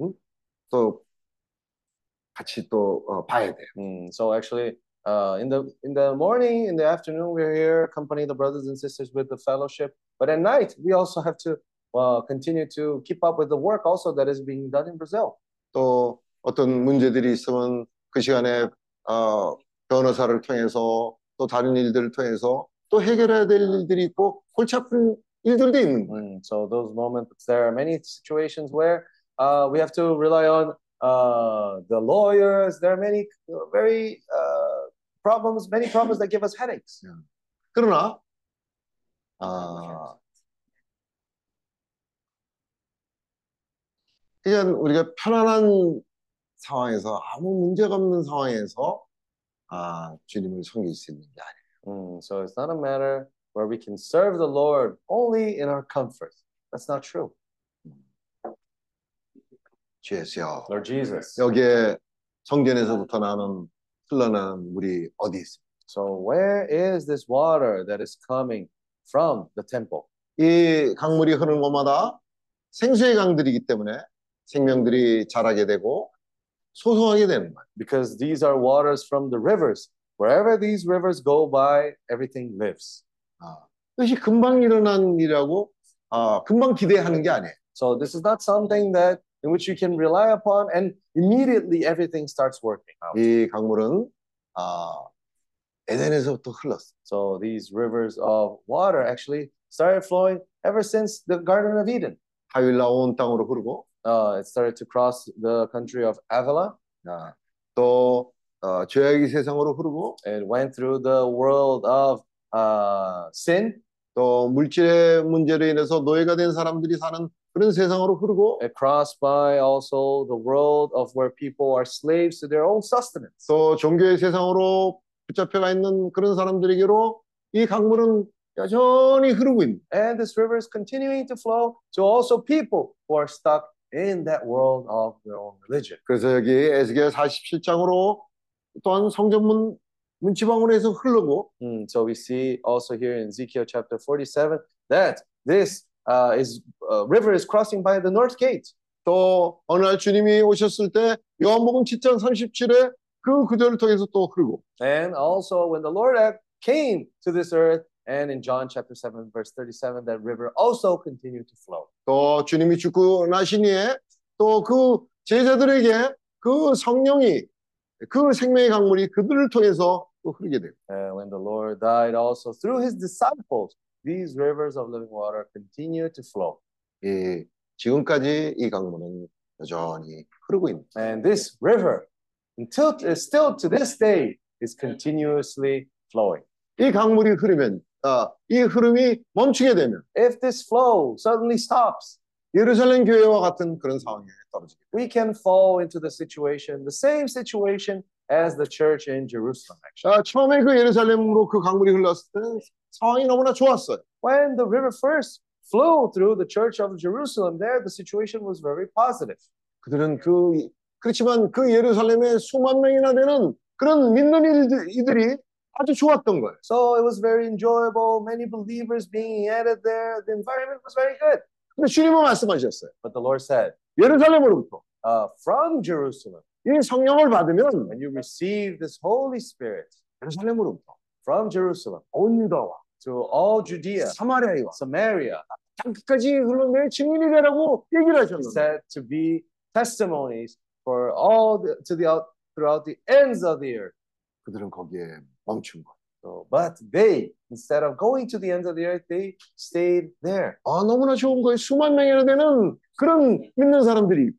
응? 또 같이 또 어, 봐야 돼요. Mm, so actually, uh, in the in the morning, in the afternoon, we're here accompanying the brothers and sisters with the fellowship. But at night, we also have to uh, continue to keep up with the work also that is being done in Brazil. 또 어떤 문제들이 있으면 그 시간에 어, 변호사를 통해서 또 다른 일들을 통해서 또 해결해야 될 일들이 있고 골치 아픈 일들도 있는 거예요. Mm, so those moments, there are many situations where uh, we have to rely on uh, the lawyers. There are many uh, very uh, problems, many problems that give us headaches. 그러나 아, 그냥 우리가 편안한 상황에서 아무 문제가 없는 상황에서 아, 주님을 섬길 수 있는 게 아니에요. Mm, so it's not a matter where we can serve the Lord only in our comfort. That's not true. 주 예수여. Lord Jesus. 여기에 성전에서부터 나는 흘러나는 물이 어디 있습니까? So where is this water that is coming from the temple? 이 강물이 흐르는 곳마다 생수의 강들이기 때문에 생명들이 자라게 되고 소송하게 되는 거예요. Because these are waters from the rivers. Wherever these rivers go by, everything lives. 아, 그것이 금방 일어난 일이라고 아, 금방 기대하는 게 아니에요. So this is not something that in which you can rely upon and immediately everything starts working out. 이 강물은 아, 에덴에서부터 흘렀어. So these rivers of water actually started flowing ever since the Garden of Eden. 하윌라 온 땅으로 흐르고 uh, it started to cross the country of Havilah. 아, 또 어, 죄악이 It went through the world of uh, sin. 또 물질의 문제로 인해서 노예가 된 사람들이 사는 그런 세상으로 흐르고 It crossed by also the world of where people are slaves to their own sustenance. 또 종교의 세상으로 붙잡혀가 있는 그런 사람들에게로 이 강물은 여전히 흐르고 있는 And this river is continuing to flow to also people who are stuck in that world of their own religion. 그래서 여기 에스겔 47장으로 또한 성전문 문지방으로 해서 흐르고 Mm, so we see also here in Ezekiel chapter 47 that this uh, is uh, river is crossing by the north gate. 또 어느 날 주님이 오셨을 때 요한복음 7장 37에 그 구절을 통해서 또 흐르고 And also when the Lord came to this earth, and in John chapter 7, verse 37, that river also continued to flow. 또 주님이 죽고 나신 후에 또 그 제자들에게 그 성령이 그 생명의 강물이 그들을 통해서 또 흐르게 돼요. And when the Lord died, also through his disciples, these rivers of living water continue to flow. 예, 지금까지 이 강물은 여전히 흐르고 있는. And this river, until still to this day, is continuously flowing. 이 강물이 흐르면 아, 이 흐름이 멈추게 되면 If this flow suddenly stops, 예루살렘 교회와 같은 그런 상황에 떨어지게. We can fall into the situation, the same situation as the church in Jerusalem, actually. 아, 처음에 그 예루살렘으로 그 강물이 흘렀을 때는 상황이 너무나 좋았어요. When the river first flew through the church of Jerusalem, there the situation was very positive. 그들은 그 그렇지만 그 예루살렘에 수만 명이나 되는 그런 믿는 이들- 이들이 아주 좋았던 거예요. So it was very enjoyable, many believers being added there. The environment was very good. 근데 주님은 말씀하셨어요. But the Lord said, 예루살렘으로부터 uh, from Jerusalem, 이 성령을 받으면 when you receive this Holy Spirit 예루살렘으로부터 from Jerusalem 온 유다와 to all Judea, 사마리아와 Samaria, 땅끝까지 흘러 내 증인이 되라고 얘기를 He 하셨는데 said to be testimonies for all the, to the out throughout the ends of the earth. 그들은 거기에 멈춘 거예요. So, but they, instead of going to the ends of the earth, they stayed there. 아 너무나 좋은 거예요. 수만 명이나 되는 그런 믿는 사람들이.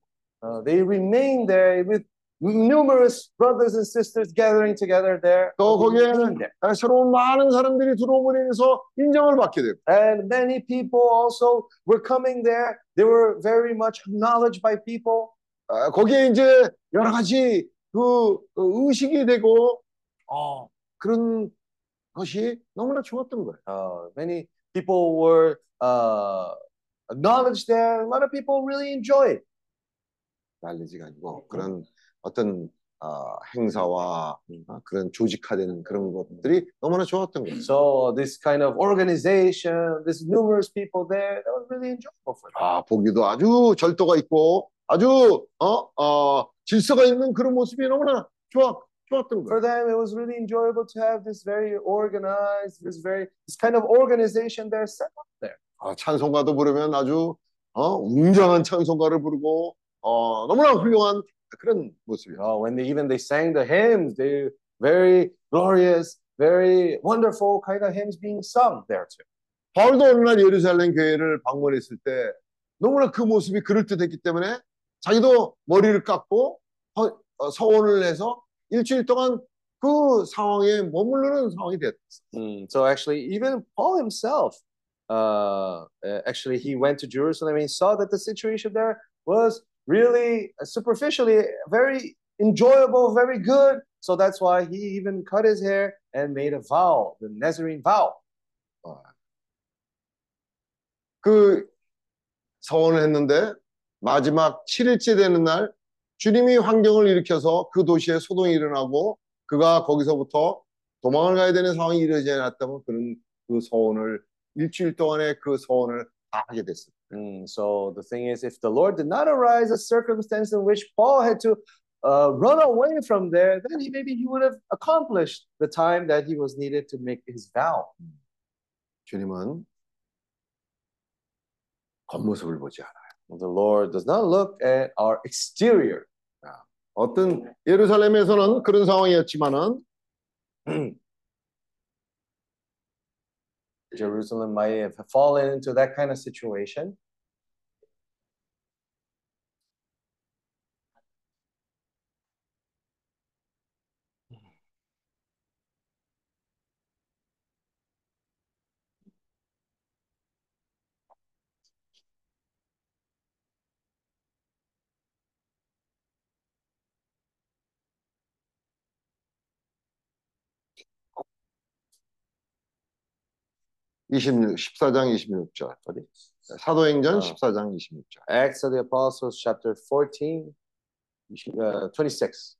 Uh, they remained there with numerous brothers and sisters gathering together there. 또 거기에는. 아, 새로운 많은 사람들이 들어오므로 인해서 인정을 받게 되고 And many people also were coming there. They were very much acknowledged by people. 아, 거기에 이제 여러 가지 그 어, 의식이 되고 어, 그런 것이 너무나 좋았던 거예요. Uh, many people were uh, acknowledged there. A lot of people really enjoyed. 날리지 가지고 그런 어떤 어, 행사와 어, 그런 조직화된 그런 것들이 너무나 좋았던 거예요. So this kind of organization, this numerous people there, that was really enjoyable for them. 아 보기도 아주 절도가 있고 아주 어, 어, 질서가 있는 그런 모습이 너무나 좋아 좋았던 For 거예요. them, it was really enjoyable to have this very organized, this very this kind of organization there set up there. 아, 찬송가도 부르면 아주 어, 웅장한 찬송가를 부르고 어, 너무나 훌륭한 그런 모습이에요. Oh, when they even they sang the hymns, they very glorious, very wonderful kind of hymns being sung there too. 바울도 어느 날 예루살렘 교회를 방문했을 때 너무나 그 모습이 그럴듯했기 때문에 자기도 머리를 깎고 어, 어, 서원을 해서 일주일 동안 그 상황에 머무르는 상황이 됐어요. Mm, so actually, even Paul himself, uh, uh, actually, he went to Jerusalem and he saw that the situation there was really uh, superficially very enjoyable, very good. So that's why he even cut his hair and made a vow, the Nazarene vow. 그 서원을 했는데 마지막 7일째 되는 날 주님이 환경을 일으켜서 그 도시에 소동이 일어나고 그가 거기서부터 도망을 가야 되는 상황이 이루어지지 않았다면 그는 그 서원을 일주일 동안의 그 서원을 다 하게 됐어요. Mm, so the thing is, if the Lord did not arise a circumstance in which Paul had to uh, run away from there, then he, maybe he would have accomplished the time that he was needed to make his vow. 주님은 겉모습을 보지 않아요. The Lord does not look at our exterior. 어떤 예루살렘에서는 그런 상황이었지만은 <clears throat> Jerusalem might have fallen into that kind of situation. 이십육 14장 26절 어디? 사도행전 아. 14장 26절 Acts of the Apostles, chapter 14, uh, 26.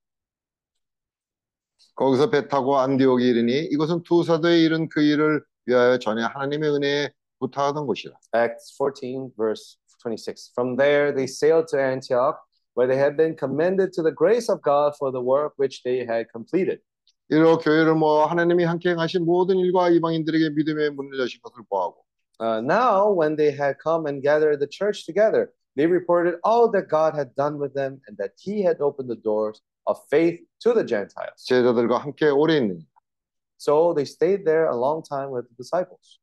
거기서 배 타고 안디옥에 이르니 이것은 두 사도에 이른 그 일을 위하여 전에 하나님의 은혜에 부탁하던 곳이라 Acts 14, verse 26. From there they sailed to Antioch, where they had been commended to the grace of God for the work which they had completed. 이로 교회를 모아 하나님이 함께 행하신 모든 일과 이방인들에게 믿음의 문을 여신 것을 보하고 Uh, now, when they had come and gathered the church together, they reported all that God had done with them and that He had opened the doors of faith to the Gentiles. 제자들과 함께 오래 있는 So they stayed there a long time with the disciples.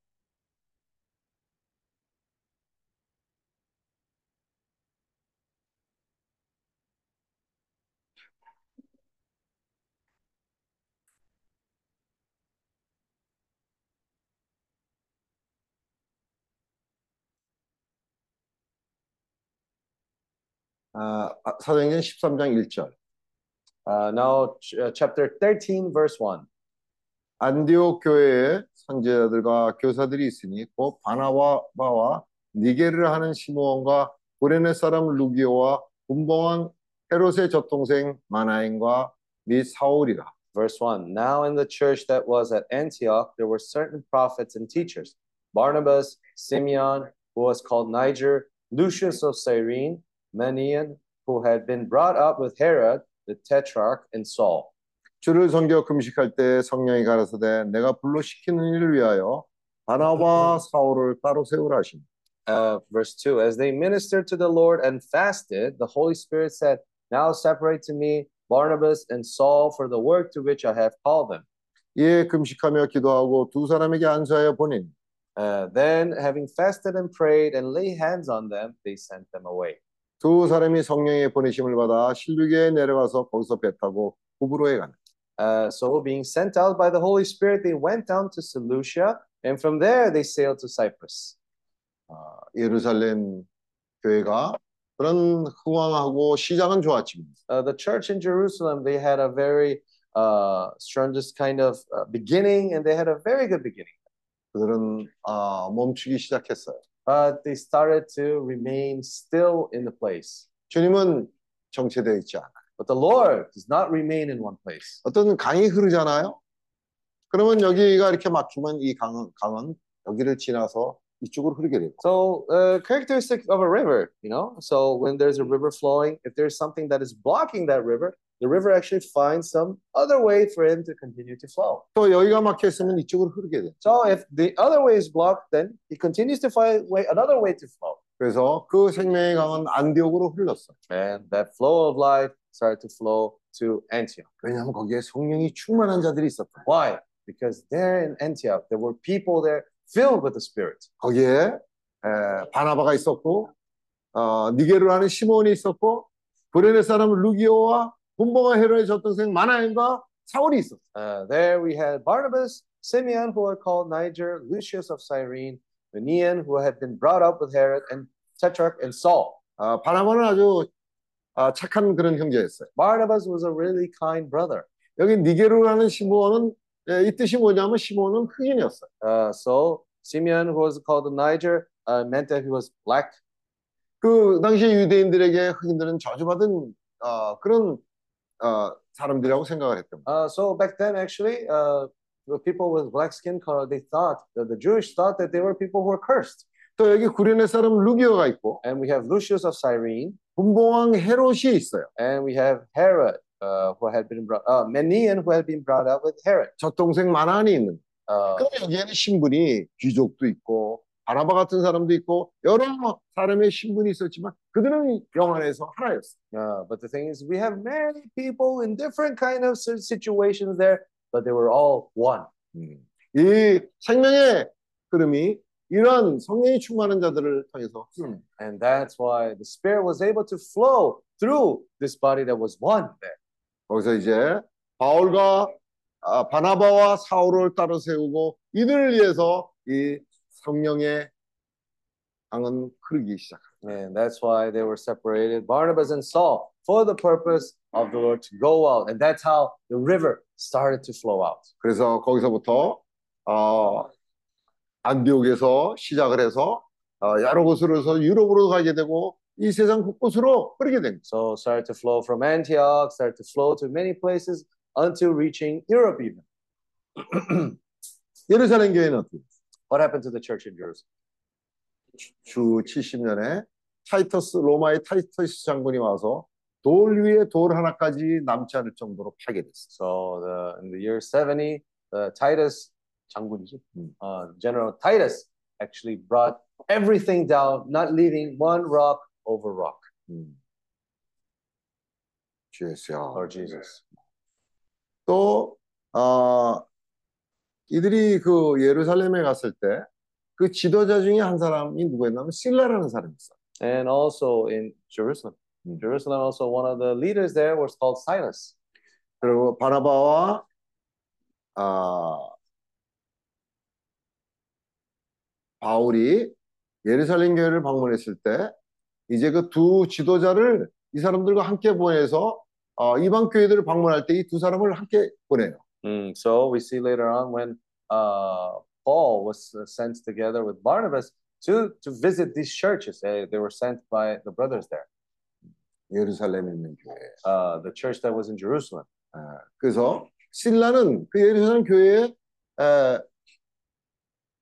사도행전 13장 1절. Uh, now, ch- uh, chapter 13, verse 1. 안디옥 교회에 선지자들과 교사들이 있으니 곧 바나바와 니게를 하는 시므온과 구레네 사람 루기오와 분봉왕 헤롯의 젖동생 마나인과 및 사울이라. Verse 1 Now in the church that was at Antioch, there were certain prophets and teachers Barnabas, Simeon, who was called Niger, Lucius of Cyrene, Manaen, who had been brought up with Herod, the tetrarch, and Saul. 주를 섬겨 금식할 때 성령이 가라사대 내가 불로 시키는 일을 위하여 바나바 사울을 따로 세우라 하시니. Uh, verse 2 As they ministered to the Lord and fasted, the Holy Spirit said, Now separate to me Barnabas and Saul for the work to which I have called them. 이에 금식하며 기도하고 두 사람에게 안수하여 보니. Uh, then, having fasted and prayed and laid hands on them, they sent them away. 두 사람이 성령의 보내심을 받아 실루게에 내려가서 거기서 배 타고 구브로에 가니. Uh, so, being sent out by the Holy Spirit, they went down to Seleucia, and from there they sailed to Cyprus. 아, 예루살렘 교회가 그런 흥왕하고 시작은 좋았지만 Uh, the church in Jerusalem, they had a very uh, strongest kind of uh, beginning, and they had a very good beginning. 그들은 아, 멈추기 시작했어요. But they started to remain still in the place. 주님은 정체되어 있지 않아요. But the Lord does not remain in one place. 어떤 강이 흐르잖아요. 그러면 여기가 이렇게 막히면 이 강은, 강은 여기를 지나서 이쪽으로 흐르게 되고 So, uh, characteristic of a river, you know. So, when there's a river flowing, if there's something that is blocking that river, the river actually finds some other way for it to continue to flow. 또 여기가 막혀 있으면 이쪽으로 흐르게 돼요. So, if the other way is blocked, then he continues to find way another way to flow, 그래서 그 생명의 강은 안디옥으로 흘렀어요. and that flow of life started to flow to Antioch. 왜냐하면 거기에 성령이 충만한 자들이 있었다. Why? Because there in Antioch, there were people there filled with the Spirit. 거기에 에, 바나바가 있었고 어, 니게를 하는 시몬이 있었고 브레네 사람 루기오와 분봉아 헤로의 젖동생 마나임과 사울이 있었어. Uh, there we had Barnabas, Simeon, who are called Niger, Lucius of Cyrene, Manaen, who had been brought up with Herod, and Tetrarch and Saul. 아, 바나바는 아주 아, 착한 그런 형제였어요. Barnabas was a really kind brother. 여기 니게르라는 시몬은 예, 이 뜻이 뭐냐면 시몬은 흑인이었어요. Uh, so Simeon, who was called Niger, uh, meant that he was black. 그 당시에 유대인들에게 흑인들은 저주받은 어, 그런 어, 사람들이라고 생각을 했던 거예요. Uh, so back then, actually, uh, the people with black skin color, they thought that the Jewish thought that they were people who were cursed. 또 여기 구레네 사람 루기오가 있고 And we have Lucius of Cyrene, 분봉왕 헤롯이 있어요. and we have Herod, uh, who had been brought, uh, Manaen, who had been brought up with Herod. 젖동생 마나니 있는. Uh, 그럼 여기에는 신분이 귀족도 있고 바나바 같은 사람도 있고 여러 사람의 신분이 있었지만 그들은 영 안에서 하나였어. Uh, but the thing is, we have many people in different kind of si- situations there, but they were all one. 이 생명의 흐름이 이러한 성령이 충만한 자들을 통해서 거예요. And that's why the Spirit was able to flow through this body that was one there. 거기서 이제 바울과 아, 바나바와 사울을 따로 세우고 이들을 위해서 이 성령의 강은 흐르기 시작합니다. And that's why they were separated, Barnabas and Saul, for the purpose of the Lord to go out. And that's how the river started to flow out. 그래서 거기서부터 어, 안디옥에서 시작을 해서 어, 여러 곳으로 해서 유럽으로 가게 되고 이 세상 곳곳으로 흐르게 됩니다. So started to flow from Antioch, started to flow to many places until reaching Europe even. <clears throat> 예루살렘 교회는 어떻게 됐어요? What happened to the church in Jerusalem? 주 70년에 타이터스 로마의 타이터스 장군이 와서 돌 위에 돌 하나까지 남지 않을 정도로 파괴됐어요. So the, in the year 70, the Titus, 장군이죠? uh, General Titus actually brought everything down, not leaving one rock over rock. 음. 주 예수야. Lord Jesus. 또 어, 이들이 그 예루살렘에 갔을 때 그 지도자 중에 한 사람이 누구였냐면 실라라는 사람이 있어. And also in Jerusalem. In Jerusalem, also one of the leaders there was called Silas. 그리고 바나바와 아, 바울이 예루살렘 교회를 방문했을 때 이제 그 두 지도자를 이 사람들과 함께 보내서 어, 이방 교회들을 방문할 때 이 두 사람을 함께 보내요. Mm, so we see later on when uh, Paul was uh, sent together with Barnabas to, to visit these churches. They, they were sent by the brothers there, 예루살렘에 있는 교회. uh, the church that was in Jerusalem. 아, 그래서 신라는 그 예루살렘 교회의 에,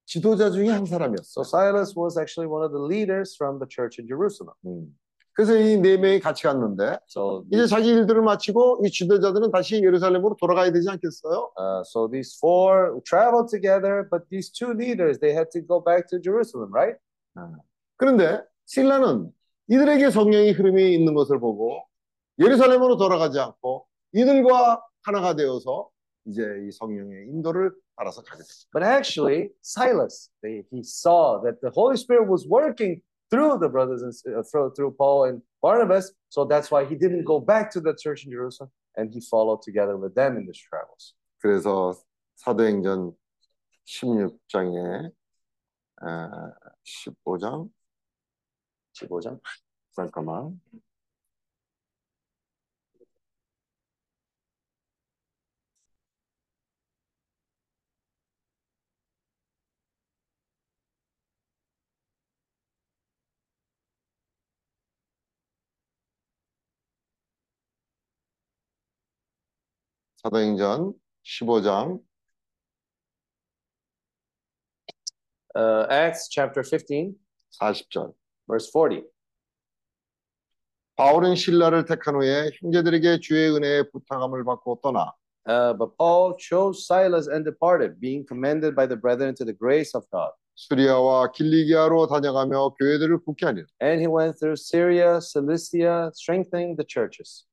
지도자 중에 한 사람이었어. So Silas was actually one of the leaders from the church in Jerusalem. 음. 그래서 이 네 명이 같이 갔는데 So 이제 자기 일들을 마치고 이 지도자들은 다시 예루살렘으로 돌아가야 되지 않겠어요? Uh, so these four traveled together, but these two leaders, they had to go back to Jerusalem, right? 그런데 신라는 이들에게 성령의 흐름이 있는 것을 보고 예루살렘으로 돌아가지 않고 이들과 하나가 되어서 이제 이 성령의 인도를 따라서 가게 됐습니다. But actually, Silas, they, he saw that the Holy Spirit was working through the brothers and uh, through, through Paul and Barnabas. So that's why he didn't go back to the church in Jerusalem and he followed together with them in these travels. 그래서 사도행전 16장에 15장 15장. 잠깐만 사도행전 15장 Uh, Acts chapter 15, 40절 verse 40. 바울은 신라를 택한 후에 형제들에게 주의 은혜에 부탁함을 받고 떠나 Uh, but Paul chose Silas and departed, being commended by the brethren to the grace of God. 수리아와 길리기아로 다녀가며 교회들을 굳게 하니라. And he went through Syria, Cilicia, strengthening the churches.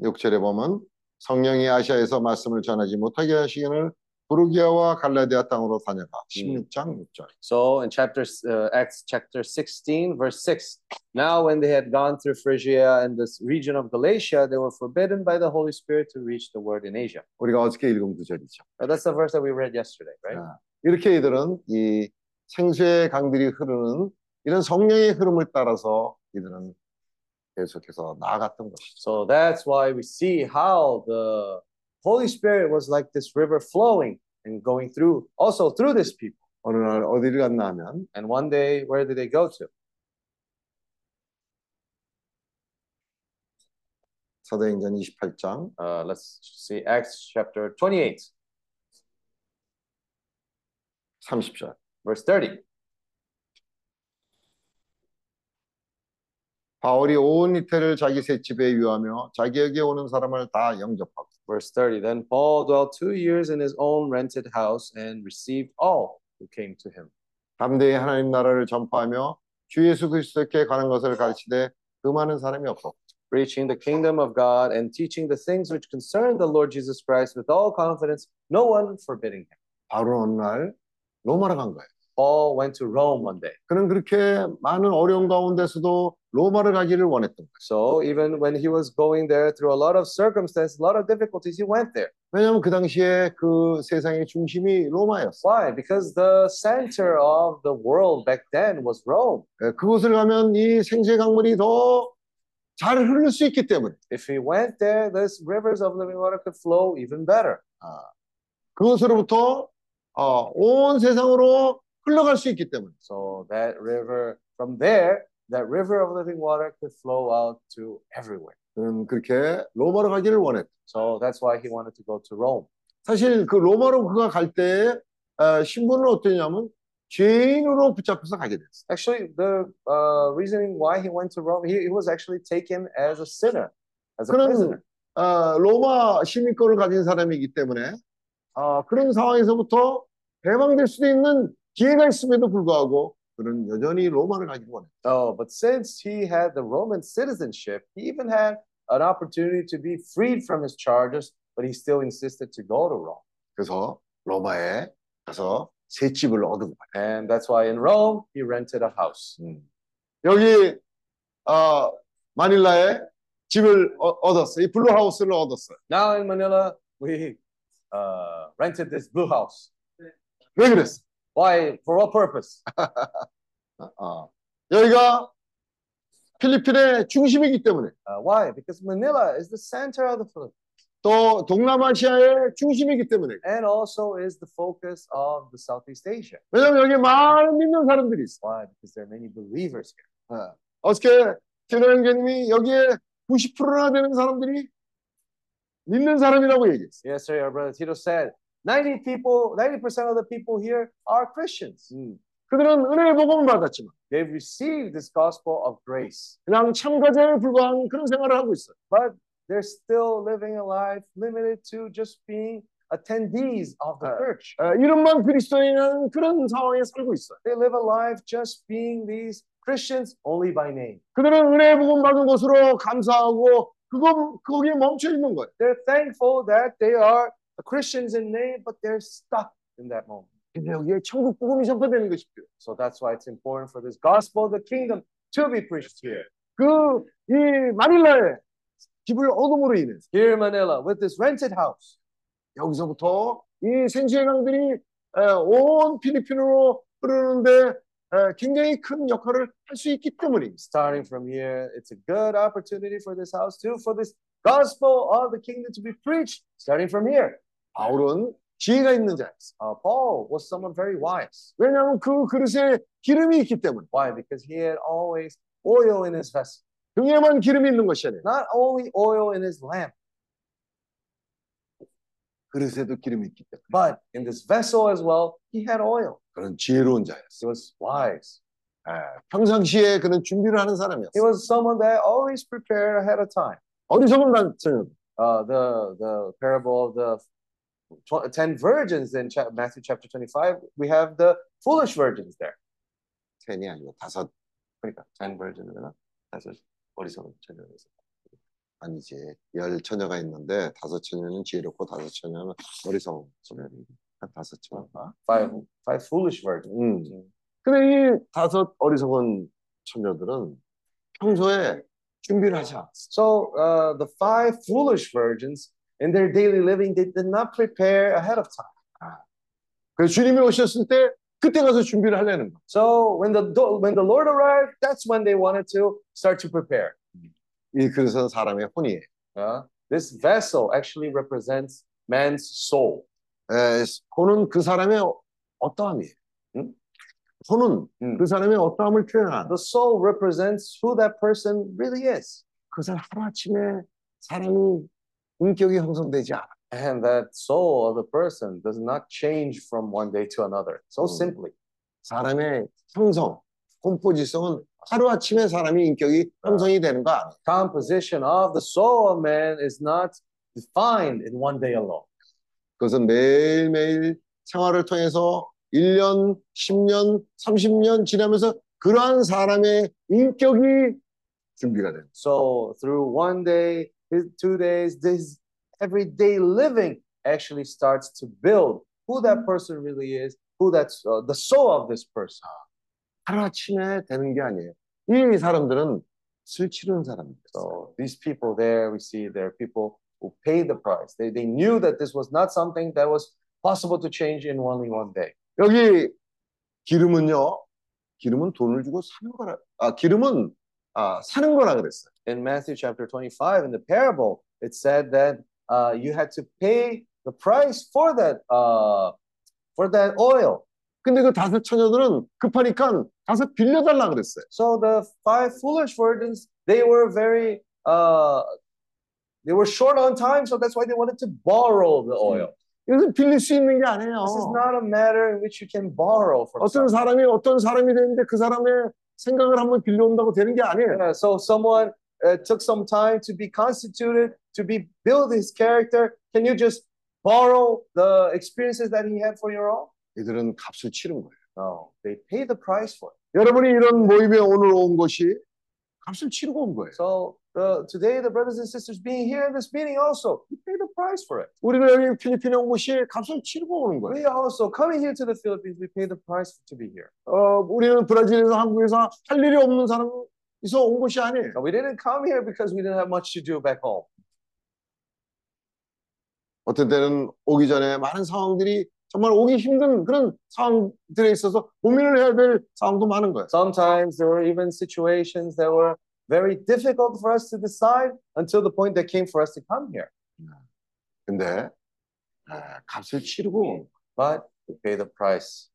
6절에 보면 성령이 아시아에서 말씀을 전하지 못하게 하시기를 부르기아와 갈라디아 땅으로 다녀가 16장 6절. So in chapter uh, Acts chapter 16 verse 6. Now when they had gone through Phrygia and this region of Galatia, they were forbidden by the Holy Spirit to reach the word in Asia. 우리가 어저께 읽은 구절이죠. Uh, that's the verse that we read yesterday, right? 아, 이렇게 이들은 이 생수의 강들이 흐르는 이런 성령의 흐름을 따라서 이들은 계속해서 나아갔던 것이죠. So that's why we see how the Holy Spirit was like this river flowing and going through also through this people. 어느 날 어디를 갔나 하면 And one day, where did they go to? 사도행전 28장 Uh, let's see Acts chapter 28, 30절. verse 30. 바울이 온 이태를 자기 새 집에 유하며 자기에게 오는 사람을 다 영접하고 Verse 30. Then Paul dwelt two years in his own rented house and received all who came to him. 담대히 하나님 나라를 전파하며 주 예수 그리스도께 가는 것을 가르치되 그 많은 사람이 없었고 preaching the kingdom of God and teaching the things which concern the Lord Jesus Christ with all confidence, no one forbidding him. 바울은 어느 날 로마로 간 거예요. Paul went to Rome one day. 그는 그렇게 많은 어려움 가운데서도 로마를 가기를 원했던 거예요. So even when he was going there through a lot of circumstances, a lot of difficulties, he went there. 왜냐하면 그 당시에 그 세상의 중심이 로마였어. Why? Because the center of the world back then was Rome. 예, 그곳을 가면 이 생수의 강물이 더 잘 흐를 수 있기 때문에 If he went there, these rivers of living water could flow even better. 그것으로부터 어, 온 세상으로 흘러갈 수 있기 때문에 So that river, from there, that river of living water could flow out to everywhere. 그는 그렇게 로마로 가기를 원했다. So that's why he wanted to go to Rome. 사실 그 로마로 그가 갈때 신분은 어떠냐면 죄인으로 붙잡혀서 가게 됐어. Actually, the uh, reasoning why he went to Rome, he, he was actually taken as a sinner, as a prisoner. 어, 로마 시민권을 가진 사람이기 때문에 어, 그런 상황에서부터 해방될 수도 있는 기회가 있음에도 불구하고 그는 여전히 로마를 가기를 원했다. Oh, but since he had the Roman citizenship, he even had an opportunity to be freed from his charges, but he still insisted to go to Rome. 그래서 로마에 가서 새 집을 얻은 거야. And that's why in Rome, he rented a house. 여기 어, 마닐라에 집을 어, 얻었어. 이 블루하우스를 얻었어. Now in Manila, we uh, rented this blue house. 왜 그랬어? Why? For what purpose? <laughs> 어. 여기가 필리핀의 중심이기 때문에 Uh, why? Because Manila is the center of the Philippines 또 동남아시아의 중심이기 때문에 and also is the focus of the Southeast Asia. 왜냐면 여기 많은 믿는 사람들이 있어. Why? Because there are many believers here. 어. 어저께 진호 형제님이 여기에 90%나 되는 사람들이 믿는 사람이라고 얘기했어. Yesterday, our brother Tito said 90 people, 90% of the people here are Christians. 그들은 은혜의 복음을 받았지만 They've received this gospel of grace, 그냥 참가자에 불과한 그런 생활을 하고 있어요. but they're still living a life limited to just being attendees of the Uh, church. 어, 이름만 그리스도인은 그런 상황에 살고 있어요. They live a life just being these Christians only by name. 그들은 은혜의 복음 받은 것으로 감사하고 그거 거기에 멈춰 있는 거예요. They're thankful that they are Christians in name, but they're stuck in that moment. 근데 여기에 천국 복음이 전파되는 것이 필요해요. So that's why it's important for this gospel of the kingdom to be preached here. 그이 마닐라에 집을 얻음으로 인해서 Here in Manila, with this rented house, 여기서부터 이 생수의 강들이 에, 온 필리핀으로 흐르는데 에, 굉장히 큰 역할을 할 수 있기 때문입니다. starting from here, it's a good opportunity for this house too, for this gospel of the kingdom to be preached, starting from here. 바울은 지혜가 있는 자였어. Uh, Paul was someone very wise. 왜냐하면 그 그릇에 기름이 있기 때문에 Why? Because he had always oil in his vessel. 등에만 기름이 있는 것이 아니라 Not only oil in his lamp, 그릇에도 기름이 있기 때문에 but in this vessel as well, he had oil. 그런 지혜로운 자였어. He was wise. 에, 평상시에 그런 준비를 하는 He 사람이었어. was someone that always prepared ahead of time. 어리석은 남자는 Uh, the the parable of the tw- ten virgins in cha- Matthew chapter twenty-five, we have the foolish virgins there. 텐이 아니고 다섯 그러니까 ten virgins나 다섯 어리석은 처녀에서. 아니지 열 처녀가 있는데 다섯 처녀는 지혜롭고 다섯 처녀는 어리석은 소년이 한 다섯 처녀. five five foolish virgins. 음. 근데 이 다섯 어리석은 처녀들은 평소에 준비를 하지 않았어. So uh, the five foolish virgins in their daily living, they did not prepare ahead of time. 그래서 주님이 오셨을 때 그때 가서 준비를 하려는 거야. So when the do- when the Lord arrived, that's when they wanted to start to prepare. 이 그릇은 사람의 혼이에요. Uh, this vessel actually represents man's soul. 에, 혼은 그 사람의 어- 어떠함이에요. 응? 혼은 음. 그 사람의 어떠함을 표현하는 The soul represents who that person really is, 그것은 하루아침에 사람이 인격이 형성되지 않아. and that soul of the person does not change from one day to another. So Mm. simply, 사람의 형성, 콤포지성은 하루아침에 사람이 인격이 형성이 되는 거 아니에요. composition of the soul of man is not defined in one day alone. 그것은 매일매일 생활을 통해서 1년, 10년, 30년 지나면서 그러한 사람의 인격이 준비가 됩니다. So through one day, his- two days, this everyday living actually starts to build who that person really is, who that's uh, the soul of this person. 하루아침에 되는 게 아니에요. 이 사람들은 술 치르는 사람입니다. So these people there, we see there are people who paid the price. They they knew that this was not something that was possible to change in only one day. 여기 기름은요. 기름은 돈을 주고 사는 거라. 아, 기름은 아, 사는 거라 그랬어요. In Matthew chapter 25, in the parable, it said that uh, you had to pay the price for that uh, for that oil. 근데 그 다섯 처녀들은 급하니까 가서 빌려달라 그랬어요. So the five foolish virgins, they were very uh they were short on time, so that's why they wanted to borrow the oil. 이것은 빌릴 수 있는 게 아니에요. This is not a matter in which you can borrow from 어떤 someone. 사람이 어떤 사람이 되는데 그 사람의 생각을 한번 빌려온다고 되는 게 아니에요. Yeah, so someone uh, took some time to be constituted, to be build his character. Can you just borrow the experiences that he had for your own? 이들은 값을 치른 거예요. No, they pay the price for it. 여러분이 이런 모임에 오늘 온 것이 값을 치르고 온 거예요. So uh, today, the brothers and sisters being here in this meeting also, you pay the price for it. 우리가 여기 필리핀에 온 것이 값을 치르고 오는 거예요. We also coming here to the Philippines, we pay the price to be here. 어, 우리는 브라질에서 한국에서 할 일이 없는 사람 이서 온 것이 아니에요. No, we didn't come here because we didn't have much to do back home. 어떤 때는 오기 전에 많은 상황들이 정말 오기 힘든 그런 상황들에 있어서 고민을 해야 될 상황도 많은 거예요. Sometimes there were even situations that were very difficult for us to decide until the point that came for us to come here. 근데 아, 값을 치르고 But we pay the price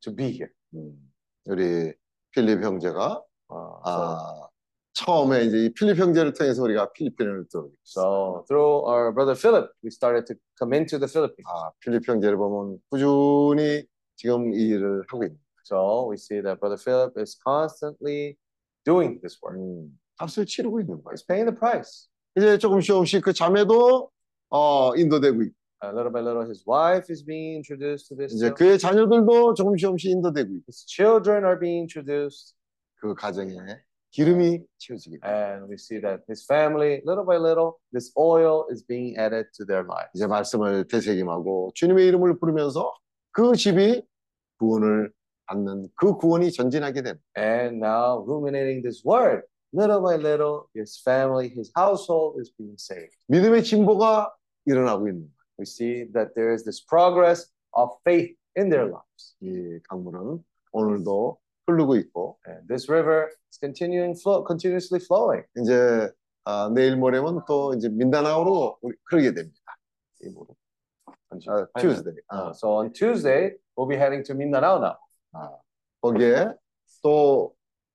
to be here. 음, 우리 필립 형제가 Uh, 아, 처음에 이제 이 필립 형제를 통해서 우리가 필리핀을 또 so through our brother Philip, we started to come into the Philippines. 아, 필립 형제를 보면 꾸준히 지금 이 일을 하고 있는 So we see that brother Philip is constantly doing this work. 음, 값을 치르고 있는 거예요. He's paying the price. 이제 조금씩 조금씩 그 자매도 어, 인도되고 있고 Uh, little by little, his wife is being introduced to this. 이제 too. 그의 자녀들도 조금씩 조금씩 인도되고 있고 His children are being introduced. 그 가정에 기름이 채워지게. And we see that his family, little by little, this oil is being added to their lives. 이제 말씀을 되새김하고 주님의 이름을 부르면서 그 집이 구원을 받는 그 구원이 전진하게 됩니다. And now, ruminating this word, little by little, his family, his household is being saved. 믿음의 진보가 일어나고 있는 거예요. We see that there is this progress of faith in their lives. 이 강물은 오늘도 흐르고 있고 this river is continuing flow, continuously flowing. 이제 아, 내일 모레면 또 이제 민다나오로 우리 흐르게 됩니다. 이 물은. 아, Tuesday. 아, Uh, so on Tuesday, we'll be heading to Mindanao now. 아, 거기에 또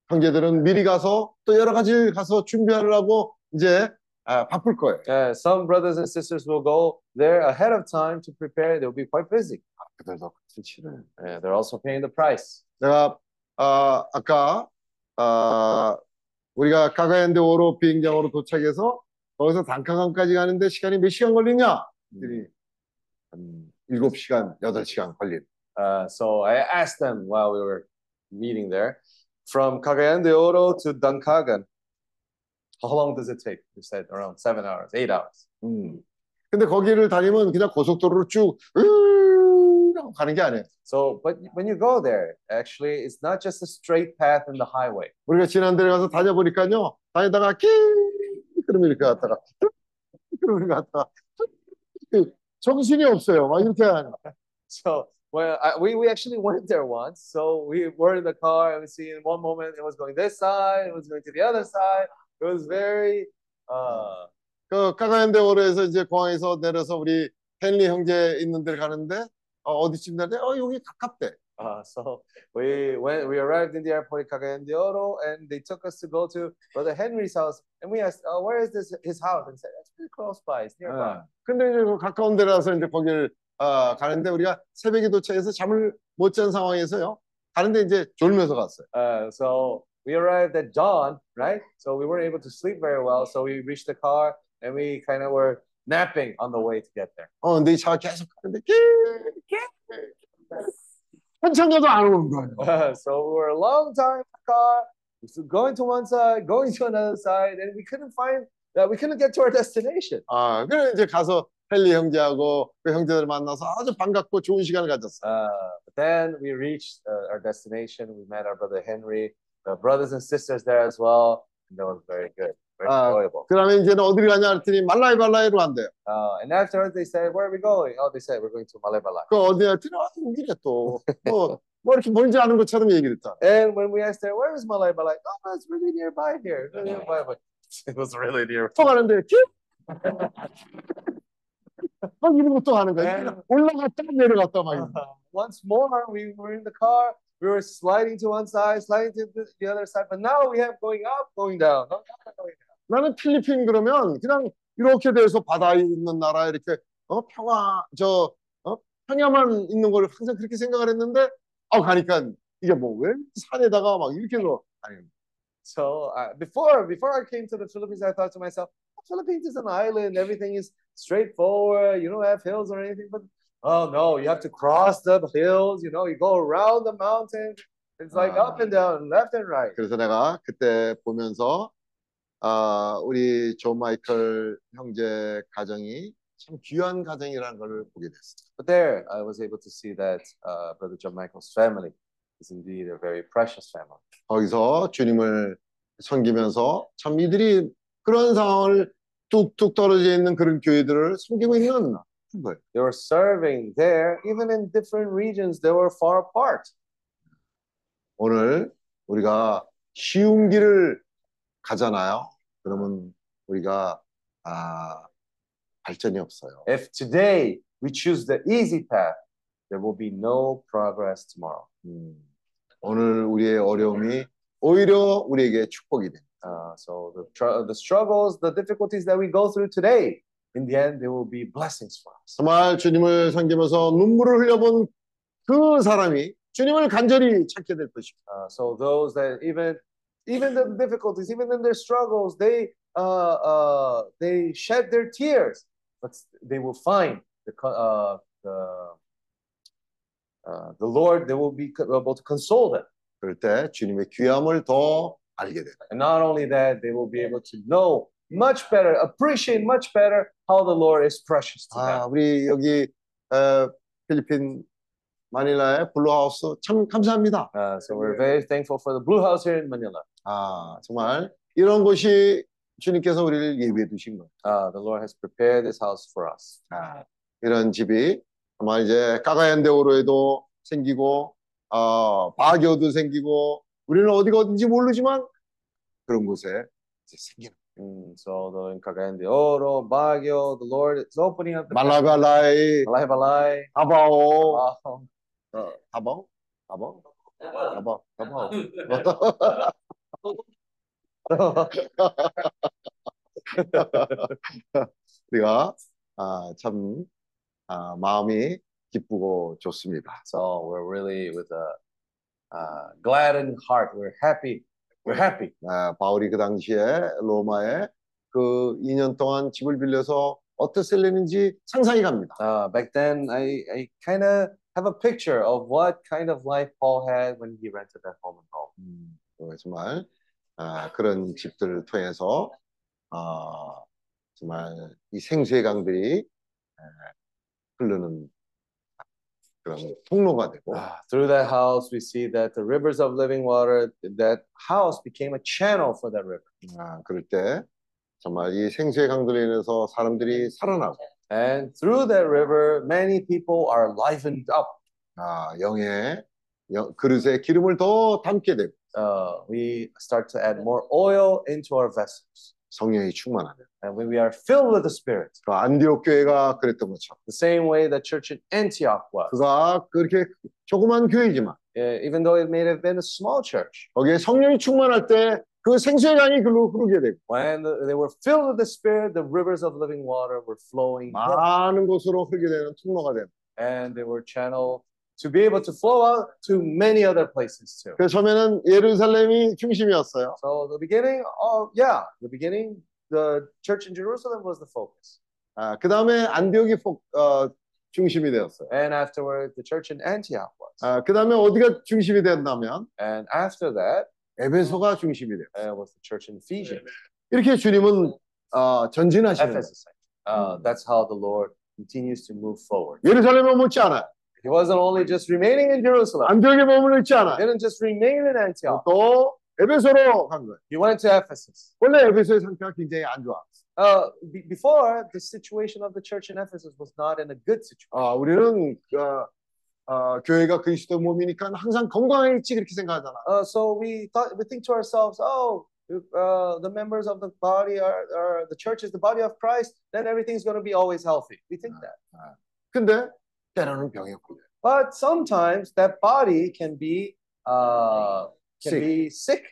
형제들은 미리 가서 또 여러 가지 가서 준비하려고 이제 아, 바쁠 거예요. Uh, some brothers and sisters will go there ahead of time to prepare. They'll be quite busy. 그들도 같이 치를. Uh, they're also paying the price. 내가 아, 아까 아, 우리가 카가엔데오로 비행장으로 도착해서 거기서 단카강까지 가는데 시간이 몇 시간 걸리냐? 한 7시간, 8시간 걸린. Uh, so I asked them while we were meeting there, from Cagayan de Oro to Dankagan, how long does it take? They said around seven hours, eight hours. 음. 근데 거기를 다니면 그냥 고속도로로 쭉 으 가는 게 아니에요. So, but when you go there, actually, it's not just a straight path in the highway. 우리가 지난 데를 가서 다녀보니까요. 다니다가 끼 그러면 이렇게 갔다가 그러면 갔다가 그 정신이 없어요. 막 이렇게 하는. So, well, I, we, we actually went there once. So we were in the car and we see in one moment it was going this side, it was going to the other side. It was very, uh, 그 카가엔데오르에서 이제 공항에서 내려서 우리 헨리 형제 있는 데를 가는데 어, 어디쯤 되는데 어 여기 가깝대. uh, so we went, we arrived in the airport in de Oro and they took us to go to Brother Henry's house. And we asked, oh, where is this, his house? And said, it's pretty close by, it's nearby. 어. 근데 이제 그 가까운 데라서 이제 거기를 어, 가는데 우리가 새벽에 도착해서 잠을 못 잔 상황에서요. 가는데 이제 졸면서 갔어요. Uh, so we arrived at dawn, right? So we weren't able to sleep very well. So we reached the car and we kind of were napping on the way to get there. 어, 근데 이 차가 계속 <laughs> 가는데 끼, 끼. 한참 가도 안 오는 거예요. so we were a long time in the car, so going to one side, going to another side, and we couldn't find that we couldn't get to our destination. 아, 그래 이제 가서 헨리 형제하고 그 형제들 만나서 아주 반갑고 좋은 시간을 가졌어요. Uh, but then we reached uh, our destination. We met our brother Henry, the brothers and sisters there as well, and that was very good, very Uh, enjoyable. Uh, 그다음에 이제는 어디 가냐 했더니 말라이 발라이로 Uh, and after they said, where are we going? Oh, they said we're going to Malaybalay. 그 했더니 들어와 우기래 또. 뭐, 뭐 이렇게 뭔지 아는 것처럼 얘기를 했다. And when we asked them, where is Malai Oh, it's really nearby here. Really nearby, but <laughs> it was really near. <laughs> 또 가는데 막 이런 것도 하는 거야. 올라갔다 내려갔다 막. <laughs> Once more, we were in the car. we were sliding to one side, sliding to the other side, but now we have going up, going down, going up, going down. 나는 필리핀 그러면 그냥 이렇게 돼서 바다에 있는 나라 이렇게 어 평화 저 어? 평야만 있는 걸 항상 그렇게 생각을 했는데 어 가니까 이게 뭐 왜 산에다가 막 이렇게 해서 아니 So uh, before before I came to the Philippines, I thought to myself, "Oh, Philippines is an island. Everything is straightforward. You don't have hills or anything. But oh no, you have to cross the hills. You know, you go around the mountain. It's like Ah. up and down, left and right. 그래서 내가 그때 보면서 아 우리 존 마이클 형제 가정이 참 귀한 가정이라는 걸 보게 됐어요. But there, I was able to see that uh, Brother John Michael's family is indeed a very precious family. 거기서 주님을 섬기면서 참 이들이 그런 상황을 뚝뚝 떨어져 있는 그런 교회들을 섬기고 있는 한 거예요. They were serving there, even in different regions, they were far apart. 오늘 우리가 쉬운 길을 가잖아요. 그러면 우리가 아, 발전이 없어요. If today we choose the easy path, there will be no progress tomorrow. 음, 오늘 우리의 어려움이 오히려 우리에게 축복이 됩니다. Uh, so the tr- the struggles, the difficulties that we go through today, in the end, they will be blessings for us. 정말 주님을 섬기면서 눈물을 흘려본 그 사람이 주님을 간절히 찾게 될 것입니다. Uh, so those that even even the difficulties, even in their struggles, they uh, uh, they shed their tears, but they will find the co- uh, the uh, the Lord. They will be co- able to console them, 그럴 때 주님의 귀함을 더 알게 돼요. and not only that, they will be able to know much better, appreciate much better how the Lord is precious to them. 아, 우리 여기 어, 필리핀 마닐라의 블루하우스 참 감사합니다. Uh, so we're very thankful for the Blue House here in Manila. 아, 정말 이런 곳이 주님께서 우리를 예비해 두신 거예요. Uh, the Lord has prepared this house for us. 아, 이런 집이 아마 이제 까가얀데오로에도 생기고 어, 바교도 생기고 우리는 어디가 어딘지 모르지만 그런 곳에 이제 생기는 Mm, so the in Cagayan de Oro, Baguio, the Lord is opening up the 말라발라이 Balay Balay. 어, 우리가 아, 참 아, 마음이 기쁘고 좋습니다. So we're really with a uh, gladdened heart. We're happy. We're happy. 아, 바울이 그 당시에 로마에 그 2년 동안 집을 빌려서 어떻을려는지 상상이 갑니다. Uh, back then, I, I kind of have a picture of what kind of life Paul had when he rented that home and home. 음, 어, 정말 아, 그런 집들을 통해서 아, 정말 이 생수의 강들이 에, 흐르는 그런 통로가 되고 Ah, through that house, we see that the rivers of living water, that house became a channel for that river. 아, 그럴 때 정말 이 생수의 강들로 인해서 사람들이 살아나고 And through that river, many people are livened up. 아, 영의 영- 그릇에 기름을 더 담게 되고 Uh, we start to add more oil into our vessels. 성령이 충만하는 And when we are filled with the Spirit, 그 안디옥 교회가 그랬던 것처럼 the same way the church in Antioch was, 그가 그렇게 조그만 교회지만 uh, even though it may have been a small church, 거기에 성령이 충만할 때 그 생수의 강이 글로 흐르게 되고 when the- they were filled with the Spirit, the rivers of living water were flowing, 많은 곳으로 흐르게 되는 통로가 됩니다. and they were channeled to be able to flow out to many other places too. 그래서 처음에는 예루살렘이 중심이었어요. So the beginning, oh yeah, the beginning, the church in Jerusalem was the focus, 아, 그 다음에 안디옥이 포- 어, 중심이 되었어요. and afterward, the church in Antioch was, 아, 그 다음에 어디가 중심이 됐냐면 and after that, 에베소가 중심이 돼요. uh, was the church in Ephesians. 이렇게 주님은 어, 전진하시는 거예요. Uh, that's how the Lord continues to move forward. 예루살렘에 머물지 않아요. He wasn't only just remaining in Jerusalem. 안디옥에 머물러 있지 He 않아요. didn't just remain in Antioch. 또 에베소로 간 거예요. He went to Ephesus. 원래 에베소의 상태가 굉장히 안 좋아. Uh, be- before, the situation of the church in Ephesus was not in a good situation. 아, 우리는 어, 어, 교회가 그리스도 몸이니까 항상 건강해 있지 그렇게 생각하잖아. Uh, so we thought we think to ourselves, oh, if, uh, the members of the body are, are the church is the body of Christ, then everything's going to be always healthy. We think that. 근데 때로는 병에 걸려요. But sometimes that body can be uh, can Sick. be sick.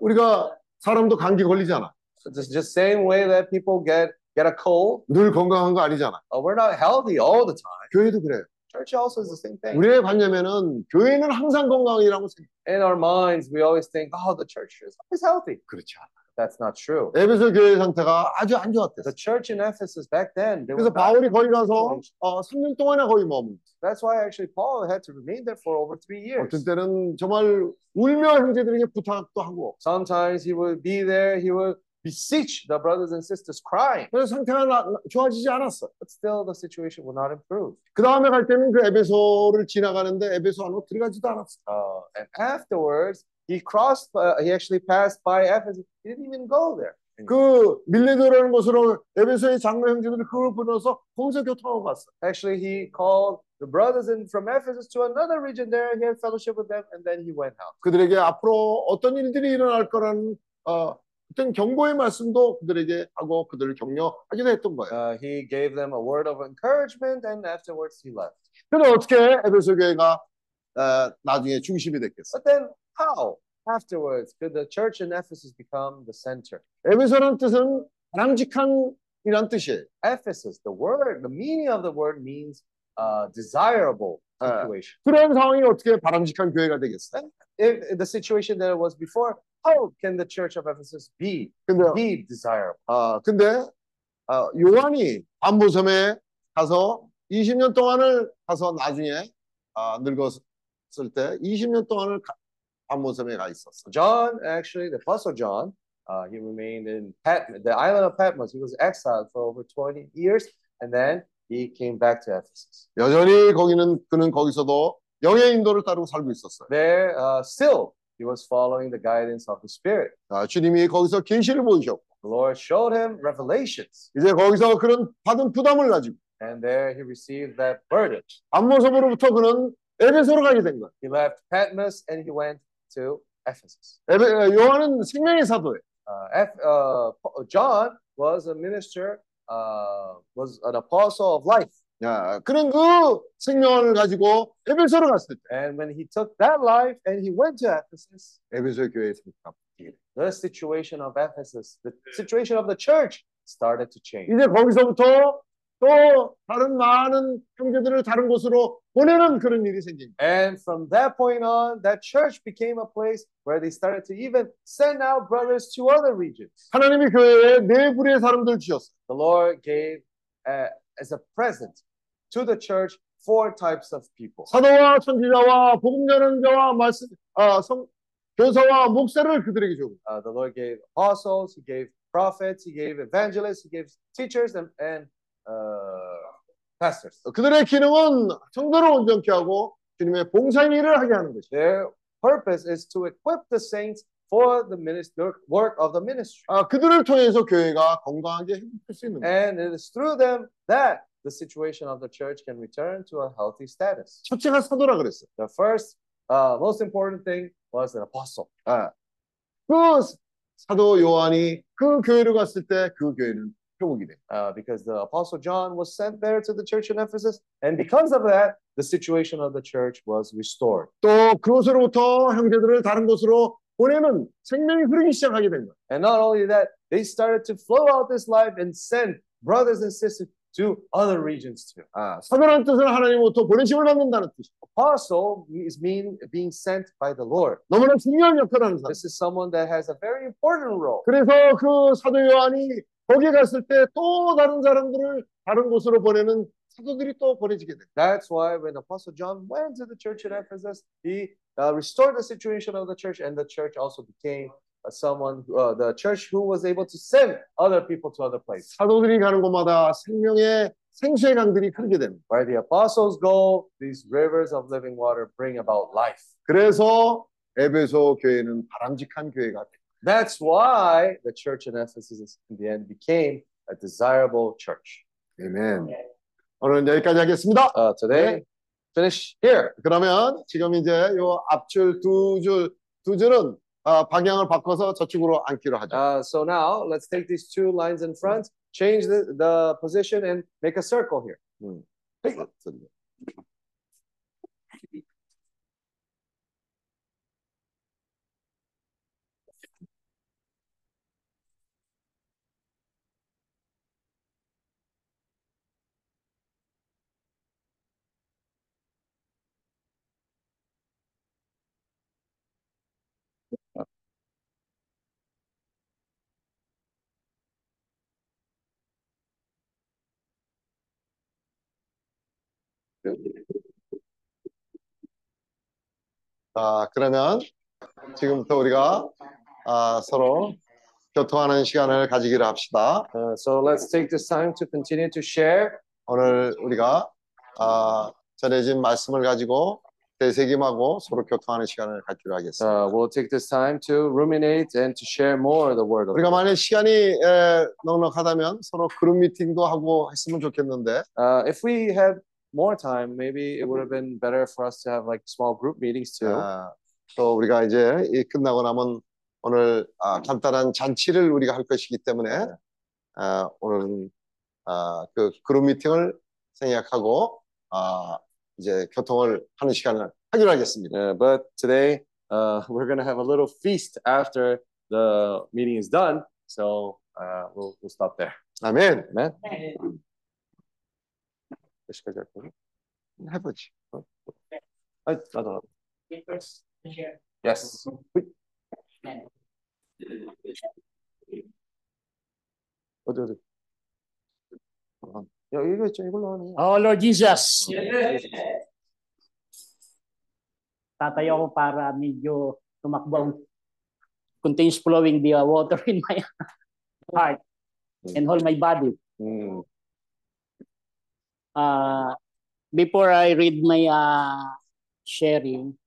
우리가 사람도 감기 걸리잖아. So Just just same way that people get get a cold. 늘 건강한 거 아니잖아. Uh, we're not healthy all the time. 교회도 그래요. Church also is the same thing. 우리의 관념에는 교회는 항상 건강이라고 생각. In our minds, we always think, oh, the church is always healthy. 그렇지 않아. That's not true. 에베소 교회 상태가 아주 안 좋았대. The church in Ephesus back then, they 그래서 바울이 거기 가서 어, 3년 동안이나 거기 머문. that's why actually Paul had to remain there for over three years. 어떤 때는 정말 울며 형제들에게 부탁도 하고. Sometimes he would be there, he would beseech the brothers and sisters crying, 그래서 상태가 나- 나- 좋아지지 않았어. but still the situation will not improve. 그 다음에 갈 때는 그 에베소를 지나가는데 에베소 안으로 들어가지도 않았어. Uh, and afterwards, he crossed, uh, he actually passed by Ephesus. He didn't even go there. 그 밀레도라는 곳으로 에베소의 장로 형제들이 그걸 보내서 거기서 교통하고 갔어. Actually, he called the brothers in from Ephesus to another region there. He had fellowship with them, and then he went out. 그들에게 앞으로 어떤 일들이 일어날 거라는 어, 어떤 경고의 말씀도 그들에게 하고 그들을 격려하기도 했던 거예요. Uh, he gave them a word of encouragement, and afterwards he left. 근데 어떻게 에베소 교회가 어, 나중에 중심이 됐겠어? But then, how afterwards could the church in Ephesus become the center? 에베소라는 뜻은 바람직한 이란 뜻이에요. Ephesus, the word, the meaning of the word means uh, desirable Uh, situation. 그런 상황이 어떻게 바람직한 교회가 되겠어? If the situation that it was before, how can the church of Ephesus be 근데 be desirable? 아 근데 아, 요한이 안보섬에 가서 20년 동안을 가서 나중에 아, 늙었을 때 20년 동안을 가- 안보섬에 가 있었어. John, actually, the apostle John, uh, he remained in Patmos, the island of Patmos. He was exiled for over 20 years, and then he came back to Ephesus. 여전히 거기는 그는 거기서도 영의 인도를 따르고 살고 있었어요. There, uh, still, he was following the guidance of the Spirit. 아, 주님이 거기서 계시를 보이셨고 The Lord showed him revelations, 이제 거기서 그런 받은 부담을 가지고 and there he received that burden. 안모섬으로부터 그는 에베소로 가게 된 거예요. He left Patmos and he went to Ephesus. 에베, 요한은 생명의 사도예요. Uh, Eph- uh, Pa- John was a minister, uh, was an apostle of life. 야, 그런 그 생명을 가지고 에베소로 갔을 때 And when he took that life and he went to Ephesus, 에베소의 교회에 생겼다. the situation of Ephesus, the situation of the church started to change. 이제 거기서부터 또 다른 많은 형제들을 다른 곳으로 보내는 그런 일이 생깁니다. And from that point on, that church became a place where they started to even send out brothers to other regions. 하나님이 교회에 네 부류의 사람들 주셨어요. The Lord gave uh, as a present to the church four types of people 사도와 선지자와 복음 전하는 자와 말씀 아, 성, 교사와 목사를 그들에게 주고 Uh, the Lord gave apostles, He gave prophets, He gave evangelists, He gave teachers and, and uh, pastors. 그들의 기능은 성도를 온전케 하고 주님의 봉사의 일을 하게 하는 것이죠. Their purpose is to equip the saints for the minister work of the ministry. 아, 그들을 통해서 교회가 건강하게 행복할 수 있는. And it is through them that the situation of the church can return to a healthy status. 첫째가 사도라 그랬어요. The first, uh, most important thing was an apostle. 아, 그 사도 요한이 그 교회로 갔을 때 그 교회는. Uh, because the apostle John was sent there to the church in Ephesus, and because of that, the situation of the church was restored. 또 그곳으로부터 형제들을 다른 곳으로 보내는 생명이 흐르기 시작하게 된 거예요. And not only that, they started to flow out this life and send brothers and sisters to other regions too. 아, 사도라는 뜻은 하나님으로부터 보내심을 받는다는 뜻이에요. Apostle is mean being sent by the Lord. 너무나 중요한 역할을 하는 사람. This is someone that has a very important role. 그래서 그 사도 요한이 거기에 갔을 때 또 다른 사람들을 다른 곳으로 보내는 사도들이 또 보내지게 돼. That's why when Apostle John went to the church in Ephesus, he uh, restored the situation of the church, and the church also became uh, someone, uh, the church who was able to send other people to other places. 사도들이 가는 곳마다 생명의 생수의 강들이 흐르게 됩니다. Where the apostles go, these rivers of living water bring about life. 그래서 에베소 교회는 바람직한 교회가 돼. That's why the church in Ephesus in the end became a desirable church. 아멘. 오늘 여기까지 하겠습니다. Uh, today, finish here. 그러면 지금 이제 요 앞줄 두 줄, 두 줄은 아, 방향을 바꿔서 저쪽으로 앉기로 하죠. Uh, so now let's take these two lines in front, change the, the position, and make a circle here. 음. 자, 그러면 지금부터 우리가 아, 서로 교통하는 시간을 가지기로 합시다. Uh, so let's take this time to continue to share 오늘 우리가 아, 전해진 말씀을 가지고 되새김하고 서로 교통하는 시간을 갖기로 하겠습니다. Uh, we'll take this time to ruminate and to share more the word of 우리가. 만약 시간이 에, 넉넉하다면 서로 그룹 미팅도 하고 했으면 좋겠는데 Uh, if we had more time, maybe it would have been better for us to have like small group meetings too. 아, 또 우리가 이제 이 끝나고 나면 오늘 아, 간단한 잔치를 우리가 할 것이기 때문에 아, 오늘은 아, 그 그룹 미팅을 생략하고 아, 이제 교통을 하는 시간을 하기로 하겠습니다. Uh, but today, uh, we're going to have a little feast after the meeting is done. So uh, we'll, we'll stop there. 아멘. Amen. 몇 시까지 할 거니? 해보지. 아, 나도, 나도. Yes. 어디, 어디? 어, 야, 이거 있죠. 이걸로 하네. Oh Lord Jesus. Tatayo ako para medyo tumakbo ang continues flowing the uh, water in my <laughs> heart and whole my body. 음, Uh, before I read my uh, sharing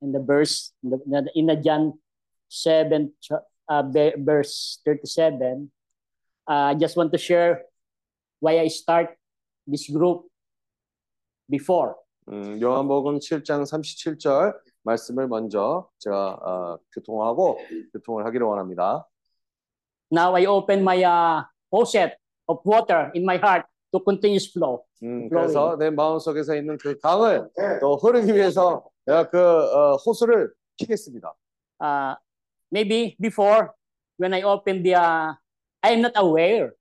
in the verse in the, in the John 7 ch- uh, ve- verse 37, uh, I just want to share why I start this group before. 음, 요한복음 7장 37절 말씀을 먼저 제가 어, 교통하고 교통을 하기를 원합니다. Now I open my uh, faucet of water in my heart to continuous flow. 음, 그래서 내 마음속에서 있는 그 강을 또 흐르기 위해서 내가 그 어, 호수를 키겠습니다. Uh, maybe before, when I open the, uh, I am not aware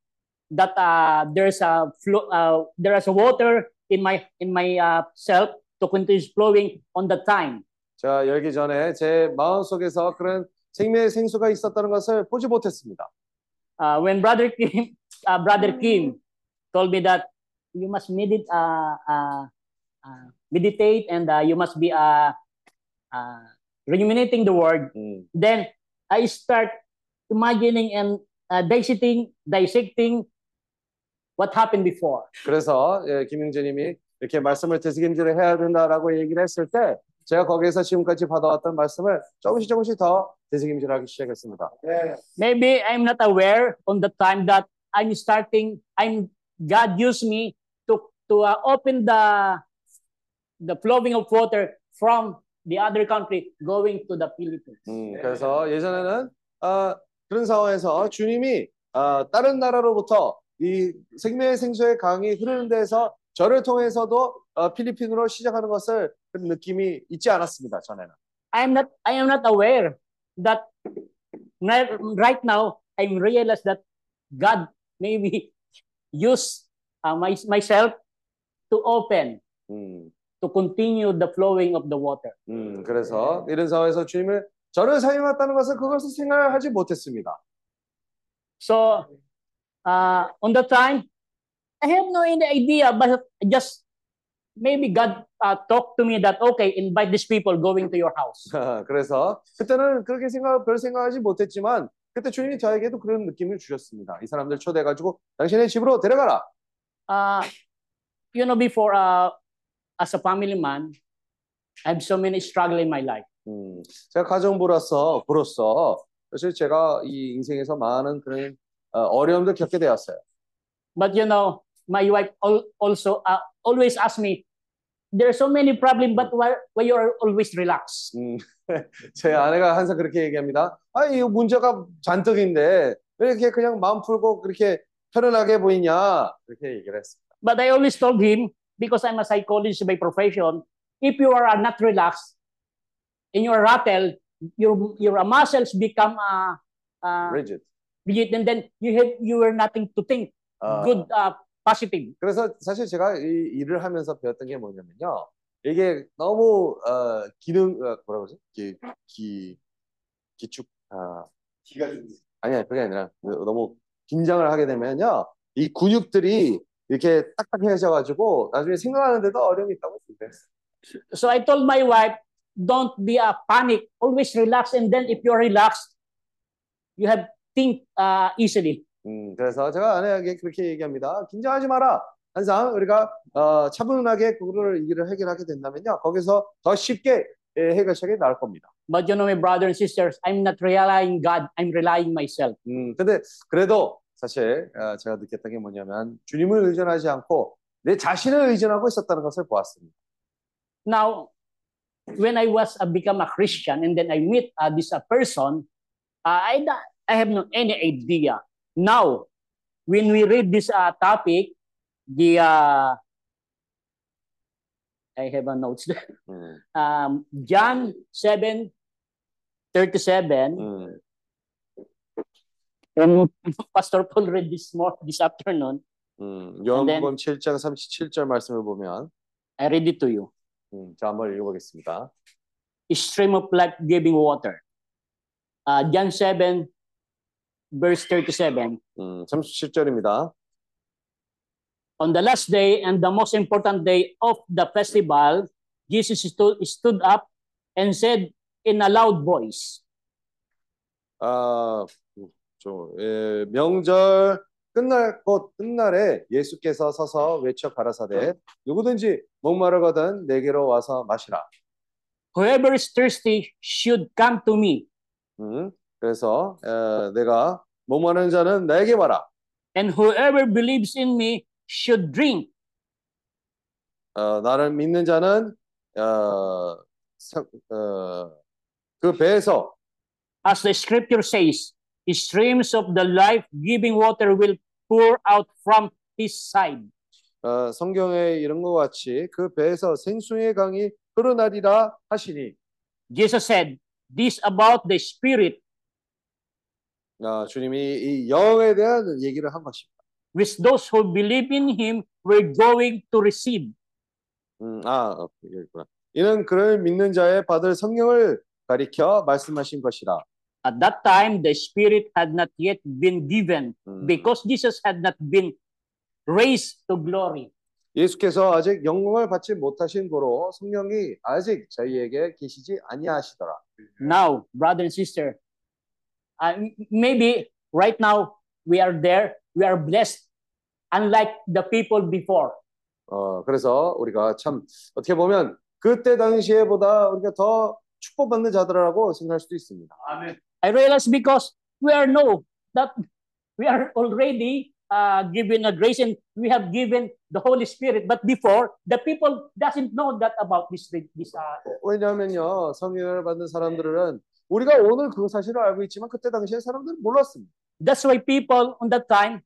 that uh, there's a flow, uh, there is a water in my in my uh, self to continue flowing on the time. 제가 열기 전에 제 마음속에서 그런 생명의 생수가 있었다는 것을 보지 못했습니다. Uh, when Brother Kim, uh, Brother Kim told me that you must medit, uh, uh, uh, meditate and uh, you must be uh, uh, ruminating the word 음, then I start imagining and uh, dissecting, dissecting what happened before. 그래서 예, 김영재님이 이렇게 말씀을 되새김질을 해야 된다라고 얘기를 했을 때 제가 거기에서 지금까지 받아왔던 말씀을 조금씩 조금씩 더 되새김질하기 시작했습니다. Maybe I'm not aware on the time that I'm starting. I'm God used me to to uh, open the the flowing of water from the other country going to the Philippines. 음, 그래서 예전에는 아, 그런 상황에서 주님이 아, 다른 나라로부터 이 생명의 생수의 강이 흐르는 데서 저를 통해서도 어, 필리핀으로 시작하는 것을 그런 느낌이 있지 않았습니다. 전에는. I'm not I am not aware that right, right now I'm realized that God maybe use uh, my, myself to open 음, to continue the flowing of the water. 음, 그래서 이런 상황에서 주님을 저를 사용했다는 것을 그것을 생각하지 못했습니다. So uh, on the time I have no any idea but just maybe God uh, talked to me that okay invite these people going to your house. <laughs> 그래서 그때는 그렇게 생각 별 생각하지 못했지만 그때 주님이 저에게도 그런 느낌을 주셨습니다. 이 사람들 초대해가지고 당신의 집으로 데려가라. Uh, you know before uh, as a family man I have so many struggle in my life. 음, 제가 가정부로서 부로서 사실 제가 이 인생에서 많은 그런 어, 어려움들 겪게 되었어요. But you know, my wife al- also uh, always ask me, there are so many problems, but why, why you are always relaxed? 음, <laughs> 제 아내가 항상 그렇게 얘기합니다. 아, 이 문제가 잔뜩인데 왜 이렇게 그냥 마음 풀고 그렇게 편안하게 보이냐 그렇게 얘기를 했습니다. But I always told him, because I'm a psychologist by profession, if you are not relaxed, in your rattle, your your muscles become uh, uh, rigid. rigid, and then you have you are nothing to think 아, good, uh, positive. 그래서 사실 제가 이 일을 하면서 배웠던 게 뭐냐면요. 이게 너무 어, 기능 어, 뭐라 그러지? 기, 기 기축 아 기가 좀 아니야 그게 아니라 너무 긴장을 하게 되면요 이 근육들이 이렇게 딱딱해져 가지고 나중에 생각하는데도 어려움이 있다고 생각했어요. So I told my wife, don't be a panic, always relax, and then if you're relaxed, you have think uh, easily. 음, 그래서 제가 아내에게 그렇게 얘기합니다. 긴장하지 마라. 항상 우리가 어, 차분하게 그거를 일을 해결하게 된다면요. 거기서 더 쉽게 예, 해결책이 나올 겁니다. But you know, my brothers and sisters, I'm not relying God, I'm relying myself. 음, 근데 그래도 사실 어, 제가 느꼈던 게 뭐냐면 주님을 의존하지 않고 내 자신을 의존하고 있었다는 것을 보았습니다. Now, when I was uh, become a Christian and then I meet uh, this uh, person, uh, I I have no any idea. Now, when we read this uh, topic, the uh, I have a notes there. 음, Um, John seven thirty seven. 음, And <laughs> Pastor Paul read this more this afternoon. 음, 요한복음 7장 37절 말씀을 보면 I read it to you. 음, 자 한번 읽어보겠습니다. A stream of life-giving water. Uh, John 7, verse 37. 음, 37절입니다. On the last day and the most important day of the festival, Jesus stood, stood up and said in a loud voice, 아, 저, 예, 명절 끝날 곧 끝날에 예수께서 서서 외쳐 가라사대 누구든지 목마르거든 내게로 와서 마시라. Whoever is thirsty should come to me, 음, 그래서 에, 내가 목마른 자는 내게 와라. and whoever believes in me should drink. 어, 나를 믿는 자는 어, 사- 어, 그 배에서 As the scripture says, streams of the life-giving water will pour out from his side. 어, 성경에 이런 것 같이 그 배에서 생수의 강이 흐르나리라 하시니 Jesus said, this about the spirit 어, 주님이 이 영에 대한 얘기를 한 것입니다. which those who believe in him were going to receive. 음, 아, 어, 여기 있구나. 이는 그를 믿는 자의 받을 성령을 가리켜 말씀하신 것이라. At that time, the spirit had not yet been given 음, because Jesus had not been raised to glory. 예수께서 아직 영광을 받지 못하신 고로 성령이 아직 저희에게 계시지 아니하시더라. Now, brother and sister, uh, m- maybe right now we are there, we are blessed, unlike the people before. 어, 그래서 우리가 참 어떻게 보면 그때 당시에보다 우리가 더 축복받는 자들이라고 생각할 수도 있습니다. I realize because we are know that we are already uh, given a grace and we have given the Holy Spirit. But before, the people doesn't know that about this this uh, 왜냐하면요, 성령을 받는 사람들은 우리가 오늘 그 사실을 알고 있지만 그때 당시에 사람들은 몰랐습니다. That's why people on that time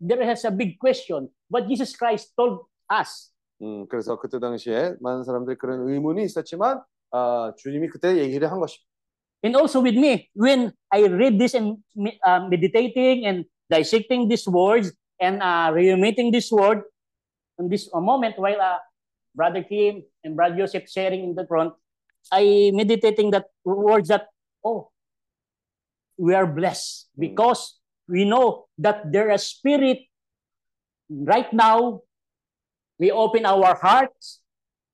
there has a big question what Jesus Christ told us. 음, 그래서 그때 당시에 많은 사람들이 그런 의문이 있었지만 아, 주님이 그때 얘기를 한 것입니다. And also with me, when I read this and me- uh, meditating and dissecting these words and uh, ruminating this word in this uh, moment while uh, Brother Kim and Brother Joseph sharing in the front, I meditating that words that, oh, we are blessed because we know that there is spirit right now. We open our hearts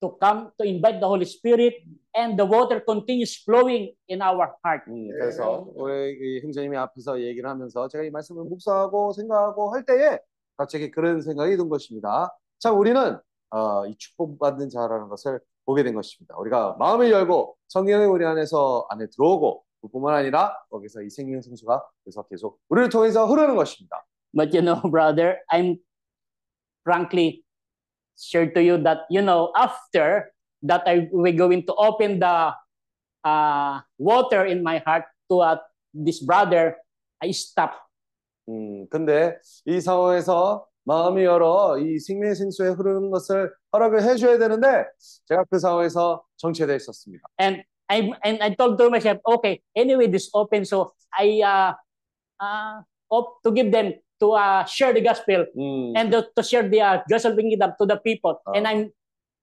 to come to invite the Holy Spirit and the water continues flowing in our heart. 음, 그래서 우리 이 형제님이 앞에서 얘기를 하면서 제가 이 말씀을 묵상하고 생각하고 할 때에 갑자기 그런 생각이 든 것입니다. 참 우리는 어, 이 축복받는 자라는 것을 보게 된 것입니다. 우리가 마음을 열고 성령이 우리 안에서 안에 들어오고 그뿐만 아니라 거기서 이 생명 생수가 그래서 계속 우리를 통해서 흐르는 것입니다. But you know, brother, I'm frankly share to you that you know after that I we're going to open the uh, water in my heart to uh, this brother. I stop. 음, 근데 이 상황에서 마음이 열어 이 생명 생수에 흐르는 것을 허락을 해줘야 되는데 제가 그 상황에서 정체되어 있었습니다. And I and I told to myself, okay, anyway, this open, so I uh, uh, hope to give them to uh, share the gospel 음, and to, to share the uh, gospel kingdom to the people. 어. And I'm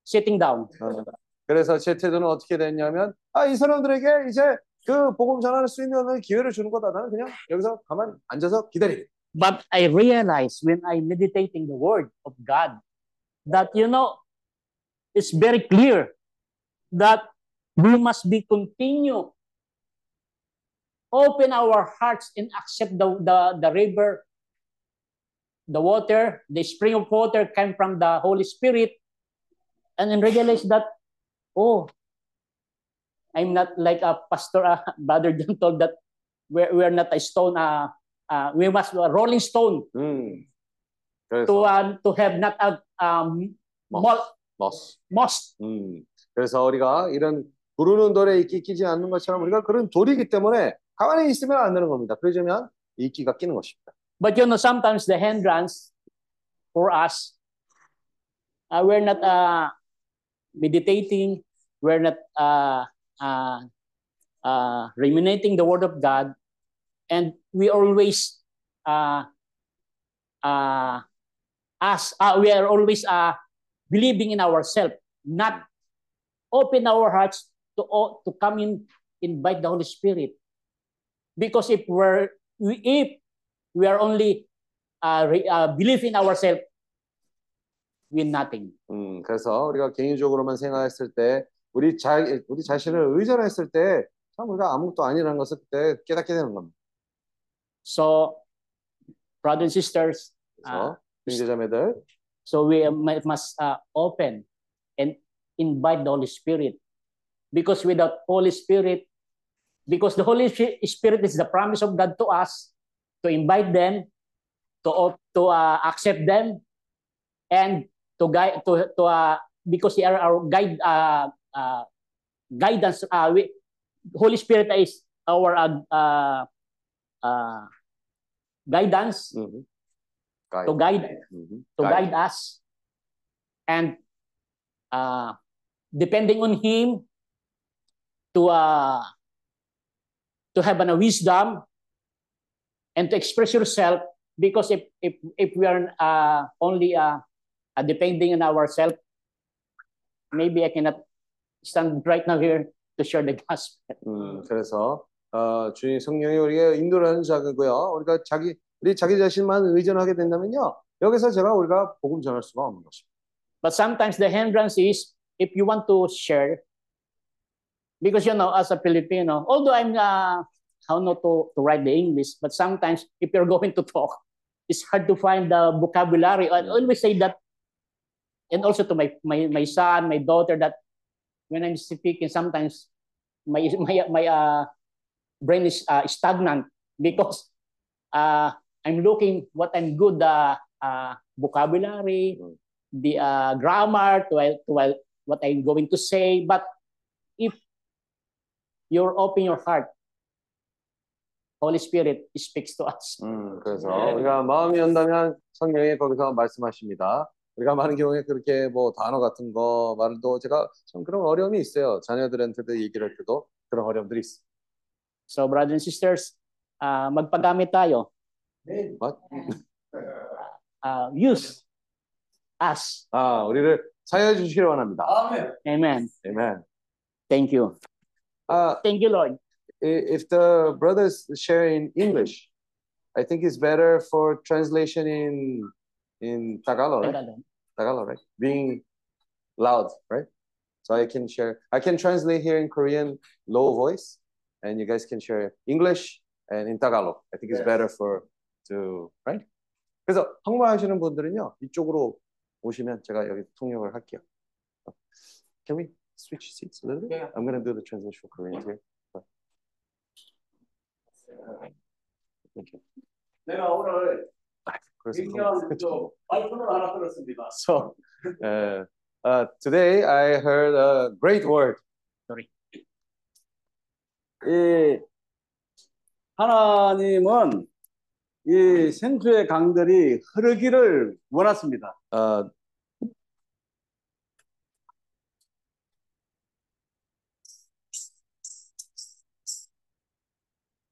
sitting down. 어, 그래서 제 태도는 어떻게 됐냐면 아 이 사람들에게 이제 그 복음 전할 수 있는 기회를 주는 거다. 나는 그냥 여기서 가만 앉아서 기다리고. But I realized when I meditating the word of God that you know it's very clear that we must be continue open our hearts and accept the the, the river the water, the spring of water came from the Holy Spirit, and then realize that, oh, I'm not like a pastor, <laughs> uh, Brother <laughs> John told that we're, we're not a stone, uh, uh, we must a rolling stone 음. to 그래서 uh, to have not a um, mol- 머스. most. 음. 그래서 우리가 이런 부르는 돌에 이끼 끼지 않는 것처럼 우리가 그런 돌이기 때문에 가만히 있으면 안 되는 겁니다. 그러자면 이끼가 끼는 것입니다. But you know, sometimes the hindrance for us, uh, we're not uh, meditating, we're not uh, uh, uh, ruminating the Word of God, and we always uh, uh, us, uh, we are always uh, believing in ourselves, not open our hearts to to come in, invite the Holy Spirit. Because if we're we- if we are only uh, re, uh, believe in ourselves, win nothing. 음, 그래서 우리가 개인적으로만 생각했을 때 우리 자 우리 자신을 의존했을 때 참 우리가 아무것도 아니라는 것을 그때 깨닫게 되는 겁니다. So, brothers and sisters, uh, so we uh, must uh, open and invite the Holy Spirit. Because without Holy Spirit, because the Holy Spirit is the promise of God to us, to invite them, to, to uh, accept them, and to guide to, to uh, because they are our guide uh, uh, guidance. Uh, we, Holy Spirit is our uh, uh, uh guidance mm-hmm. guide. to guide mm-hmm. to guide. guide us and uh, depending on him to uh, to have an, a wisdom and to express yourself because if if if we are uh, only uh, uh, depending on ourselves maybe i cannot stand right now here to share the gospel mm, so 어, 주님 성령이 우리가 인도하는 자고요. 우리가 자기 우리 자기 자신만 의존하게 된다면요. 여기서 제가 우리가 복음 전할 수가 없는 것입니다. But sometimes the hindrance is if you want to share, because you know, as a Filipino, although I'm uh, how not to, to write the English, but sometimes if you're going to talk, it's hard to find the vocabulary. I always say that, and also to my my, my son, my daughter, that when I'm speaking, sometimes my my my uh, brain is uh, stagnant because uh, I'm looking what I'm good uh, uh, vocabulary, the uh, grammar, to, to what I'm going to say. But if you're open your heart, Holy Spirit speaks to us. 음, 그래서 우리가 마음이 연다면 성령이 거기서 말씀하십니다. 우리가 많은 경우에 그렇게 뭐 단어 같은 거 말도 제가 좀 그런 어려움이 있어요. 자녀들한테도 얘기를 할 때도 그런 어려움들이 있어요. So brothers and sisters, uh, magpagamit tayo. What? Uh, use us. 아, 우리를 사용해 주시기 원합니다. Amen. Amen. Thank you. Uh, Thank you, Lord. if the brothers share in English, I think it's better for translation in in Tagalog, right? Tagalog. Tagalog, right? Being loud, right? So I can share. I can translate here in Korean, low voice, and you guys can share English and in Tagalog. I think it's better for to right. 그래서 한국말 분들은요 이쪽으로 오시면 제가 여기 통역을 할게요. Can we switch seats a little bit? I'm gonna do the translation for Korean here. Thank you. 내가 오늘 그래서 저 발표를 하나 들었습니다. So, <laughs> uh, uh, today I heard a great word. 이 하나님은 이 생수의 강들이 흐르기를 원하십니다. Uh,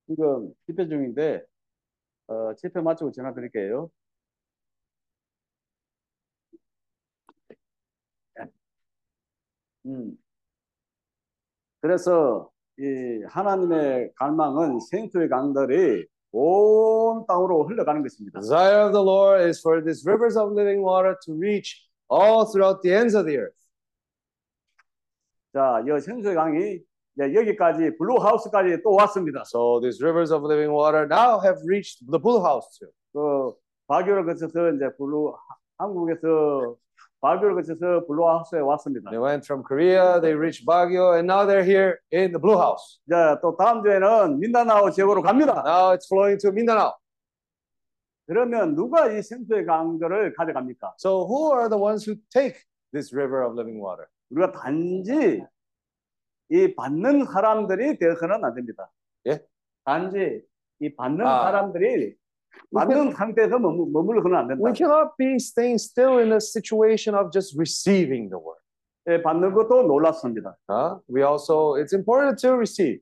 지금 집회 중인데 어, 집회 마치고 전화 드릴게요. 음. 그래서 이 하나님의 갈망은 생수의 강들이 온 땅으로 흘러가는 것입니다. the desire of the Lord is for these rivers of living water to reach all throughout the ends of the earth. 자, 이 생수의 강이 이제 여기까지 블루하우스까지 또 왔습니다. So these rivers of living water now have reached the pool house too. 그 바교를 거쳐서 이제 블루 한국에서 바교를 거쳐서 블루 하우스에 왔습니다. They went from Korea, they reached Baguio, and now they're here in the Blue House. 이제 또 다음 주에는 민다나오 지역으로 갑니다. Now it's flowing to Mindanao. 그러면 누가 이 생수의 강들을 가져갑니까? So who are the ones who take this river of living water? 우리가 단지 이 받는 사람들이 되어서는 안 됩니다. 예? 단지 이 받는 아. 사람들이 받는 상태에서 머물- 머물러서는 안 된다. We cannot be staying still in a situation of just receiving the word. 예, 받는 것도 놀랍습니다. Huh? We also, it's important to receive.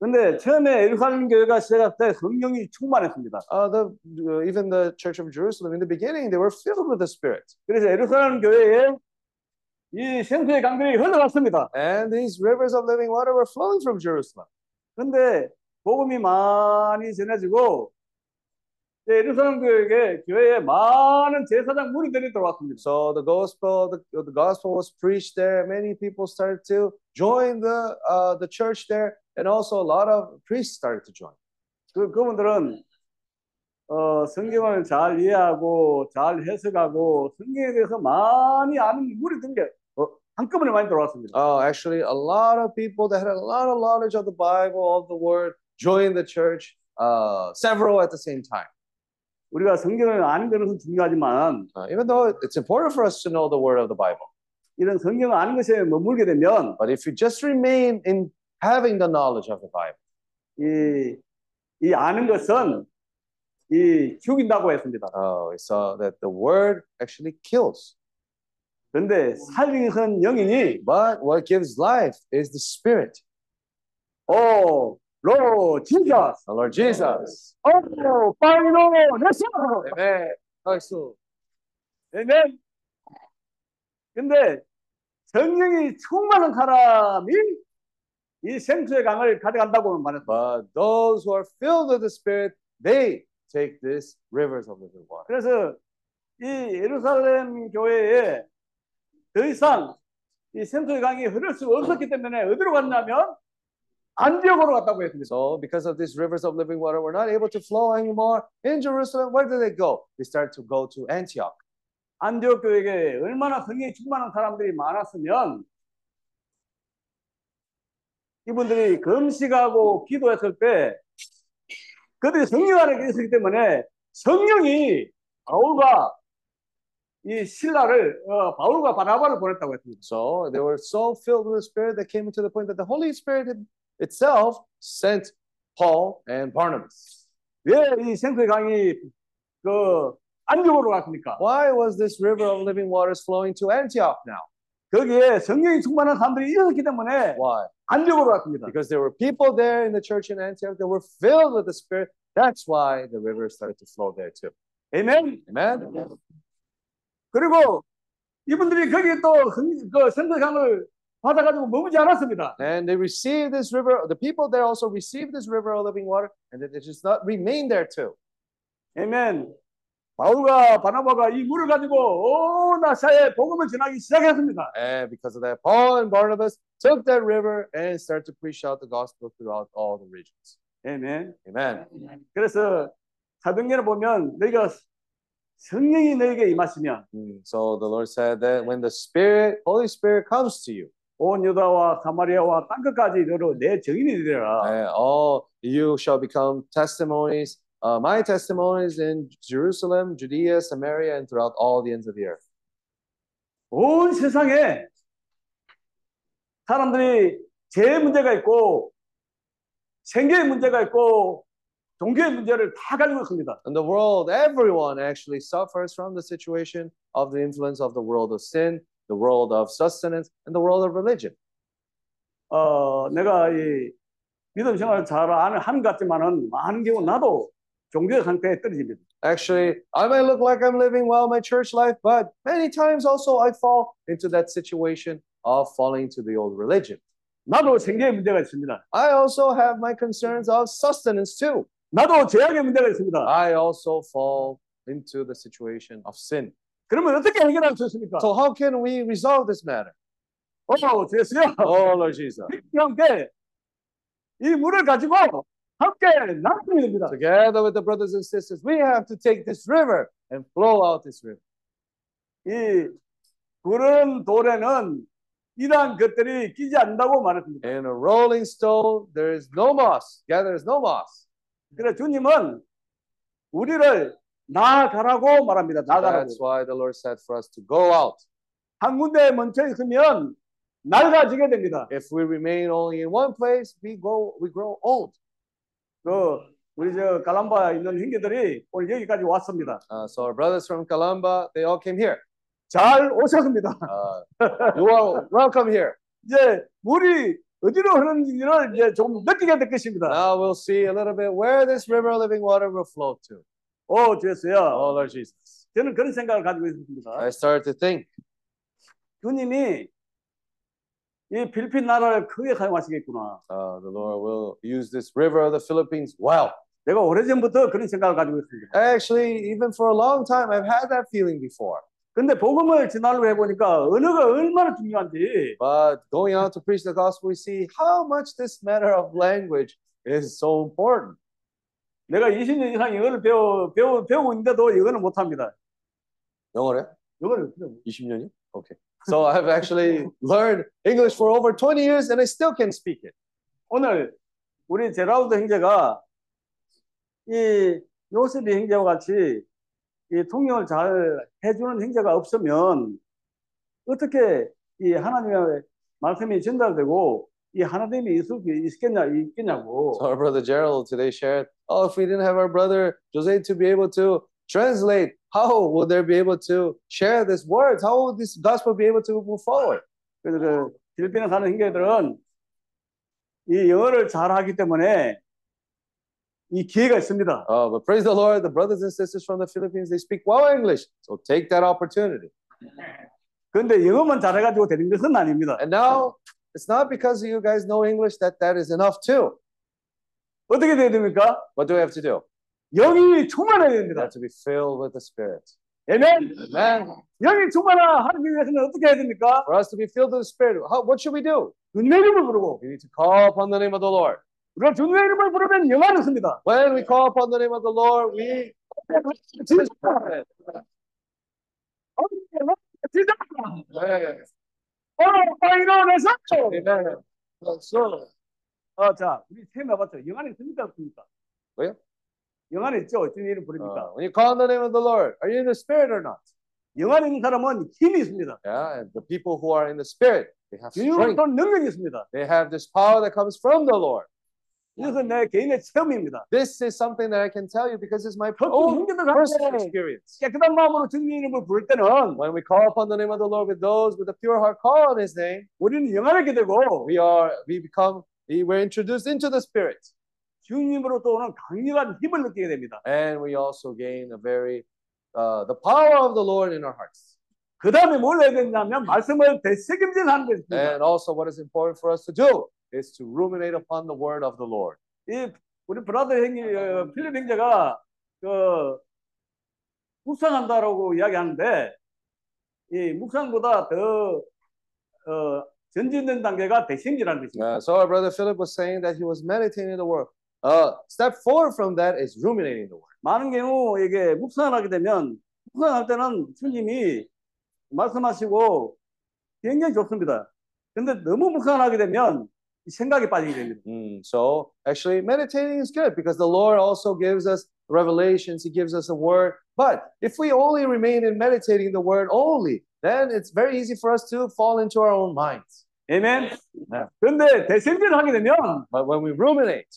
근데 처음에 예루살렘 교회가 시작할 때 성령이 충만했습니다. Uh, the uh, even the Church of Jerusalem in the beginning, they were filled with the Spirit, 그래서 예루살렘 교회에 이 생수의 강들이 흘러갔습니다. and these rivers of living water were flowing from Jerusalem. 근데 복음이 많이 전해지고 예루살렘 교회에 교회에 많은 제사장 무리들이 들어왔습니다. So the gospel, the, the gospel was preached there. Many people started to join the uh, the church there, and also a lot of priests started to join. 그 그분들은 어, 성경을 잘 이해하고 잘 해석하고 성경에 대해서 많이 아는 무리들이 어, 한꺼번에 많이 들어왔습니다. Oh, actually, a lot of people that had a lot of knowledge of the Bible, of the Word, joined the church. Uh, several at the same time. 우리가 성경을 아는 것은 중요하지만 Uh, even though it's important for us to know the Word of the Bible, 이런 성경을 아는 것에 머물게 되면 but if you just remain in having the knowledge of the Bible, 이, 이 아는 것은 이 죽인다고 했습니다. oh, we saw that the Word actually kills. 그런데 살리는 영이니 But what gives life is the Spirit, 오, 로, 진짜, the Lord Jesus. 오, 파이로, 네스. Amen. 박수. 아멘. 근데 성령이 충만한 사람이 이 생수의 강을 가져간다고 말했다. But those who are filled with the Spirit, they take this rivers of living water. 그래서 이 예루살렘 교회에 더 이상 이 생수의 강이 흐를 수 없었기 때문에 어디로 갔냐면 안디옥으로 갔다고 했습니다. So, because of these rivers of living water were not able to flow anymore in Jerusalem, where did they go? They started to go to Antioch. 안디옥 교회에 얼마나 성령이 충만한 사람들이 많았으면 이분들이 금식하고 기도했을 때 그들이 성령 안에 있었기 때문에 성령이 바울과 이 신라를 어, 바울과 바나바를 보냈다고 했습니다. So, they were so filled with the Spirit that came to the point that the Holy Spirit itself sent Paul and Barnabas. 왜 이 생수의 강이 그 안디옥으로 갔습니까? Why was this river of living waters flowing to Antioch now? 거기에 성령이 충만한 사람들이 있었기 때문에 Why? 안디옥으로 갔습니다. Because there were people there in the church in Antioch that were filled with the Spirit. That's why the river started to flow there too. 아멘. Amen? 그리고 이분들이 거기에 또그 생수강을 받아가지고 머무지 않았습니다. And they received this river, the people there also received this river of living water, and they just not remain there too. 아멘. 바울과 바나바가 이 물을 가지고 온 아시아에 복음을 전하기 시작했습니다. And because of that, Paul and Barnabas took that river and started to preach out the gospel throughout all the regions. 아멘. Amen. 그래서 사도행전을 보면 너희가 성령이 너에게 임하시면 Mm, So the Lord said that when the Spirit, Holy Spirit comes to you, 온 유다와 사마리아와 땅끝까지 이르러 내 증인이 되리라. and all you shall become testimonies, uh, my testimonies in Jerusalem, Judea, Samaria, and throughout all the ends of the earth. 온 세상에 사람들이 죄의 문제가 있고 생계의 문제가 있고 종교의 문제를 다 가지고 있습니다. In the world, everyone actually suffers from the situation of the influence of the world of sin, the world of sustenance, and the world of religion. 어, 내가 이 믿음 생활을 잘 아는 하는 것 같지만은 많은 경우 나도 종교의 상태에 떨어집니다. Actually, I may look like I'm living well my church life, but many times also I fall into that situation of falling to the old religion. 나도 생계의 문제가 있습니다. I also have my concerns of sustenance too. 나도 죄악의 문제가 있습니다. I also fall into the situation of sin. 그러면 어떻게 해결할 수 있습니까? So how can we resolve this matter? 어, 죄수야. Oh Lord Jesus. 함께 이 물을 가지고 함께 나누면 됩니다. Together with the brothers and sisters, we have to take this river and flow out this river. 이 그런 돌에는 이러한 것들이 끼지 않는다고 말했습니다. In a rolling stone, there is no moss. Yeah, there is no moss. 그래 주님은 우리를 나가라고 말합니다. 나가라고. That's why the Lord said for us to go out. 한 군데 멈춰 있으면 낡아지게 됩니다. If we remain only in one place, we go we grow old. 그 우리 저 칼람바 있는 형제들이 오늘 여기까지 왔습니다. Uh, so our brothers from Calamba, they all came here. 잘 오셨습니다. Uh, you are welcome here. 이제 물이 어디로 흐르는지를 이제 좀 느끼게 될 것입니다. Now we'll see a little bit where this river living water will flow to. 오, 주였어요. Oh, Lord Jesus. 저는 그런 생각을 가지고 있습니다. I started to think 주님이 이 필리핀 나라를 크게 사용하시겠구나. uh, the Lord will use this river of the Philippines well. 내가 오래전부터 그런 생각을 가지고 있습니다. Actually, even for a long time, I've had that feeling before. 근데 복음을 전하려고 해보니까 언어가 얼마나 중요한지 But going out to preach the gospel, we see how much this matter of language is so important. 내가 20년 이상 영어를 배워, 배워, 배우고 있는데도 영어는 못합니다. 영어래? 영어를 어떻게 20년이? Okay. So I've actually learned English for over 20 years and I still can't speak it. 오늘 우리 제라우드 형제가 이 요셉이 형제와 같이 이 통역을 잘 해주는 형제가 없으면 어떻게 이 하나님의 말씀이 전달되고 이 하나님이 있을 수 있겠냐 있겠냐고. So our brother Gerald today shared, oh, if we didn't have our brother Jose to be able to translate, how would they be able to share this words? How would this gospel be able to move forward? 그래서 그 필리핀에 사는 형제들은 이 영어를 잘하기 때문에 이 기회가 있습니다. Uh, but praise the Lord, the brothers and sisters from the Philippines, they speak well English. So take that opportunity. 그런데 영어만 잘해가지고 되는 것은 아닙니다. And now, it's not because you guys know English that that is enough too. 어떻게 돼야 됩니까? What do we have to do? 영이 충만해야 We 됩니다. have to be filled with the Spirit. 아멘. Amen. 영이 충만하기 위해서는 어떻게 해야 됩니까? For us to be filled with the Spirit, how, what should we do? 주님의 이름을 부르고 We need to call upon the name of the Lord. 우리가 주님의 이름을 부르면 영화를 씁니다. When we call upon the name of the Lord, we 진짜 Amen. 어, 일어나서 Amen. So, 어, 자, 우리 세 나봤죠. 영안에 있습니까 없습니까? 뭐요? 영안에 있죠. 주님 이름 uh, 부르니까. when you call on the name of the Lord, are you in the Spirit or not? 영안에 있는 사람은 힘이 있습니다. Yeah, and the people who are in the Spirit, they have strength. 주님으로부터 능력이 있습니다. They have this power that comes from the Lord. 이것은 내 개인의 체험입니다. This is something that I can tell you because it's my 저도 own 형제들 personal 가운데 experience. 깨끗한 마음으로 주님 이름을 부를 때는 When we call upon the name of the Lord with those with a pure heart, call on His name, 우리는 영안하게 되고 we are we become we- we're introduced into the Spirit, 주님으로부터 오는 강력한 힘을 느끼게 됩니다. and we also gain a very uh, the power of the Lord in our hearts. 그 다음에 뭘 해야 되냐면 말씀을 되새김질 하는 게 있습니다. And also, what is important for us to do is to ruminate upon the word of the Lord. 이 우리 브라더 형님 어, 필립 형제가 그 묵상한다라고 이야기하는데 이 묵상보다 더 어, 전진된 단계가 대심이라는 것입니다. Uh, so our brother Philip was saying that he was meditating the word. Uh, step forward from that is ruminating the word. 많은 경우 이게 묵상을 하게 되면 묵상할 때는 주님이 말씀하시고 굉장히 좋습니다. 근데 너무 묵상을 하게 되면 이 생각이 빠지게 됩니다. Mm, so actually, meditating is good because the Lord also gives us revelations. He gives us a word. But if we only remain in meditating the word only, then it's very easy for us to fall into our own minds. 아멘. 그런데 대생질을 하게 되면 But when we ruminate,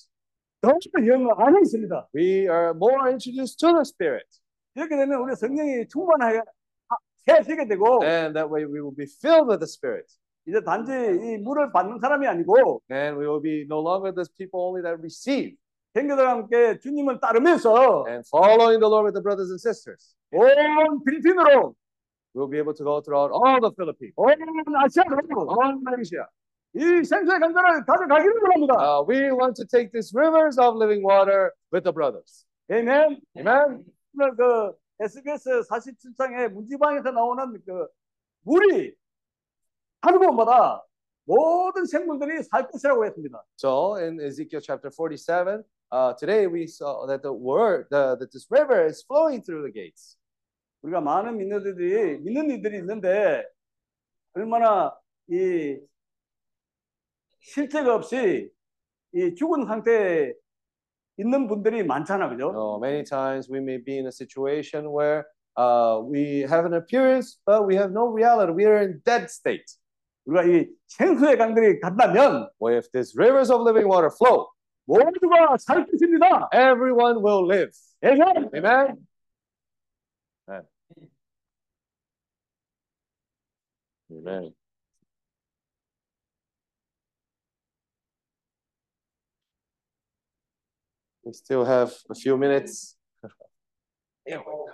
더 영 안에 있습니다. we are more introduced to the Spirit, 이렇게 되면 우리 성령이 충만하게 채워지게 되고 and that way we will be filled with the Spirit. 이제 단지 이 물을 받는 사람이 아니고 And we will be no longer those people only that receive 형제들과 함께 주님을 따르면서 and following the Lord with the brothers and sisters. 온 필리핀으로 We'll be able to go throughout all the Philippines, 온 아시아로 all Malaysia. 이 생수의 강가를 가져가기를 원합니다. Uh, we want to take these rivers of living water with the brothers. 아멘. Amen. 오늘 그 SBS 47장의 문지방에서 나오는 그 물이 하루 번마다 모든 생물들이 살 것이라고 했습니다. So in Ezekiel chapter 47, uh, today we saw that the word, the, that this river is flowing through the gates. 우리가 많은 믿는 이들이 믿는 이들이 있는데 얼마나 이 실체가 없이 이 죽은 상태에 있는 분들이 많잖아, 그죠? No, many times we may be in a situation where uh, we have an appearance, but we have no reality. We are in dead state. 우리가 이 생수의 강들이 간다면 Well, if these rivers of living water flow, 모두가 살 것입니다. everyone will live. 아멘. Amen. Amen. Amen. We still have a few minutes. There we go.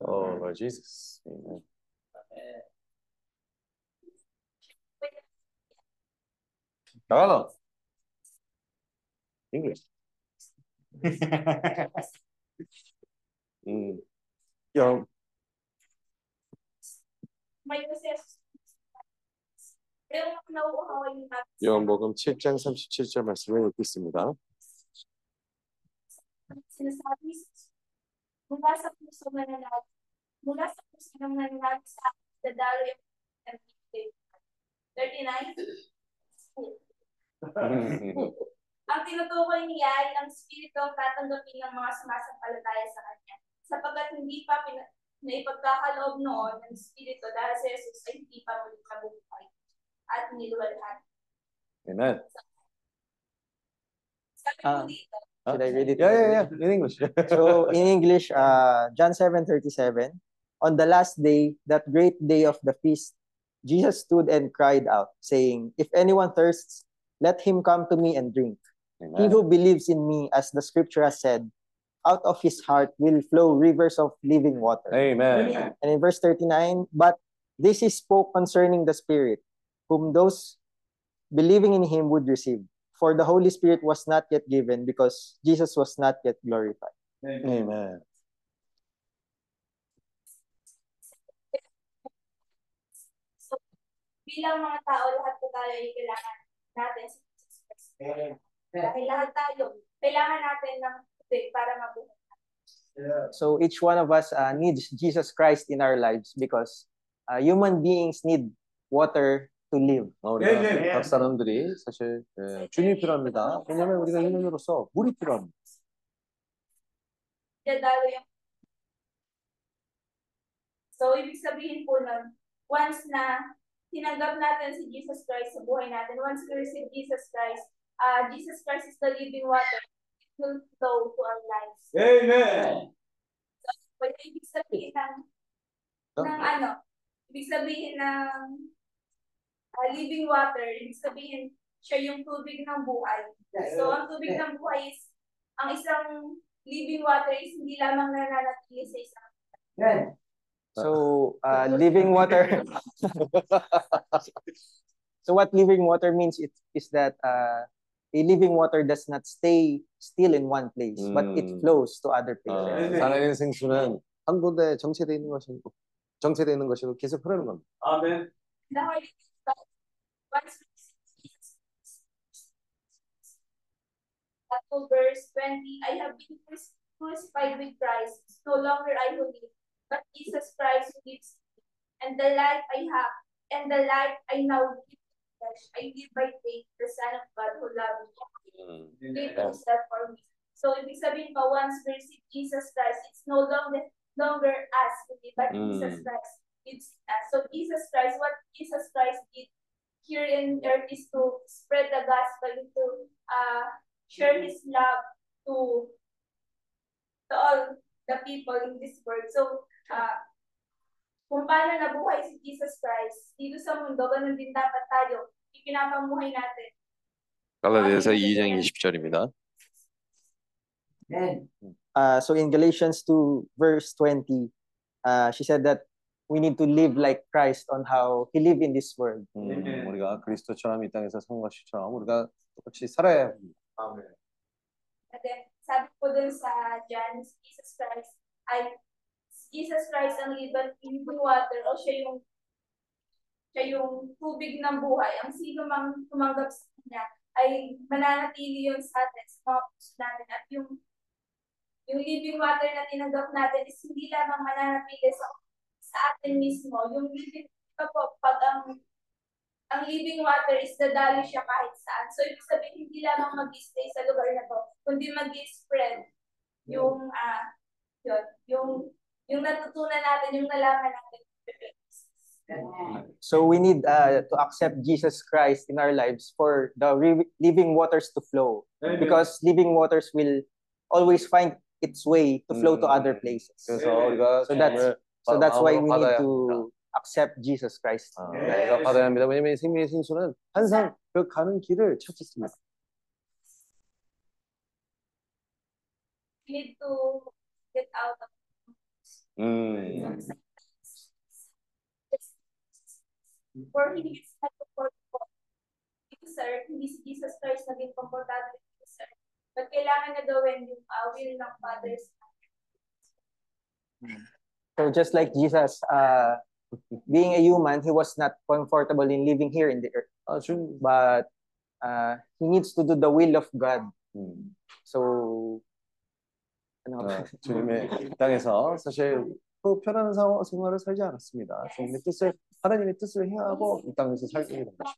Oh, Lord Jesus. Amen. Tagalog. English. <laughs> Mm. Yung, May kasi 요한복음 7장 37절 말씀을 읽겠습니다. sinasabi mula sa puso na nanag mula sa puso ng nanag sa akin dadalo yung 39 Ang tinutukoy niya ay ang spirito ang tatanggapin ng mga sumasampalataya sa kanya. Sapagkat hindi pa pina- naipagkakaloob noon ng spirito dahil sa Jesus ay hindi pa muli kabuhay At niluwalhan. Amen. Sabi Ah. Should I read it? Yeah, yeah, yeah. In English. <laughs> So in English, uh, John 7:37, on the last day, that great day of the feast, Jesus stood and cried out, saying, If anyone thirsts, let him come to me and drink. He who believes in me, as the scripture has said, out of his heart will flow rivers of living water. Amen. And in verse 39, but this is spoke concerning the Spirit, whom those believing in him would receive. For the Holy Spirit was not yet given because Jesus was not yet glorified. Amen. so, bilang mga tao, lahat po tayo ay kailangan natin sa Jesus Christ. Dahil lahat tayo, kailangan natin ng tubig para mabuhay. So each one of us uh, needs Jesus Christ in our lives because uh, human beings need water to live. 어, 네, 우리가 네. 각 사람들이 사실 예, 주님이 필요합니다. 왜냐하면 우리가 인간으로서 물이 필요합니다. Dadalo yung So, ibig sabihin po nun, once na tinanggap natin si Jesus Christ sa buhay natin, once we receive Jesus Christ, uh, Jesus Christ is the living water. It will flow to our lives. 아멘. Kaya ibig sabihin ng, Oh. ng ano, ibig sabihin ng uh, living water, ibig sabihin siya yung tubig ng buhay. So, ang tubig ng buhay is, ang isang living water is hindi lamang nananatili sa isang So uh, living water. <laughs> so what living water means it, is that uh, a living water does not stay still in one place, but it Mm. flows to other 어, places. 네. <laughs> 살아있는 생수는 한 군데 정체되어 있는 것이고 정체되어 있는 것이고 계속 흐르는 겁니다. 아멘. Verse 20, I have been cruci- crucified with Christ. It's no longer I who live, but Jesus Christ who lives me. And the life I have, and the life I now live in flesh, I live by faith, the Son of God who loved me. Gave himself for me. So, ibig sabihin pa, once we receive Jesus Christ, it's no longer longer us who live, but Mm. Jesus Christ lives in us. So, Jesus Christ, what Jesus Christ did here in earth is to spread the gospel, to uh, share His love to to all the people in this world. So, uh, kung paano nabuhay si Jesus Christ dito sa mundo, ganun din dapat tayo ipinapamuhay natin. 갈라디아서 2장 20절입니다. Uh, so in Galatians 2 verse 20, uh, she said that we need to live like Christ on how he lived in this world. 음, 네. 우리가 그리스도처럼 이 땅에서 성과 시처럼 우리가 똑같이 살아야 합니다. And then, sabi po dun sa John, Jesus Christ, ay Jesus Christ ang living living water o siya yung siya yung tubig ng buhay. Ang sino mang tumanggap sa kanya ay mananatili yun sa atin, sa mga puso natin. At yung yung living water na tinanggap natin is hindi lamang mananatili sa, sa atin mismo, yung po, pag ang, ang living water is dadali siya kahit saan. So, ibig sabihin, hindi lamang mag-stay sa lugar na to, kundi mag-spread yung, uh, yun, yung, yung natutunan natin, yung nalaman natin. So we need uh, to accept Jesus Christ in our lives for the living waters to flow Amen. because living waters will always find its way to flow mm. to other places. So, oh, so that's so that's why we need 받아야 to accept Jesus Christ. 아, 우리가 받아야 합니다. 왜냐면 생명의 생수는 항상 그 가는 길을 찾습니다. We need to get out of 음. For he is not comfortable dito sa earth, hindi si Jesus Christ naging komportable dito sa earth. But kailangan na gawin yung uh, will ng Father sa So just like Jesus, uh, being a human, he was not comfortable in living here in the earth. 아, 준, But uh, he needs to do the will of God. 음, So ano 어, <laughs> 주님의 땅에서 사실 그 편안한 상황, 생활을 살지 않았습니다. 주님의 뜻을, 하나님의 뜻을 행하고 이 땅에서 살게 된 것입니다.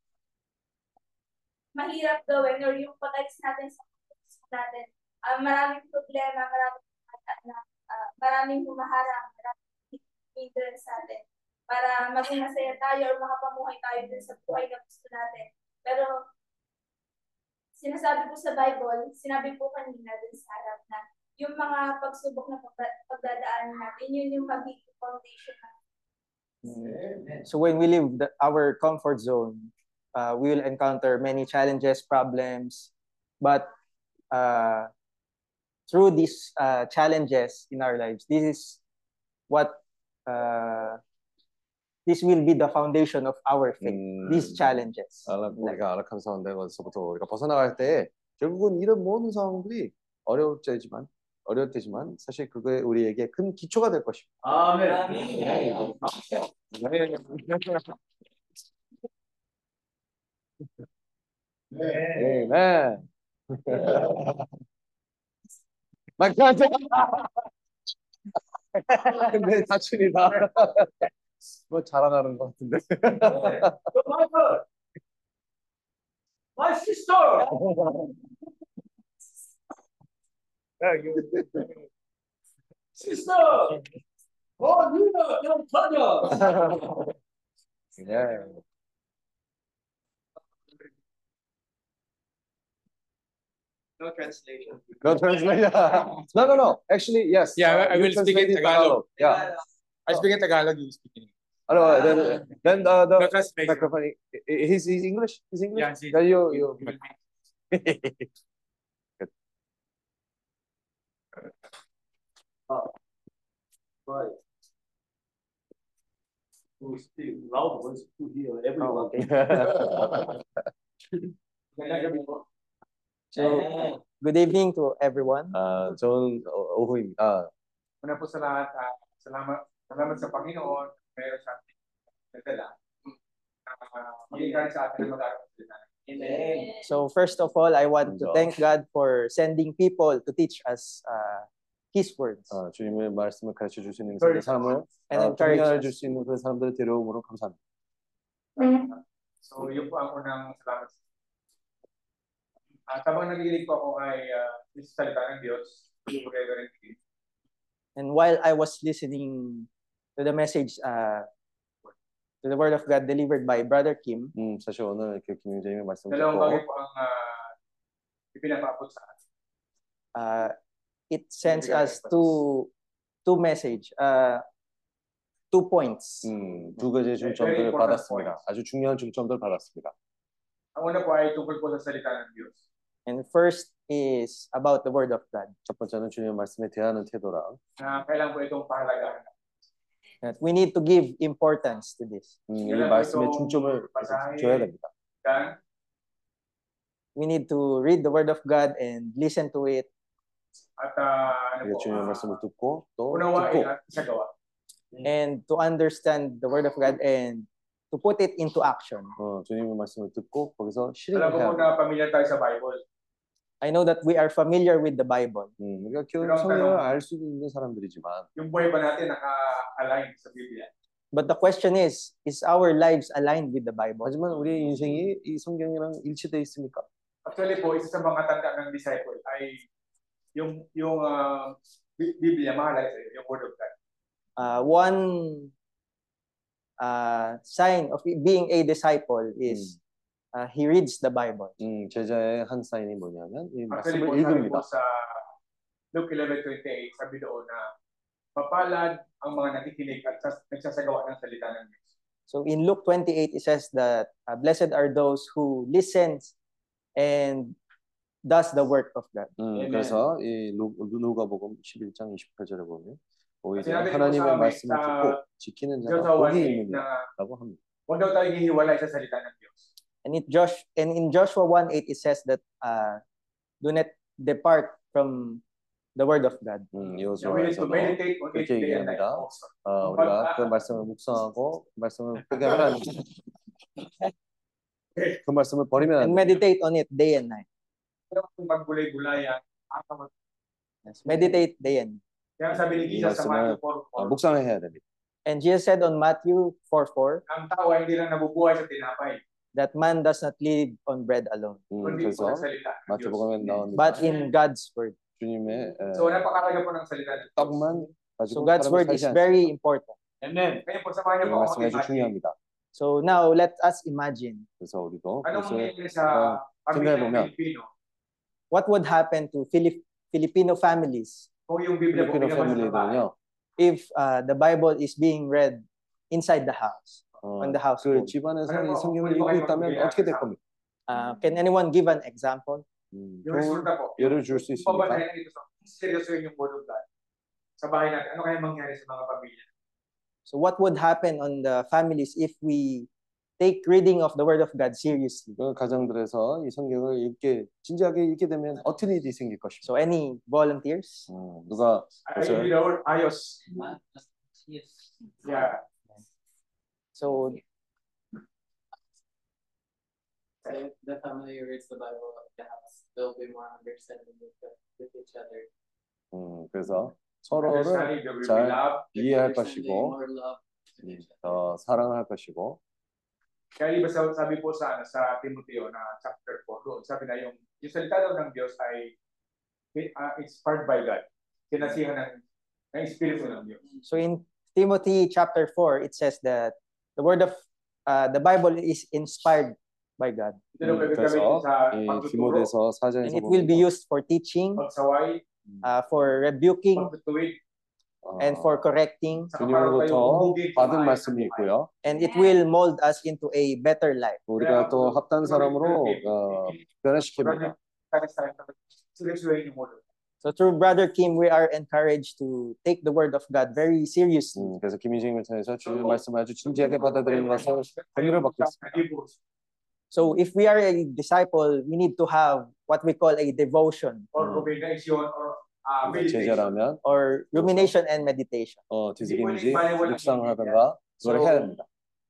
mahirap gawin or yung pag-alis natin sa puso natin. Ah, maraming problema, maraming na, ah, maraming humaharang, maraming hindrance sa atin para maging masaya tayo or makapamuhay tayo dun sa buhay na gusto natin. Pero sinasabi po sa Bible, sinabi po kanina dun sa harap na yung mga pagsubok na pagda- pagdadaanan natin, yun yung magiging foundation natin. So when we leave the, our comfort zone, uh, we will encounter many challenges, problems, but uh, through these uh, challenges in our lives, this is what uh, this will be the foundation of our faith. 음, These challenges. 아랍, 우리가 아락한 상황에서부터 우리가 벗어나갈 때 결국은 이런 모든 상황들이 어려울 때지만 어려울 때지만 사실 그게 우리에게 큰 기초가 될 것입니다. 아멘. 네. 네. 막간다. 근데 사춘이다. 뭐 자라나는 것 같은데. Michael, my sister. Sister. Oh, you know, your brother. No translation. No translation. <laughs> No, no, no. Actually, yes. Yeah, Uh, I will speak in translate Tagalog. Yeah. I speak in Tagalog, you speak in English. Ano, then, then uh, the translation. microphone. i- i- He's, he's English. He's English. Yeah, see- Then you, you. you will be- Right. Who speak loud ones to hear Oh, <laughs> <laughs> everyone. okay. So good evening to everyone. 아, 좋은 어, 오후입니다. Una po sa lahat, ah, salamat, salamat sa Panginoon, meron sa ating nadala. Uh, Magiging sa atin ang mag-aaral sa salita. Amen. So first of all, I want to Josh. thank God for sending people to teach us uh, His words. 어, 주님의 말씀을 가르쳐 줄 수 있는 그 사람을 And 어, encourage 동행해 us. 줄수 있는 그 사람들을 데려오므로 감사합니다. So, yun po ang unang salamat. At habang nagigilig po ako kay uh, sa salita ng Diyos, together in peace. And while I was listening to the message, uh, to the word of God delivered by Brother Kim, 음, 사실 오늘 이렇게 김영재님의 말씀 Dalawang bagay 듣고 po ang uh, ipinapaabot sa atin. uh, it sends us two two message, uh, two points. 음, 두 가지 Very 중점들을 important 받았습니다. points. 아주 중요한 중점들을 받았습니다. Ang una po ay tungkol po sa salita ng Diyos. And first is about the word of God. 첫 번째는 주님의 말씀에 대하는 태도라. Na kailan po itong pahalagahan. That we need to give importance to this. 음, 이 Kailan po 말씀에 itong 중점을 basahin, 줘야 됩니다. Dan, We need to read the word of God and listen to it at ah, ano 우리가 po, 주님의 ah, 말씀을 듣고 또 unawain 듣고 at isagawa. and to understand the word of God and to put it into action. 어, 주님의 말씀을 듣고 거기서 Alam ko 실행해야 po 돼. na pamilyar tayo sa Bible. I know that we are familiar with the Bible, 음, 우리가 기독 그럼 성경을 tanong- 알 수도 있는 사람들이지만 Yung buhay ba natin naka-align sa Biblia? but the question is, is our lives aligned with the Bible? 하지만 우리의 인생이 이 성경이랑 일치돼 있습니까? Actually po, isa sa mga tanda ng disciple ay yung yung ah, Bi- Biblia mahalaga sa iyo, yung Word of God. Uh, one uh, sign of being a disciple is uh, he reads the Bible. 음, 제자의 한 사인이 뭐냐면 이 Actually 말씀을 po, sabi 읽습니다. po sa Luke 11.28, sabi doon na mapalad ang mga nakikinig at sas- nagsasagawa ng salita ng Diyos. So in Luke 28, it says that uh, blessed are those who listens and does the work of God. 음, Amen. 그래서 이 루- 누가복음 11장 28절에 보면 오히려 sinabi rin po 하나님의 sa amin 말씀을 sa 듣고 지키는 Diyos 자가 sa 복이 1.8 있는 na 자라고 합니다. huwag daw tayo hihiwalay sa salita ng Diyos. And it Josh and in Joshua 1:8 it says that uh, do not depart from the word of God. 음, We need to 여호수아에서도 meditate on it 그렇게 day and night 얘기합니다. also. 어, 우리가 그 말씀을 묵상하고 그 말씀을 포기하면 안 돼. <laughs> 그 말씀을 버리면 안 And 돼. meditate on it day and night. Huwag kang maggulay-gulayan. Ako- Yes, meditate day and night. Kaya sabi ni 이 Jesus sa 말씀을 Matthew 4, 어, 묵상을 해야 됩니다. And Jesus said on Matthew 4:4 ang tao ay hindi lang nabubuhay sa tinapay, that man does not live on bread alone, 음, kundi po 그래서 sa salita ng Diyos. 마태복음에 나옵니다. but in God's word. 주님의 에, So napakalaga po ng salita ng Diyos. 떡만 So 가지고 God's 사람이 word 살지 is 않습니다. very important. Amen. Kaya po samahan niyo 이 po ako 말씀이 아주 mag-imagine. 중요합니다. So now let us imagine 그래서 우리도 Anong 그것을 mangyayari sa 한번 pamilya ng 생각해보면 Pilipino what would happen to Filip- Filipino families kung yung Biblia po 필리핀 pinabasa sa bahay? 패밀리들은요. if uh, the Bible is being read inside the house, 어, on the 그 household. 집안에서 이 아니, 뭐, 성경을 우리 읽고 mga 있다면 이mga 어떻게 될 이mga 겁니까? Uh, can anyone give an example? 음, Yung 좋은 resulta po. 예를 줄 수 Kung 있습니까? babasahin natin ito sa seryosohin yung Word of God sa bahay natin, ano kaya mangyari sa mga pamilya? So what would happen on the families if we take reading of the Word of God seriously? 그 가정들에서 이 성경을 읽게 진지하게 읽게 되면 어떤 일이 생길 것입니까? So any volunteers? 음, 누가 Ay, Sir. yung word, ayos. Yeah. So If the family reads the Bible at the house, they'll be more understanding with, with each other. 음, 그래서 서로를 Understanding, there will be 잘 love. 이해할 Understanding, 것이고 more love to 음, each other. 더 사랑할 것이고 Kaya iba sa, sabi po sa, ano, sa Timoteo na chapter 4 doon, sabi na yung, yung salita daw ng Diyos ay uh, inspired by God. Kinasihan ng, ng Espiritu ng Diyos. so in Timothy chapter 4 it says that the word of uh, the Bible is inspired by God Ito daw 음, pwede 그래서 gamitin sa 이 pagtuturo, 디모데서 and 4장에서 it will be 보면 used for teaching, pagsaway, uh, for rebuking, pagtutuwid, and for correcting, saka para tayo 주님으로부터 humugin sa 받은 maayos na 말씀이 buhay. 있고요. and it will mold us into a better life. 우리가 또 합당 사람으로 어, 변화시킵니다. Seryosohin yung Word of God. So through Brother Kim, we are encouraged to take the word of God very seriously. 음, 그래서 김희정을 통해서 주님의 말씀을 아주 진지하게 받아들이는 것을 권유를 받고 있습니다. Hebrews, So if we are a disciple, we need to have what we call a devotion or 음. rumination or uh, 우리가 meditation. 제자라면 or rumination and meditation. 어, 뒤지기인지 묵상을 하든가 그걸 So, 해야 됩니다.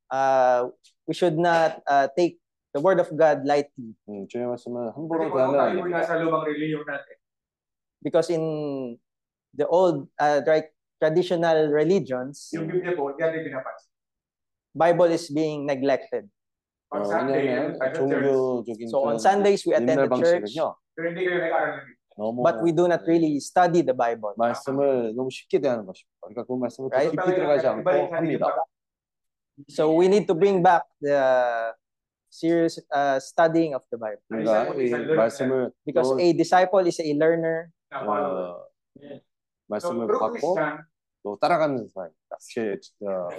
Uh, we should not uh, take the word of God lightly 음, 주님의 말씀을 Kasi 함부로 kung 대하면 안 tayo 됩니다. because in the old uh, right, traditional religions, yung Biblia po, hindi natin pinapansin. Bible is being neglected. Pag 어, Sunday, 왜냐하면 tayo sa church, 종교적인 So on 그런 Sundays we attend 옛날 the church, 방식은요 pero hindi kayo nag-aaral ng Biblia. 너무 but we do not really study the Bible. 말씀을 너무 쉽게 대하는 것입니다. 그러니까 그 말씀을 더 Right? 깊이 들어가지 않고 Ibalik natin yung 합니다. pag- So we need to bring back the serious uh, studying of the Bible 우리가 이 말씀을 because 또, a disciple is a learner. na follower. 어, So, 말씀을 true 받고 Christian, 또 따라가는 사람입니다. 제, 어,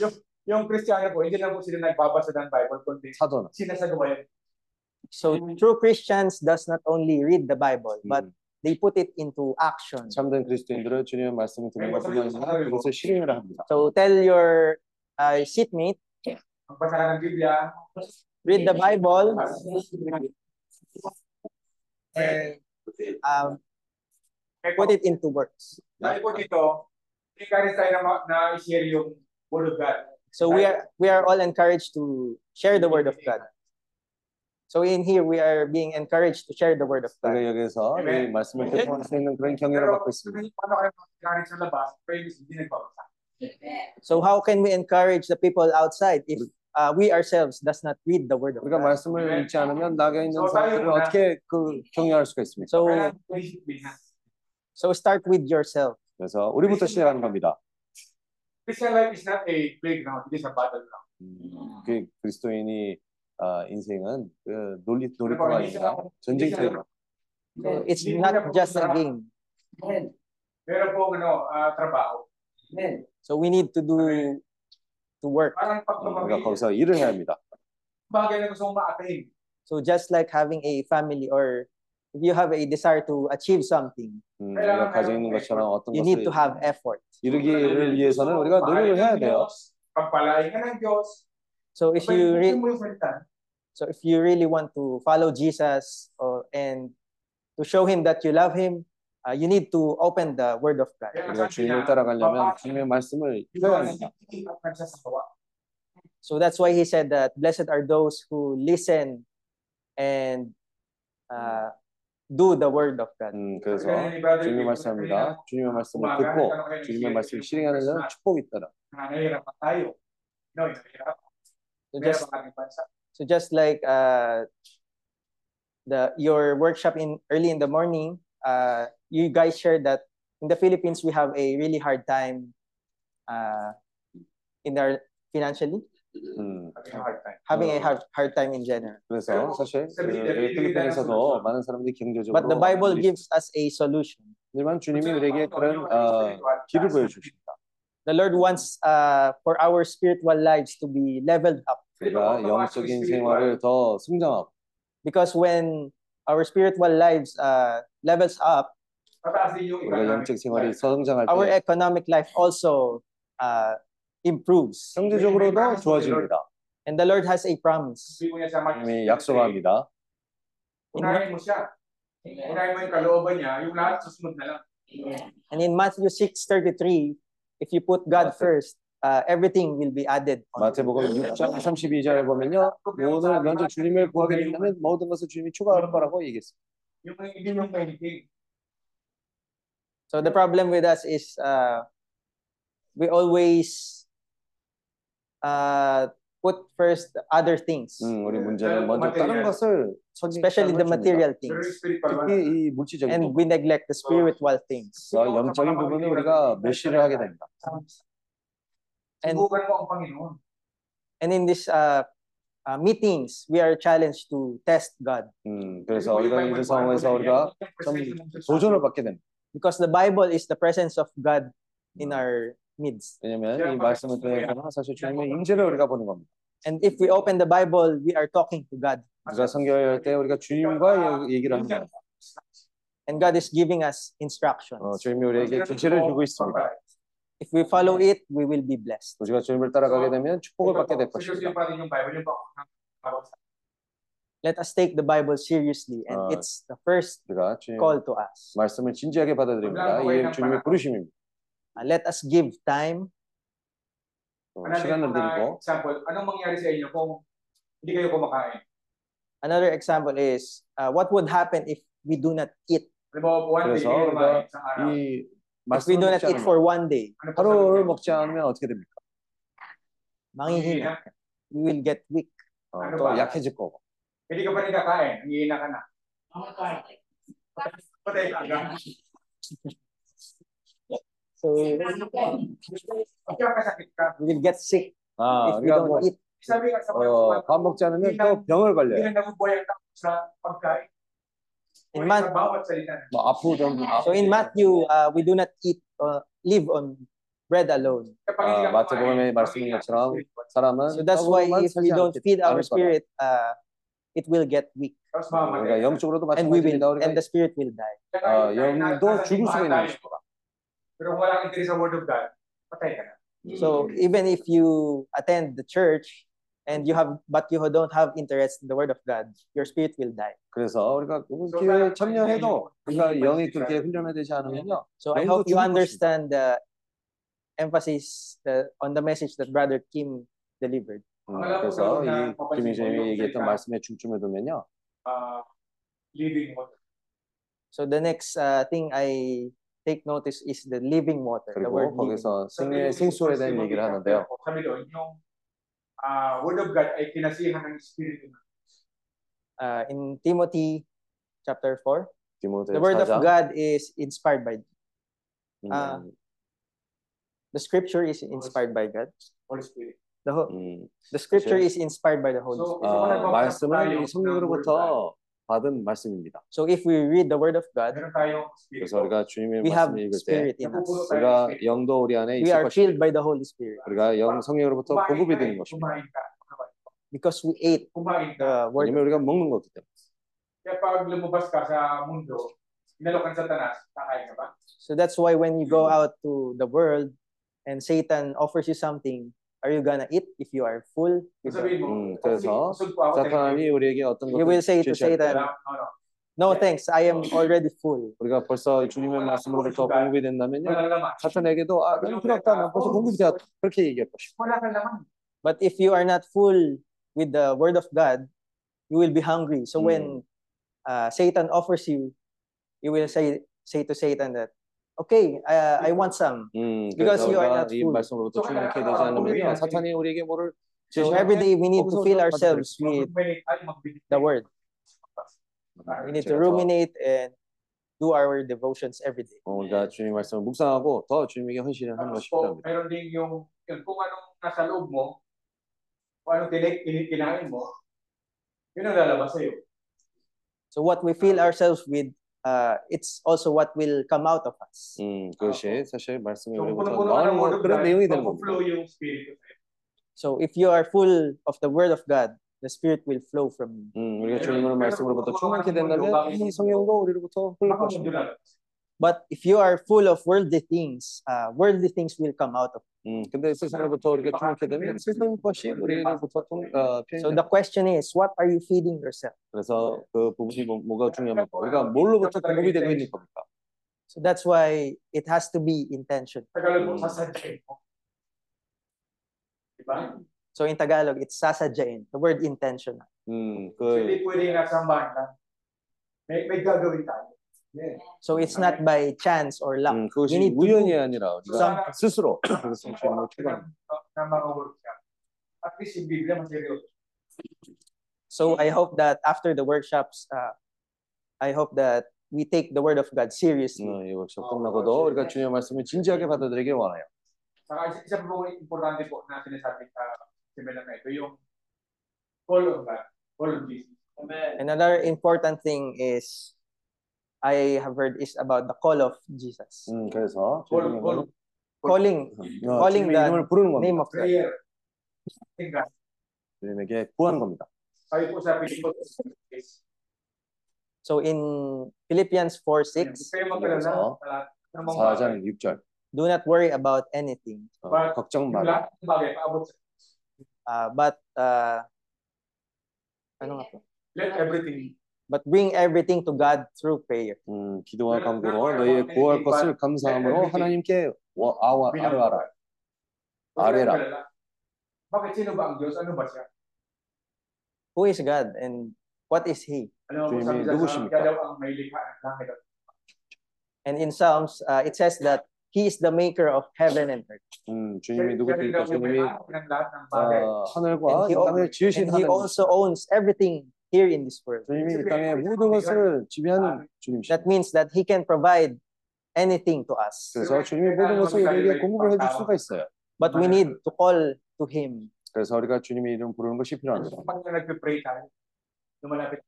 yung, yung Kristiyano po, hindi lang po sila nagbabasa ng Bible, kundi 사도는 sinasagawa yun. So true Christians does not only read the Bible, but 음, they put it into action. 참된 그리스도인들은 주님의 말씀을 듣는 것뿐만 아니라 그것을 실행을 합니다. So tell your uh, seatmate, Magbasa ng Biblia, read the Bible, and um, put it into words. Dahil po dito, encourage tayo na, share yung word of God. So we are we are all encouraged to share the word of God. So in here we are being encouraged to share the word of God. Amen. mas may So how can we encourage the people outside if uh, we ourselves does not read the word of 우리가 God? 말씀을 읽지 않으면 나가 있는 사람들을 어떻게 그 격려할 수가 있습니까? So so start with yourself. 그래서 우리부터 시작하는 겁니다. Christian life is not a playground, it is a battleground. 음, 그 그리스도인이 아, 인생은 그 Ano 놀이터가 아니라 전쟁터예요. So it's not just a game. Meron po ano, ah, trabaho. So we need to do to work. Parang 음, pagpapamilya. 우리가 거기서 일을 해야 합니다. Bagay na gusto mong ma-attain. So just like having a family or if you have a desire to achieve something, 음, 우리가 가지고 있는 것처럼 어떤 you need 것을 to have effort. 이루기를 위해서는 우리가 노력을 해야 돼요. Pagpalain ka ng Diyos. So if you Abay, re- mo yung salita. so if you really want to follow Jesus or and to show him that you love him, uh, you need to open the word of God. Kaya 우리가 sabi 주님을 niya, 따라가려면 주님의 말씀을 Yung 읽어야 mga 합니다. nakikinig at nagsasawa. So that's why he said that blessed are those who listen and uh, do the word of God. 음, 그래서 Kaya ni Brother 주님의 Kim, 말씀합니다. 주님의 말씀을 umaga, 듣고 nagtanong kayo ng 주님의 share, 말씀을 yung 실행하는 verse 자는 na, 축복이 있다라. na nahihirapan tayo. No, nahihirapan. So Meron just ang ating bansa. so just like uh, the your workshop in early in the morning, uh, you guys shared that in the Philippines we have a really hard time uh, in our financially 음, Having a hard time. having a 어. hard hard time in general. 그래서 사실 그 필리핀에서도 많은 사람들이 경제적으로 But the Bible 어려움이 gives us a solution. 하지만 주님이 우리에게 그런 어, 길을 보여주십니다. The Lord wants uh, for our spiritual lives to be leveled up 우리가 영적인 생활을 더 성장하고 because when our spiritual lives uh, levels up, Mataas din yung 우리가 economic 영적 생활이 life. 성장할 our 때 economic life also uh, improves. 경제적으로도 좋아집니다. And the Lord has a promise. Sabi mo niya sa Matthew 주님이 6:38, 약속합니다. Unahin mo siya. Unahin mo yung kalooban niya, yung lahat susunod na lang. And in Matthew 6:33, if you put God first, uh, everything will be added. on. 마태복음 6장 32절에 보면요. 모든 먼저 주님을 구하게 된다면 모든 것을 주님이 추가하는 거라고 얘기했습니다. Yung hindi mo anything. So the problem with us is uh, we always uh, put first other things, 음, 우리 문제는 먼저 다른 것을 especially the 선택하는 material Pero yung things, spiritual one, 특히 이 물질적인 and 부분, we neglect the spiritual things. 어, 영적인 부분을 우리가 멸시를 하게 됩니다. And subukan mo ang Panginoon. and in this uh, uh, meetings, we are challenged to test God 음, 그래서 우리가 이런 상황에서 우리가 좀 도전을 받게 됩니다. because the Bible is the presence of God in our midst. 왜냐면 이 말씀을 통해서는 사실 주님의 임재를 우리가 보는 겁니다. And if we open the Bible, we are talking to God, 우리가 성경을 때 우리가 주님과 얘기를 합니다. and God is giving us instructions. 어, 주님이 우리에게 계시를 주고 있습니다. if we follow it, we will be blessed. Let us take the Bible seriously, and it's the first call to us. Uh, let us give time. Another example is, uh, what would happen if we do not eat? If we don't eat for one day, 하루를 먹지 않으면 어떻게 됩니까? 망해지냐? You will get weak. 어, 또 약해질 거고. Hindi ka pa rin kakain, hihina ka na. Patay ka na. So, we will get sick 아, if we don't 뭐, eat. 어, 밥 먹지 않으면 또 병을 걸려요. In Mat- so in Matthew, uh, we do not eat or live on bread alone. So that's why if we don't feed our spirit, uh, it will get weak. And we will, and the spirit will die. Uh, so even if you attend the church and you have, but you don't have interest in the word of God, your spirit will die. 그래서 우리가 교회 참여해도 우리가 영이 그렇게 훈련되지 않으면요. So I hope you understand the emphasis the, on the message that Brother Kim delivered. 음, 그래서 이 김희재님이 얘기했던 말씀에 중점을 두면요. uh, living water. So the next uh, thing I take notice is the living water. The word. 거기서 생명의 생수에 대한 얘기를 하는데요. Ah, Word of God ay kinasihan ng Espiritu. Uh, in Timothy chapter 4, 디모데 the word of 4장 God is inspired by 음, Ah. the scripture is inspired by God. Holy Spirit. The, ho- 음, the scripture is inspired by the Holy So, Spirit. 아, 말씀은 이 성령으로부터 받은 말씀입니다. So if we read the word of God, meron tayong 그래서 Espiritu. 우리가 주님의 we have 말씀을 읽을 때 spirit in us. Napupuno tayo ng 우리가 Espiritu. 영도 우리 안에 We 있을 are 것입니다. filled by the Holy Spirit 우리가 영 성령으로부터 Kumain 공급이 ka 되는 eh, 것입니다. Kumain ka. because we ate Kumain ka. the word. 왜냐면 우리가 먹는 거기 때문에. Kaya pag lumabas ka sa mundo, inalokan sa tanas, kakain ka ba? So that's why when you go out to the world and Satan offers you something, are you gonna eat if you are full? with the- Sabihin mo, 음, "Oh, 그래서 busog po ako, thank 사탄이 you." 우리에게 어떤 You will say to 제시할 때 Satan, Wala, no, no. No thanks, I am already full. 우리가 벌써 주님의 말씀으로부터 공급이 된다면요. Wala naman. 사탄에게도 아, 나는 필요 없다. 난 벌써 공급이 되었다. 그렇게 얘기할 것입니다. Wala ka naman. But if you are not full with the word of God, you will be hungry. So when uh, Satan offers you, you will say say to Satan that, okay, uh, I want some. 음, Because 그래서 you are 우리가 not 이 full. 말씀으로부터 충분케 되지 않으면요. 사탄이 우리에게 뭐를 So every day we need to fill ourselves with Ruminate tayo, magbigay the tayo. word. We need to ruminate and do our devotions every day. 어, 우리가 주님 말씀을 묵상하고 더 주님에게 헌신을 하는 것이 Tapos po, 필요합니다. meron din yung, yun, kung anong nasa loob mo, kung anong tinik, kinain mo, yun ang lalabas sa'yo. So what we fill ourselves with, uh, it's also what will come out of us. 음, 그것이 사실 말씀이 So, 우리부터 punong-puno ka 나오는 ng Word 거 of 그런 God, 내용이 되는 겁니다. mag-flow yung Espiritu sa'yo. So if you are full of the word of God, the Spirit will flow from you. 음, 우리가 주님의 말씀으로부터 충만케 된다면 이 성령도 우리로부터 흘릴 Baka mundo 것입니다. lalabas. But if you are full of worldly things, uh, worldly things will come out of 음, 근데 세상으로부터 우리가 충만케 되면 세상 것이 우리로부터 통, 어, you. So 표현됩니다. the question is, what are you feeding yourself? 그래서 그 부분이 뭐, 뭐가 중요합니까? 우리가 뭘로부터 공급이 되고 있는 겁니까? So that's why it has to be intentional. Tagalog mo, Mm. sasadyain mo. Diba? So in Tagalog, it's sasadyain, the word intentional. 음, So, 그 hindi pwede nasa sambahan lang. May, may gagawin tayo. Yeah. So it's not by chance or luck. 음, We 그것이 need to 우연이 do 아니라 우리가 some- 스스로 그것을 주님을 추구합니다. ng, ng mga workshop. At least yung Biblia maseryoso. So I hope that after the workshops, uh, I hope that we take the word of God seriously. 음, 이 워크숍 끝나고도 우리가 주님의 말씀을 진지하게 받아들이길 원해요. Saka isa, isa po importante po na sinasabi sa seminar na ito, yung call of God, call of Jesus. Amen. Another important thing is I have heard is about the call of Jesus. 음, 그래서 Call, 주님의 call, 이름을- Calling 어, calling 주님의 the 이름을 부르는 겁니다. name of God. prayer. Thank God. 주님에게 구하는 겁니다. Sabi po sa Pilipinas, So in Philippians 4 6, kayo magkalala 그래서 sa lahat ng mga bagay. 4장 6절 do not worry about anything, 어, But 걱정 Yung 마라. lahat ng bagay, paabot sa uh, but uh, ano nga po? Let everything But bring everything to God through prayer. 음, 기도와 간구로 너희의 구할 것을 감사함으로 하나님께 와- 아와 아뢰하라. 아뢰라. Kalala. Bakit sino ba ang Diyos? Ano ba siya? Who is God and what is He? Ano po Julie, sabi sa nugushimika. siya daw ang may likha ng langit at And in Psalms, uh, it says that He is the maker of heaven and earth. 음, siya 주님이 siya rin 누구십니까? daw yung 주님이 may-ari ng lahat ng bagay. 어, 하늘과 And 이 he, 땅을 지으신 and he 하나님. also owns everything here in this world. 주님이 이 땅의 모든 것을 지배하는 주님이십니다. That means that He can provide anything to us. 그래서 주님이 모든 것을 우리에게 공급을 해줄 수가 있어요. But we need to call to Him. 그래서 우리가 주님의 이름 부르는 것이 필요합니다. Pag nagpe-pray tayo, lumalapit.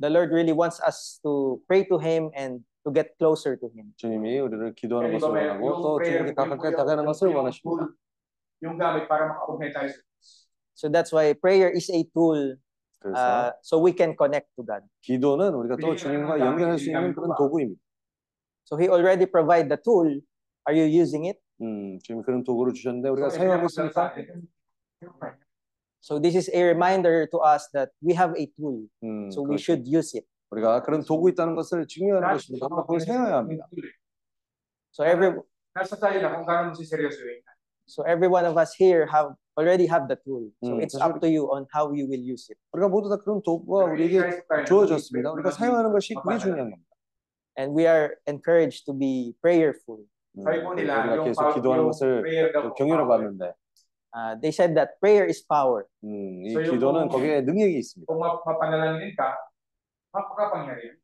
The Lord really wants us to pray to Him and to get closer to Him. 주님이 우리를 기도하는 Kaya di 것을 ba may- 원하고 yung 또 prayer, 주님께 yung- 가깝게 yung- 다가가는 것을 yung 원하십니다. tool, Yung gamit para makaugnay tayo sa Diyos. So that's why prayer is a tool 그래서 uh, so we can connect to God. 기도는 우리가 또 주님과 연결할 수 있는 그런 도구입니다. So He already provide the tool. Are you using it? 음, 주님 그런 도구를 주셨는데 우리가 So, 사용하고 ibigay mo 있습니까? sa atin, yung prayer. So this is a reminder to us that we have a tool, 음, so we 그렇죠. should use it. 우리가 그런 도구 있다는 것을 증명하는 것입니다. 우리가 그걸 사용해야 합니다. So every Nasa tayo na kung gaano mo siseryosohin. so every one of us here have already have the tool. So 음, it's 사실 up to you on how you will use it. 우리가 모두 다 그런 도구가 우리에게 주어졌습니다. 우리가 사용하는 것이 그게 중요한 겁니다. And we are encouraged to be prayerful. 음, 사회 보 우리가 nila, yung, 계속 power- 기도하는 yung 것을 prayer daw 또 po, 경유라고 power. 하는데 Uh, they said that prayer is power. 음, 이 So yung 기도는 kung- 거기에 능력이 있습니다. Kung map- mapanalangin ka, mapakapangyarihan.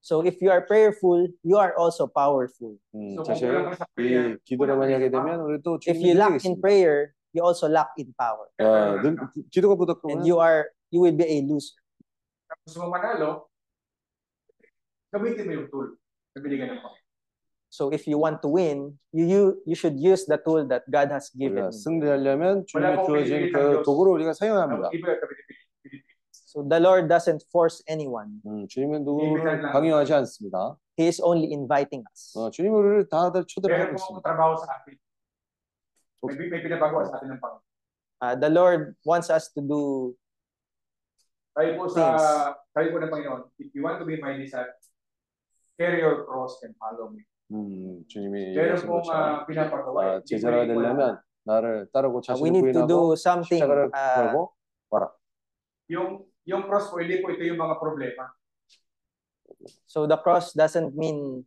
So if you are prayerful, you are also powerful. 음, So kung 사실 kulang ka sa 이 prayer, 기도를 kulang 만약에 ka sa 되면 우리 또 If 주님의 you 능력이 lack in 있습니다. prayer, you also lack in power. 어, 능, 기도가 And 부족하면 you are you will be a loser. Kung gusto mo manalo, gamitin mo yung tool na binigyan ng Panginoon. So if you want to win, you you, you should use the tool that God has given. 우리가 you. 승리하려면 주님이 pong 주어진 pinipili ng 그 Diyos. 도구를 우리가 사용해야 합니다. Iba yung pinipili. So the Lord doesn't force anyone. 음, 주님은 누구를 강요하지 않습니다. He is only inviting us. 어, 주님은 우리를 다들 초대를 Meron 하고 pong 있습니다. trabaho sa atin. May, may pinapagawa sa atin ng Panginoon. Uh, the Lord wants us to do Tayo po sa, Things. tayo po ng Panginoon, if you want to be my disciple, carry your cross and follow me. 음, 주님이 Meron 얘기하신 pong 것처럼 uh, pinapagawa. 아, 제자가 되려면 나를 따르고 uh, 자신을 we need to 부인하고 do something 십자가를 uh, 걸고 와라. Yung, yung cross po, hindi po ito yung mga problema. so the cross doesn't mean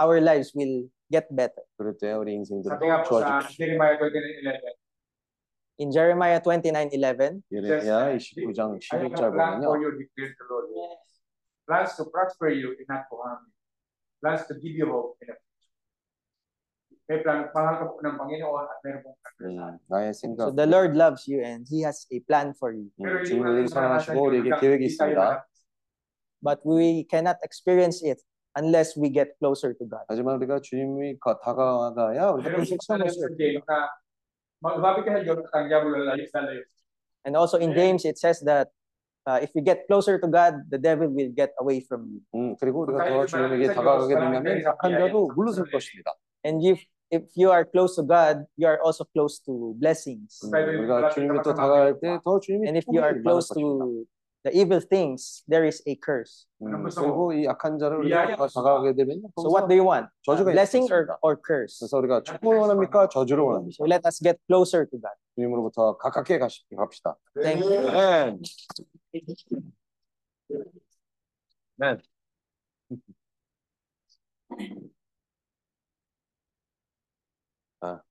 our lives will get better. 그럴 때 우리 인생들도 Sabi nga po sa 좋아지고 Jeremiah 29:11, In Jeremiah 29:11, 예레미야 29장 I have a plan 16절 for 보면요. you, declares the Lord. Plans to prosper you and not to harm you. Plans to give you hope in the future. May plan, pangarap po ng Panginoon at meron pong plan. 음, 나의 so 생각, the Lord loves you and He has a plan for you. 음, 주님은 우리를 사랑하시고 우리에게 계획이 있습니다. But we cannot experience it unless we get closer to God. 하지만 우리가 주님이 가- 다가가야 우리가 Meron 그것을 po 체험할 sa 수 있습니다. James na magbabit ka ng Diyos at ang diablo lalayo sa layo. And also in James, it says that uh, if we get closer to God, the devil will get away from you. 음, 그리고 우리가 더 주님에게 다가가게 되면 약한 자도 물러설 것입니다. And if if you are close to God, you are also close to blessings. 음, 우리가 주님께 또 다가갈 때 더 주님이 And if you are 축복이 close 많을 것입니다. to the evil things, there is a curse. 음, 그리고 이 약한 자를 우리가 다가가게 되면 So what do you want? 저주가 Blessing or, 있습니다. or curse? 그래서 우리가 축복을 원합니까? 저주를 원합니까? So let us get closer to God. 주님으로부터 가깝게 가시- 갑시다. Thank you. 아멘. 아멘. 아.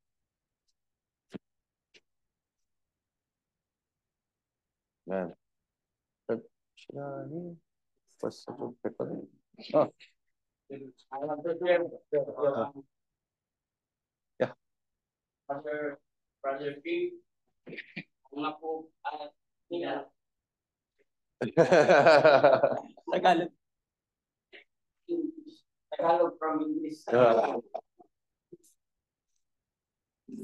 네. Shani was uh-huh. yeah. Brother, brother P. Tagalog. English. from English. Uh.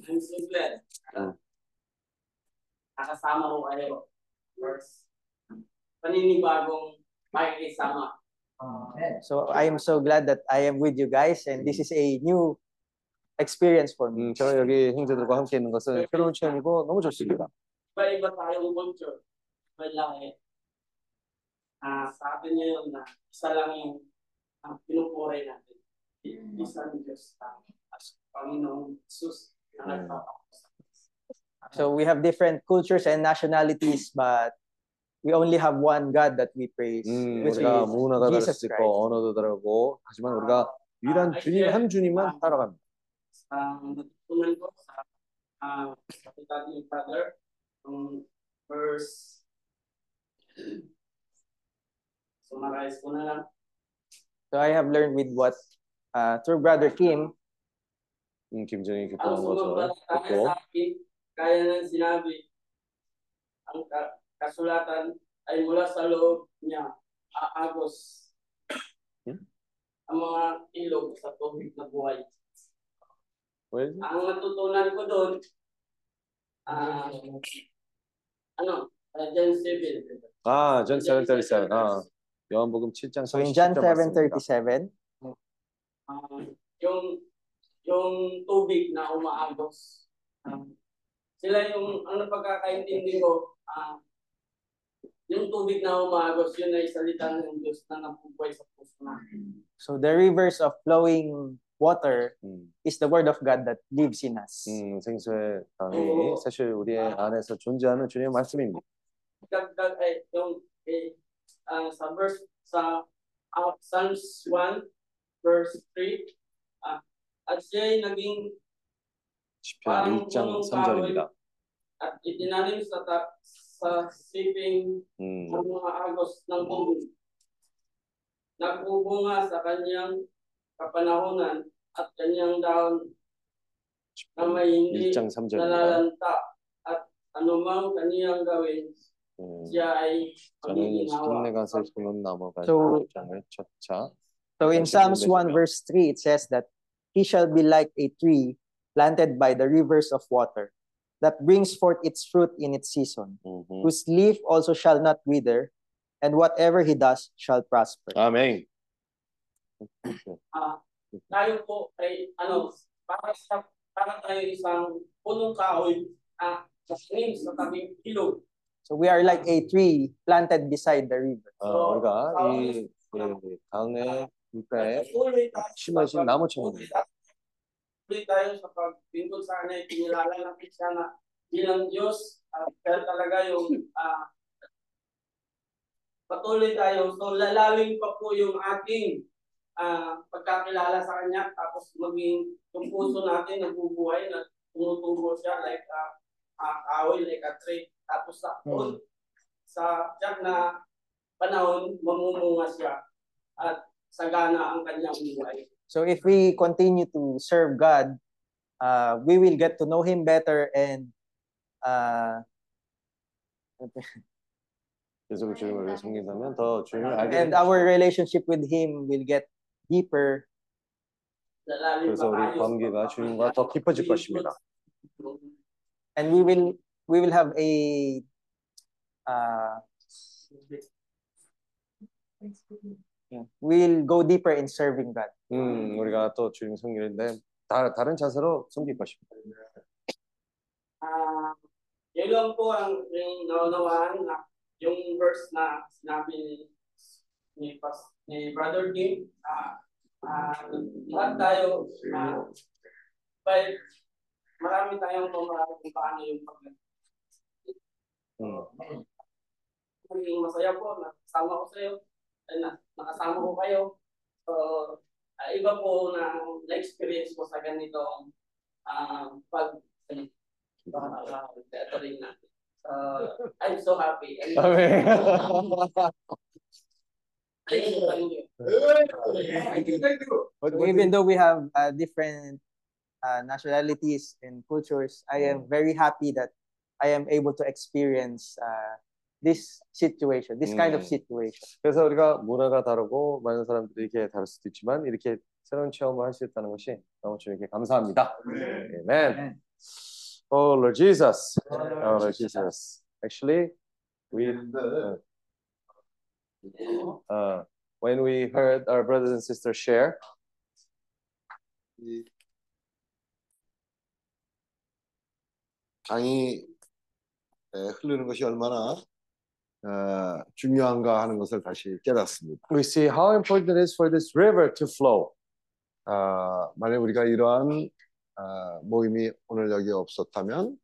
Ang simple. Nakasama ko kayo. Words paninibagong makikisama. So I am so glad that I am with you guys, and this is a new experience for me. 음, 제가 여기 형제들과 함께 있는 것은 새로운 체험이고 너무 좋습니다. Iba-iba tayong culture. Iba lahi. Ah, sa atin ngayon na isa lang yung ang pinupuri natin. Isa ng Diyos ang as Panginoong Jesus na nagpapakos. So we have different cultures and nationalities, but we only have one God that we praise, 음, which 우리가 is 문화가 다를 Jesus 수 Christ. 있고 언어도 다르고 하지만 우리가 유일한 주님 한 주님만 따라갑니다. Ang natutunan ko sa ah, kapitad ni Father, yung verse summarize ko na lang. So I have learned with what uh, through Brother Kim, 음, 김정희 Ang 교통한 것을 sumampalataya 듣고 sa akin, kaya nang sinabi, ang ka- kasulatan ay mula sa loob niya aagos Hmm? ang mga ilog sa tubig na buhay. Where is it? Ang natutunan ko doon, ah, ano, uh, John 7. 아, John 7:37. 아, 요한복음 7장 So in John 37. 7:37, Ah, yung yung tubig na umaagos. Ah, sila yung ano pagkakaintindi ko, ah, yung tubig na umaagos, yun ay salita ng Diyos na nabubuhay sa puso natin. so the rivers of flowing water 음, is the word of God that lives in us. 음, 생수의 강이 오. 사실 우리 안에서 존재하는 주님의 말씀입니다. Dagdag ay yung eh, ah, sa verse sa ah, Psalms 1 verse 3 ah, at siya'y naging 시편 1장 3절입니다. at itinanim sa ta, sa siping 음, ng mga agos ng tubig. Nagbubunga sa kanyang kapanahonan at kanyang dahon na may hindi 1장 3절입니다. nalalanta at anumang kaniyang gawin 음, siya ay 저는 magiginawa. 십내가서 푸는 나무가 So- 장을 쫓아 So in Verse Psalms 1 11. verse 3, it says that he shall be like a tree planted by the rivers of water that brings forth its fruit in its season, 음흠. whose leaf also shall not wither, and whatever he does shall prosper. 아멘. Ah, tayo po ay ano, para sa para tayo isang punong kahoy ah, sa tingin sa tabing ilog. So we are like a tree planted beside the river. 어, 우리가 이, 이 강의 물가에 Patuloy tayo sa 심어진 pag- 나무처럼 Patuloy tayo sa pagbingkod sa kanya, kinilala natin siya na bilang Diyos, at siya talaga yung ah, patuloy tayo. So lalalim pa po yung ating ah, pagkakilala sa kanya, tapos maging yung puso natin nabubuhay na tumutubo siya like a uh, kahoy, like a tree. Tapos sa Hmm. sa tiyak na panahon, mamumunga siya at sagana ang kanyang buhay. So if we continue to serve God, uh, we will get to know Him better and uh, <laughs> 계속 주님을 섬긴다면 더 주님을 알게 and 됩니다. our relationship with Him will get deeper. Lalalim 그래서 pa 우리 tayo sa 관계가 pagkakilala. 주님과 더 깊어질 것입니다. and we will we will have a uh, yeah, we'll go deeper in serving God. 음, 우리가 또 주님 섬기는데 다, 다른 자세로 섬길 것입니다. Ah, yun lang po ang yung naunawaan na yung verse na sinabi ni ni, Pas- ni Brother Kim. Ah, ah, lahat tayo ah, by marami tayong pamamaraan kung paano yung pag 음, Maging masaya po, nakasama ko sa iyo, ay na, nakasama ko kayo. So, ah, iba po na na-experience ko sa ganitong ah, pag uh, gathering natin. So, I'm so happy. I'm 아멘. Thank you, thank you. Thank you, thank you. So even though we have uh, different uh, nationalities and cultures, I am very happy that I am able to experience uh, this situation, this kind of 음. situation. 그래서 우리가 문화가 다르고 많은 사람들이 이렇게 다를 수도 있지만 이렇게 새로운 체험을 할 수 있다는 것이 너무 주님께 감사합니다. Amen. Oh Lord Jesus. Oh Lord Jesus. Actually, we uh, uh, when we heard our brothers and sisters share, 이 강이 에, 흐르는 것이 얼마나 어, 중요한가 하는 것을 다시 깨닫습니다. we see how important it is for this river to flow. 아, 만약 우리가 이러한 아, 모임이 오늘 여기 없었다면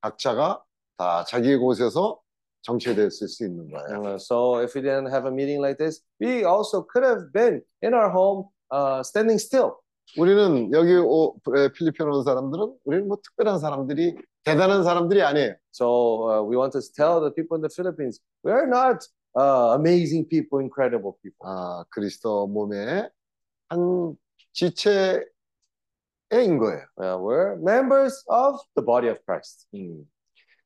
각자가 다 자기 곳에서 정체됐을 수 있는 거예요. Uh, so if we didn't have a meeting like this, we also could have been in our home uh, standing still. 우리는 여기 오, 에, 필리핀 온 사람들은 우리는 뭐 특별한 사람들이 대단한 사람들이 아니에요. So uh, we want to tell the people in the Philippines, we are not uh, amazing people, incredible people. 아, 그리스도 몸의 한 지체인 거예요. Uh, we're members of the body of Christ. 음.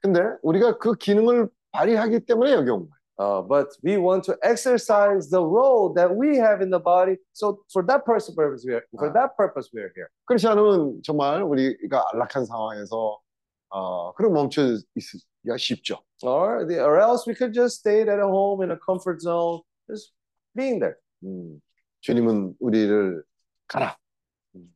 근데 우리가 그 기능을 발휘하기 때문에 여기 온 거예요. Uh, but we want to exercise the role that we have in the body. So for that purpose, purpose we are, for Ah. that purpose we are here. 그렇지 않으면 정말 우리가 안락한 상황에서 어, 그럼 멈춰 있기가 쉽죠. Or the, or else we could just stay at home in a comfort zone, just being there. 음, 주님은 우리를 가라.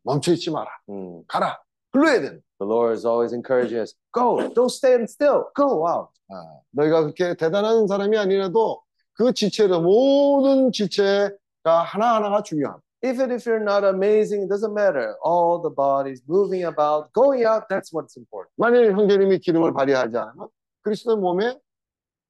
멈춰 있지 마라. Mm. 가라. 흘러야 된다. The Lord is always encouraging us. Go, don't stand still. Go out. 아, 너희가 그렇게 대단한 사람이 아니라도 그 지체로 모든 지체가 하나하나가 중요합니다. Even if you're not amazing, it doesn't matter. All the bodies moving about, going out, that's what's important. 만일 형제님이 기름을 발휘하지 않으면 그리스도 몸에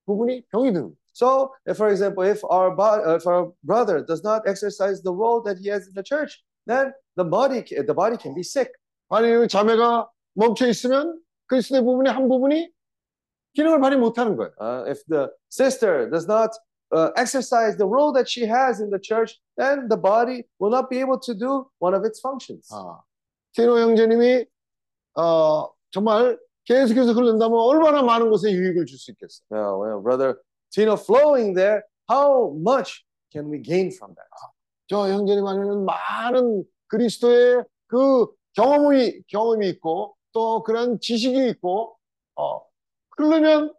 부분이 병이 듭니다. So, if, for example, if our body, if our brother does not exercise the role that he has in the church, then the body, ca- the body can be sick. 만일 자매가 멈춰 있으면 그리스도의 부분의 한 부분이 기능을 발휘 못하는 거예요. Uh, if the sister does not uh, exercise the role that she has in the church, then the body will not be able to do one of its functions. 아, 티노 형제님이 어, 정말 계속해서 흐른다면 얼마나 많은 곳에 유익을 줄 수 있겠어요. Yeah, well, brother Tino flowing there, how much can we gain from that? 저 형제님 안에는 많은 그리스도의 그 경험이 경험이 있고 또 그런 지식이 있고 어, 흐르면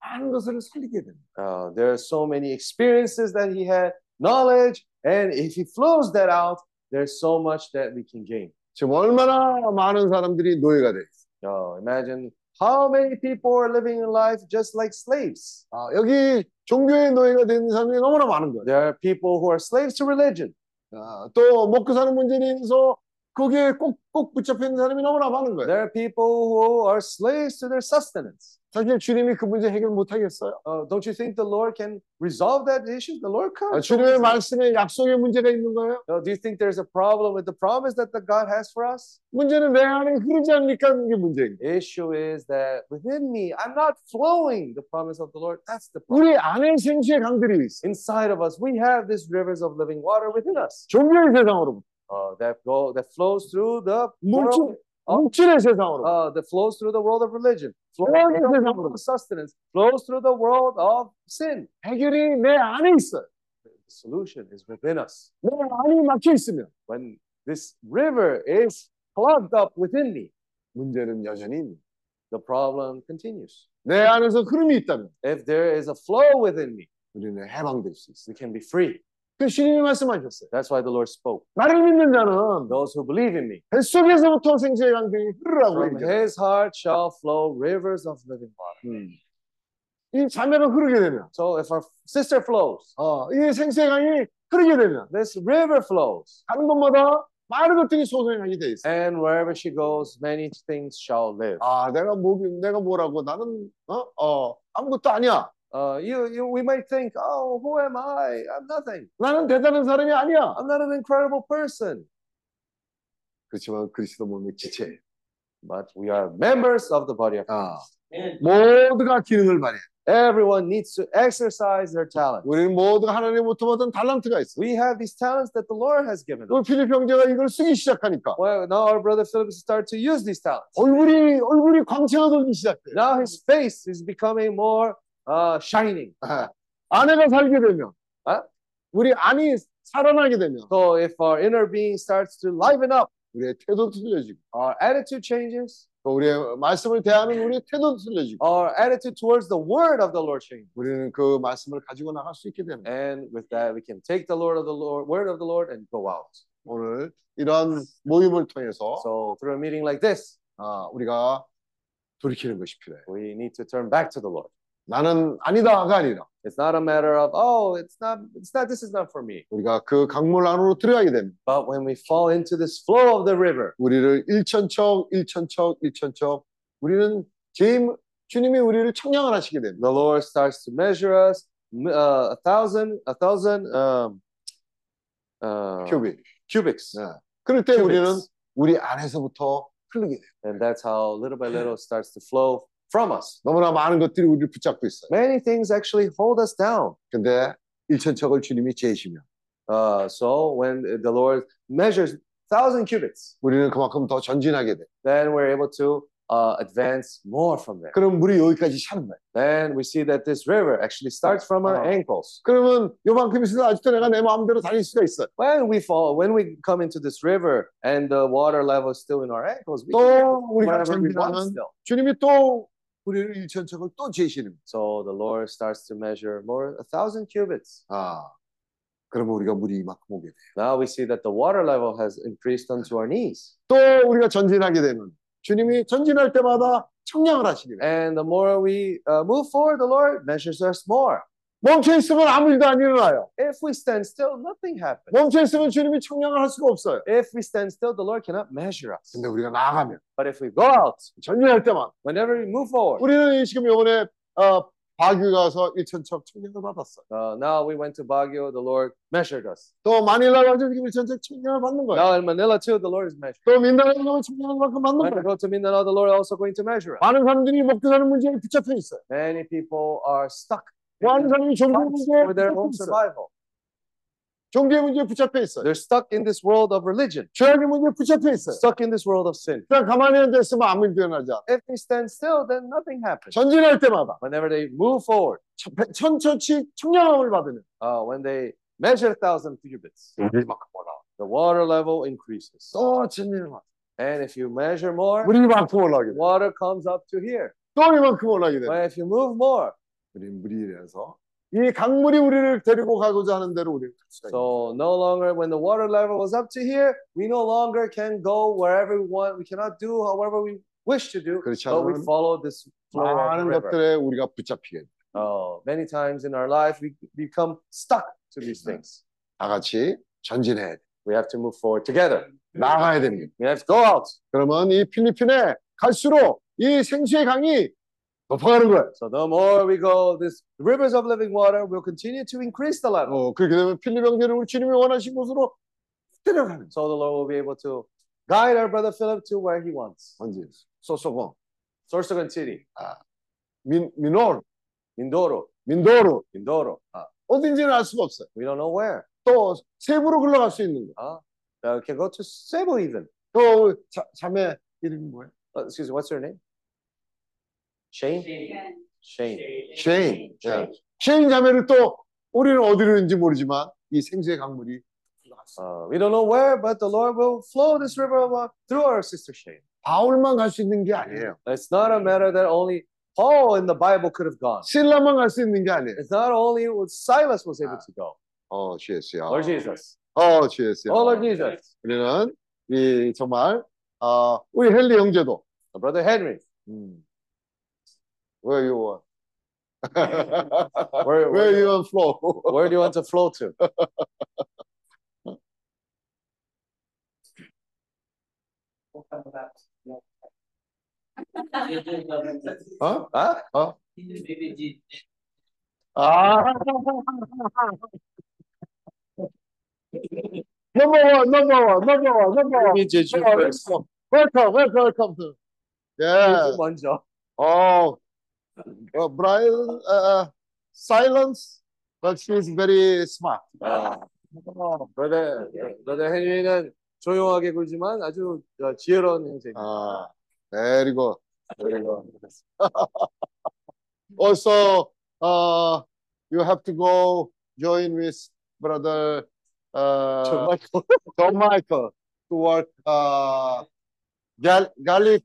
많은 것을 살리게 됩니다. Uh, there are so many experiences that he had, knowledge, and if he flows that out, there's so much that we can gain. 지금 얼마나 많은 사람들이 노예가 돼 있어요. Oh, imagine how many people are living in life just like slaves. 아, 여기 종교의 노예가 되는 사람이 너무나 많은 거예요. There are people who are slaves to religion. 아, 또 먹고 사는 문제에 대해서 거기에 꼭, 꼭 붙잡혀 있는 사람이 너무나 많은 거예요. There are people who are slaves to their sustenance. 사실 주님이 그 문제 해결 못 하겠어요. Uh, don't you think the Lord can resolve that issue? The Lord 아, comes. 주님의 말씀에 약속에 문제가 있는 거예요. Uh, do you think there's a problem with the promise that the God has for us? 문제는 내 안에 흐르지 않으니까 이게 문제인 거예요. The issue is that within me, I'm not flowing the promise of the Lord. That's the problem. 우리 안에 생수의 강들이 있어. Inside of us, we have these rivers of living water within us 종교의 세상으로부터 uh, that go that flows through the 물질, world, uh, 물질의 세상으로 uh, that flows through the world of religion, flows Oh, through the yes, world of sustenance, flows through the world of sin. 해결이 내 안에 있어요. The solution is within us. 내 안이 막혀 있으면 When this river is plugged up within me, 문제는 여전히 있는 거예요. the problem continues. 내 안에서 흐름이 있다면 If there is a flow within me, 우리는 해방될 수 있어요. we can be free. 그 주님이 말씀하셨어요. That's why the Lord spoke. 나를 믿는 자는 Those who believe in me, 뱃속에서부터 생수의 강들이 흐르라고 from his heart shall flow rivers of living water. 음. 이 자매가 흐르게 되면 So if our sister flows, 어, 이 생수의 강이 흐르게 되면 this river flows, 가는 곳마다 많은 것들이 소생하게 돼 있어요. and wherever she goes, many things shall live. 아, 내가 뭐 내가 뭐라고 나는 어, 어 아무것도 아니야. Uh, you, you, we might think, oh, who am I? I'm nothing. 나는 대단한 사람이 아니야. I'm not an incredible person. 그렇지만 그리스도 몸의 지체예요. But we are members of the body of 아, Christ. 모두가 기능을 발휘해. Everyone needs to exercise their talent. 우리는 모두가 하나님부터 받은 달란트가 있어. We have these talents that the Lord has given us. 그 필립 형제가 이걸 쓰기 시작하니까 Well, now our brother Philip start to use these talents. 얼굴이 얼굴이 광채가 돌기 시작해. Now his face is becoming more uh, shining. 아, 아내가 살게 되면, 아? 우리 안이 살아나게 되면 So if our inner being starts to liven up, 우리의 태도도 틀려지고, our attitude changes, 또 우리의 말씀을 대하는 우리의 태도도 틀려지고, our attitude towards the word of the Lord changes. 우리는 그 말씀을 가지고 나갈 수 있게 됩니다. And with that, we can take the Lord of the Lord, word of the Lord, and go out. 오늘 이런 모임을 통해서 So through a meeting like this, 아, 우리가 돌이키는 것이 필요해. we need to turn back to the Lord. 나는 아니다가 아니라 It's not a matter of oh, it's not, it's not. This is not for me. 우리가 그 강물 안으로 들어가게 됩니다. But when we fall into this flow of the river, 우리를 일천척, 일천척, 일천척. 우리는 제임 주님이 우리를 청량을 하시게 됩니다. the Lord starts to measure us uh, a thousand, a thousand um, uh, 큐빅. cubics, 네. 그럴 때 Cubics. 우리는 우리 안에서부터 흐르게 돼요. and that's how little by little starts to flow from us. 너무나 많은 것들이 우리를 붙잡고 있어요. Many things actually hold us down. 근데 일천척을 주님이 재시면 Uh, so when the Lord measures thousand cubits, 우리는 그만큼 더 전진하게 돼. then we're able to uh, advance more from there. 그럼 물이 여기까지 차는 거예요. Then we see that this river actually starts from our 어. ankles. 그러면 요만큼 있으면 아직도 내가 내 마음대로 다닐 수가 있어요. When we fall, when we come into this river and the water level is still in our ankles, we 또 can do 우리가 whatever we want 전진하면 still. 주님이 또 우리를 일천척을 또 재시는 거예요. So the Lord starts to measure more a thousand cubits. 아, 그러면 우리가 물이 이만큼 오게 돼요. Now we see that the water level has increased unto our knees. 또 우리가 전진하게 되면 주님이 전진할 때마다 청량을 돼요. And the more we uh, move forward, the Lord measures us more. 멈춰 있으면 아무 일도 안 일어나요. If we stand still, nothing happens. 멈춰 있으면 주님이 청량을 할 수가 없어요. If we stand still, the Lord cannot measure us. 근데 우리가 나아가면 But if we go out, 전진할 때만 whenever we move forward, 우리는 지금 이번에 어, 바규 가서 일천척 청량을 받았어요. uh, now we went to Baguio, the Lord measured us. 또 마닐라 가서 지금 일천척 청량을 받는 거예요. Now in Manila too, the Lord is measuring. 또 민다나에 가면 청량을 만큼 받는 When we 거예요. go to Mindanao, the Lord also going to measure us. 많은 사람들이 먹고 사는 문제에 붙잡혀 있어요. Many people are stuck 많은 사람이 종교 문제에 for their 붙잡혀 own 있어요. survival. 종교의 문제에 붙잡혀 있어요. They're stuck in this world of religion, 죄악의 문제에 붙잡혀 있어요. stuck in this world of sin. 그냥 가만히 앉아 있으면 아무 일도 일어나지 않아. If they stand still, then nothing happens. 전진할 때마다 Whenever they move forward, 천천치 청량함을 받으면 uh, when they measure a thousand cubits, 이만큼 올라. the water level increases. 또 전진을 받. And if you measure more, 물이 이만큼 올라가게 돼. water comes up to here. 또 이만큼 올라가게 돼. But if you move more, 우리 물이 이래서 이 강물이 우리를 데리고 가고자 하는 대로 우리는 갈 수가 있는 so no longer when the water level was up to here, we no longer can go wherever we want. We cannot do however we wish to do, 그렇지 but we follow this flow of 많은 river. 것들에 우리가 붙잡히게 돼. Oh, many times in our life we become stuck to these things. 다 같이 전진해야 돼. We have to move forward together. 나가야 됩니다. We have to go out. 그러면 이 필리핀에 갈수록 이 생수의 강이. So the more we go, this rivers of living water will continue to increase the level. 어, 그렇게 되면 필리핀 형제를 우리 주님이 원하신 곳으로 데려가는 거예요. So the Lord will be able to guide our brother Philip to where he wants. 언제? 소소고, Sorsogon City, 민, 민올, Mindoro, 민도르, Mindoro. Uh, 어딘지는 알 수가 없어요. we don't know where. 또 세부로 흘러갈 수 있는 거. Uh, can go to Cebu even. 또 자, 자매 이름이 뭐예요? Uh, excuse me, what's her name? Shane? Shane. 쉐인. 예. 쉐인 자매를 또 우리는 어디로 있는지 모르지만 이 생수의 강물이 흘러갔어. Uh, we don't know where, but the Lord will flow this river through our sister Shane. 바울만 갈 수 있는 게 아니에요. It's not a matter that only Paul in the Bible could have gone. 신라만 갈 수 있는 게 아니에요. It's not only what Silas was able to go. 어, 주예수야. Lord Jesus. 어, 주예수야. Oh, Lord Jesus. 우리는 이 정말 어, 우리 헨리 형제도 brother Henry. 음. where you want. where, <laughs> where, where you want to flow? <laughs> where do you want to flow <laughs> to? huh? Huh? Huh? Ah. number one, number one, number one, number one. Welcome, welcome, welcome. Yeah. Oh. Uh, Brian, uh, silence, but she's very smart. 아, brother, brother Henry는 조용하게 굴지만 아주 어, 지혜로운 형제입니다. Ah, very good. 그리고 Also, uh, you have to go join with brother uh, John Michael. John Michael to work uh, gal garlic.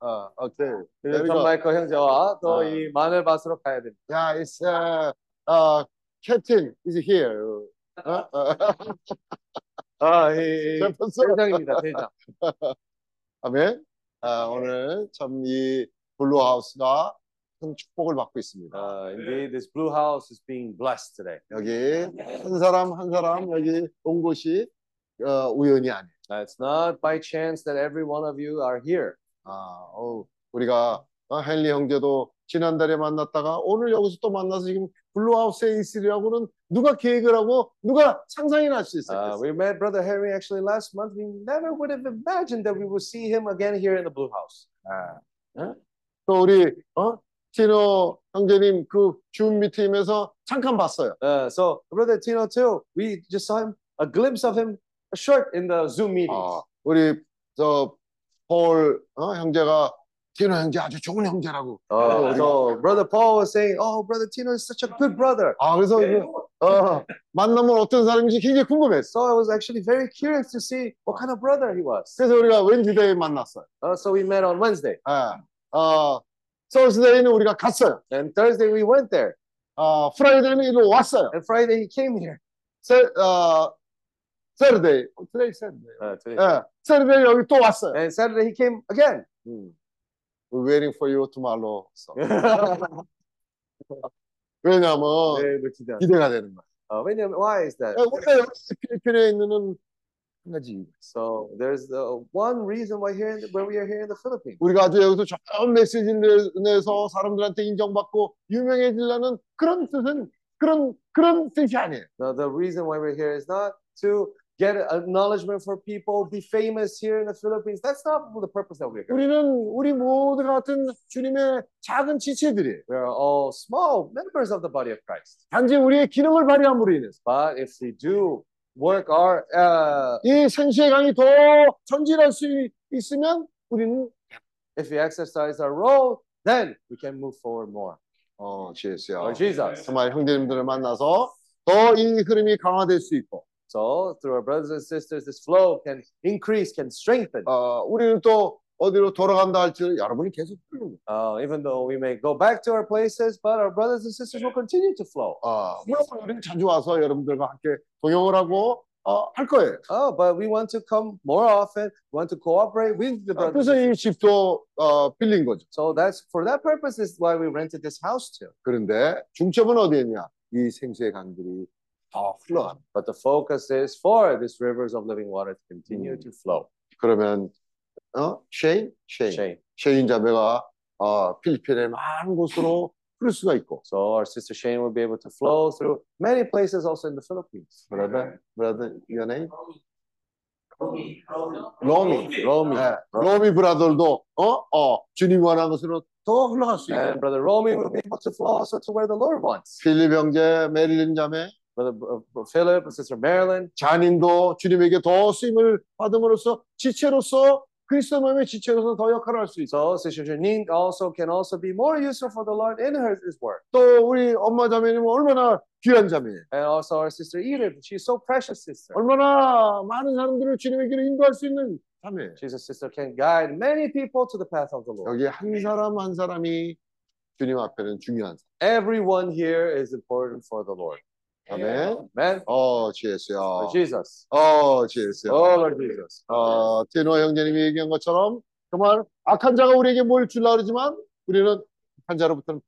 Uh, okay. There we 전 go. 마이클 형제와 또 아. 이 마늘밭으로 가야 됩니다. Yeah, it's uh, uh, Captain is here. Uh, uh, 아, 이, 이 셰프스. 대장입니다, 대장. 아멘. 아, 오늘 참 이 블루 하우스가 큰 축복을 받고 있습니다. Uh, indeed, this blue house is being blessed today. 여기 한 사람 한 사람 여기 온 곳이 어, 우연이 아니에요. Uh, it's not by chance that every one of you are here. 아, 어우, 우리가 어, 헨리 형제도 지난달에 만났다가 오늘 여기서 또 만나서 지금 블루하우스에 있으려고는 누가 계획을 하고 누가 상상이나 할수 Uh, 있었겠어요. we met Brother Henry actually last month. We never would have imagined that we would see him again here in the blue house. 아, 어? 또 우리 어? 티노 형제님 그줌 미팅에서 잠깐 봤어요. Uh, so Brother Tino too, we just saw him, a glimpse of him, a short in the Zoom meeting. 아, 우리 저 폴 어, 형제가 티노 형제 아주 좋은 형제라고. Oh, so brother Paul was saying, "Oh, brother Tino is such a good brother." 아 그래서 그, 어, 만나면 어떤 사람인지 굉장히 궁금했어. So I was actually very curious to see what kind of brother he was. 그래서 우리가 웬즈데이 만났어요. Uh, so we met on Wednesday, 예. 어, 서울스데이는 우리가 갔어요. and Thursday we went there, 어, 프라이데이는 일로 왔어요. and Friday he came here. 세, 어, 세르데이, today 세르데이. Uh, today. 예, 세르데이 여기 또 왔어요. And Saturday he came again. We're waiting for you tomorrow. So. 왜냐면 네, 뭐 기대. 기대가 되는 거야. Uh, 왜냐면 why is that? 예, 우리가 필리핀에 있는 한 가지 이유가 있어. So there's the one reason why here in the, why we are here in the Philippines. 우리가 아주 여기서 좋은 메시지를 내- 내서 사람들한테 인정받고 유명해지려는 그런 뜻은 그런 그런 뜻이 아니에요. Now, the reason why we're here is not to get acknowledgement for people, be famous here in the Philippines. That's not the purpose that we're here. 우리는 우리 모두가 같은 주님의 작은 지체들이에요. We are all small members of the body of Christ. 단지 우리의 기능을 발휘함으로 인해서 But if we do work our uh, 이 생수의 강이 더 전진할 수 있으면 우리는 if we exercise our role, then we can move forward more. 어, 지혜수야. Lord Jesus. 정말 형제님들을 만나서 더 이 흐름이 강화될 수 있고 So through our brothers and sisters, this flow can increase, can strengthen. 어, 우리는 또 어디로 돌아간다 할지는 여러분이 계속 부르는 거예요. Uh, even though we may go back to our places, but our brothers and sisters will continue to flow. 어, 물론 우리는 자주 와서 여러분들과 함께 동역을 하고 어, 할 거예요. Oh, but we want to come more often. We want to cooperate with the 어, brothers. 그래서 and 이 집도 어, 빌린 거죠. So that's for that purpose is why we rented this house too. 그런데 중점은 어디였냐? 이 생수의 강들이 더 흘러가는. But the focus is for these rivers of living water to continue to flow. 그러면 어? 쉐인? 쉐인. Shane. 쉐인 자매가 어, 필리핀의 많은 곳으로 흐를 수가 있고. So our sister Shane will be able to flow through many places also in the Philippines. brother, brother, your name? 로미, 로미. 로미. Romy. 네, 로미 브라더도 어, 어, 주님 원하는 곳으로 더 흘러갈 수 있고. And brother Romy will be able to flow also to where the Lord wants. 필립 형제, 메릴린 자매, Brother uh, Philip and sister Marilyn. 잔인도 주님에게 더 쓰임을 받음으로써 지체로서 그리스도 몸의 지체로서 더 역할을 할 수 있어. So sister Janine also can also be more useful for the Lord in her his work. 또 우리 엄마 자매님은 얼마나 귀한 자매예요. And also our sister Edith, she's so precious sister. 얼마나 많은 사람들을 주님의 길로 인도할 수 있는 자매예요. She's a sister can guide many people to the path of the Lord. 여기 한 사람 한 사람이 주님 앞에는 중요한 사람. Everyone here is important for the Lord. 아멘. Amen. 어, 지혜수야. Lord Jesus. 어, 지혜수야. Oh Lord Jesus. 어, 테노 형제님이 얘기한 것처럼 정말 악한 자가 우리에게 뭘 주려고 그러지만 우리는 악한 자로부터는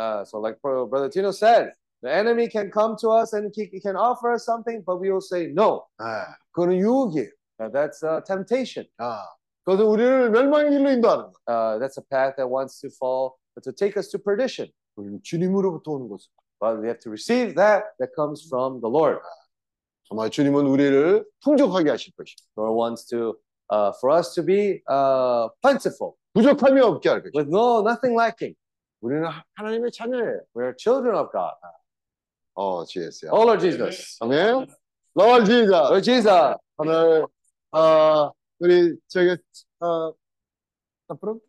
Uh, so like Bro- Brother Tino said, the enemy can come to us and he, can offer us something, but we will say no. 아, 그거는 유혹이에요. Uh, that's uh, temptation. 아, 그것은 우리를 멸망의 길로 인도하는 거예요. Uh, that's a path that wants to fall, to take us to perdition. 주님으로부터 오는 것을. But we have to receive that that comes from the Lord. 정말 주님은 우리를 풍족하게 하실 것이고 Lord wants to, uh, for us to be uh, plentiful, 부족함이 없게 할 것이고 with no nothing lacking. 우리는 하나님의 자녀예요. We are children of God. 어, 지혜수야. Oh Lord Jesus. 아멘. Lord Jesus. Lord Jesus. 오늘 어, 우리 저기 어, 앞으로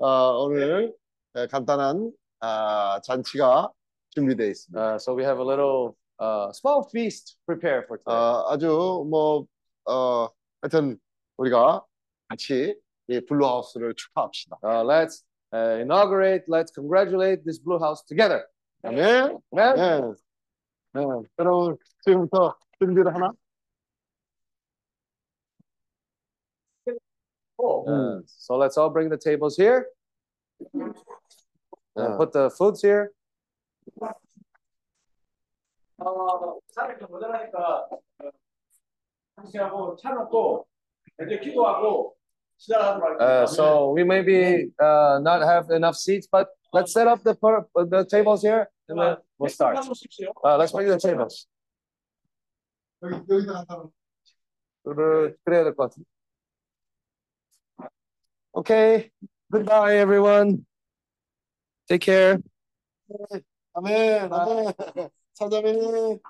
어, 오늘 에, 간단한 아, 잔치가 준비되어 있습니다. Uh, so we have a little uh, small feast prepared for today. 어, 아주 뭐 어, 하여튼 우리가 같이 이 블루하우스를 축하합시다. Uh, let's uh, inaugurate, let's congratulate this Blue House together. 아멘. Amen. 네. 네. 여러분 지금부터 준비를 하나? Uh, so let's all bring the tables here. Uh, put the foods here. Uh, so we maybe uh, not have enough seats, but let's set up the per the tables here, and then we'll start. Uh, let's make the tables. Okay, goodbye everyone. Take care. Amen. Amen. Amen.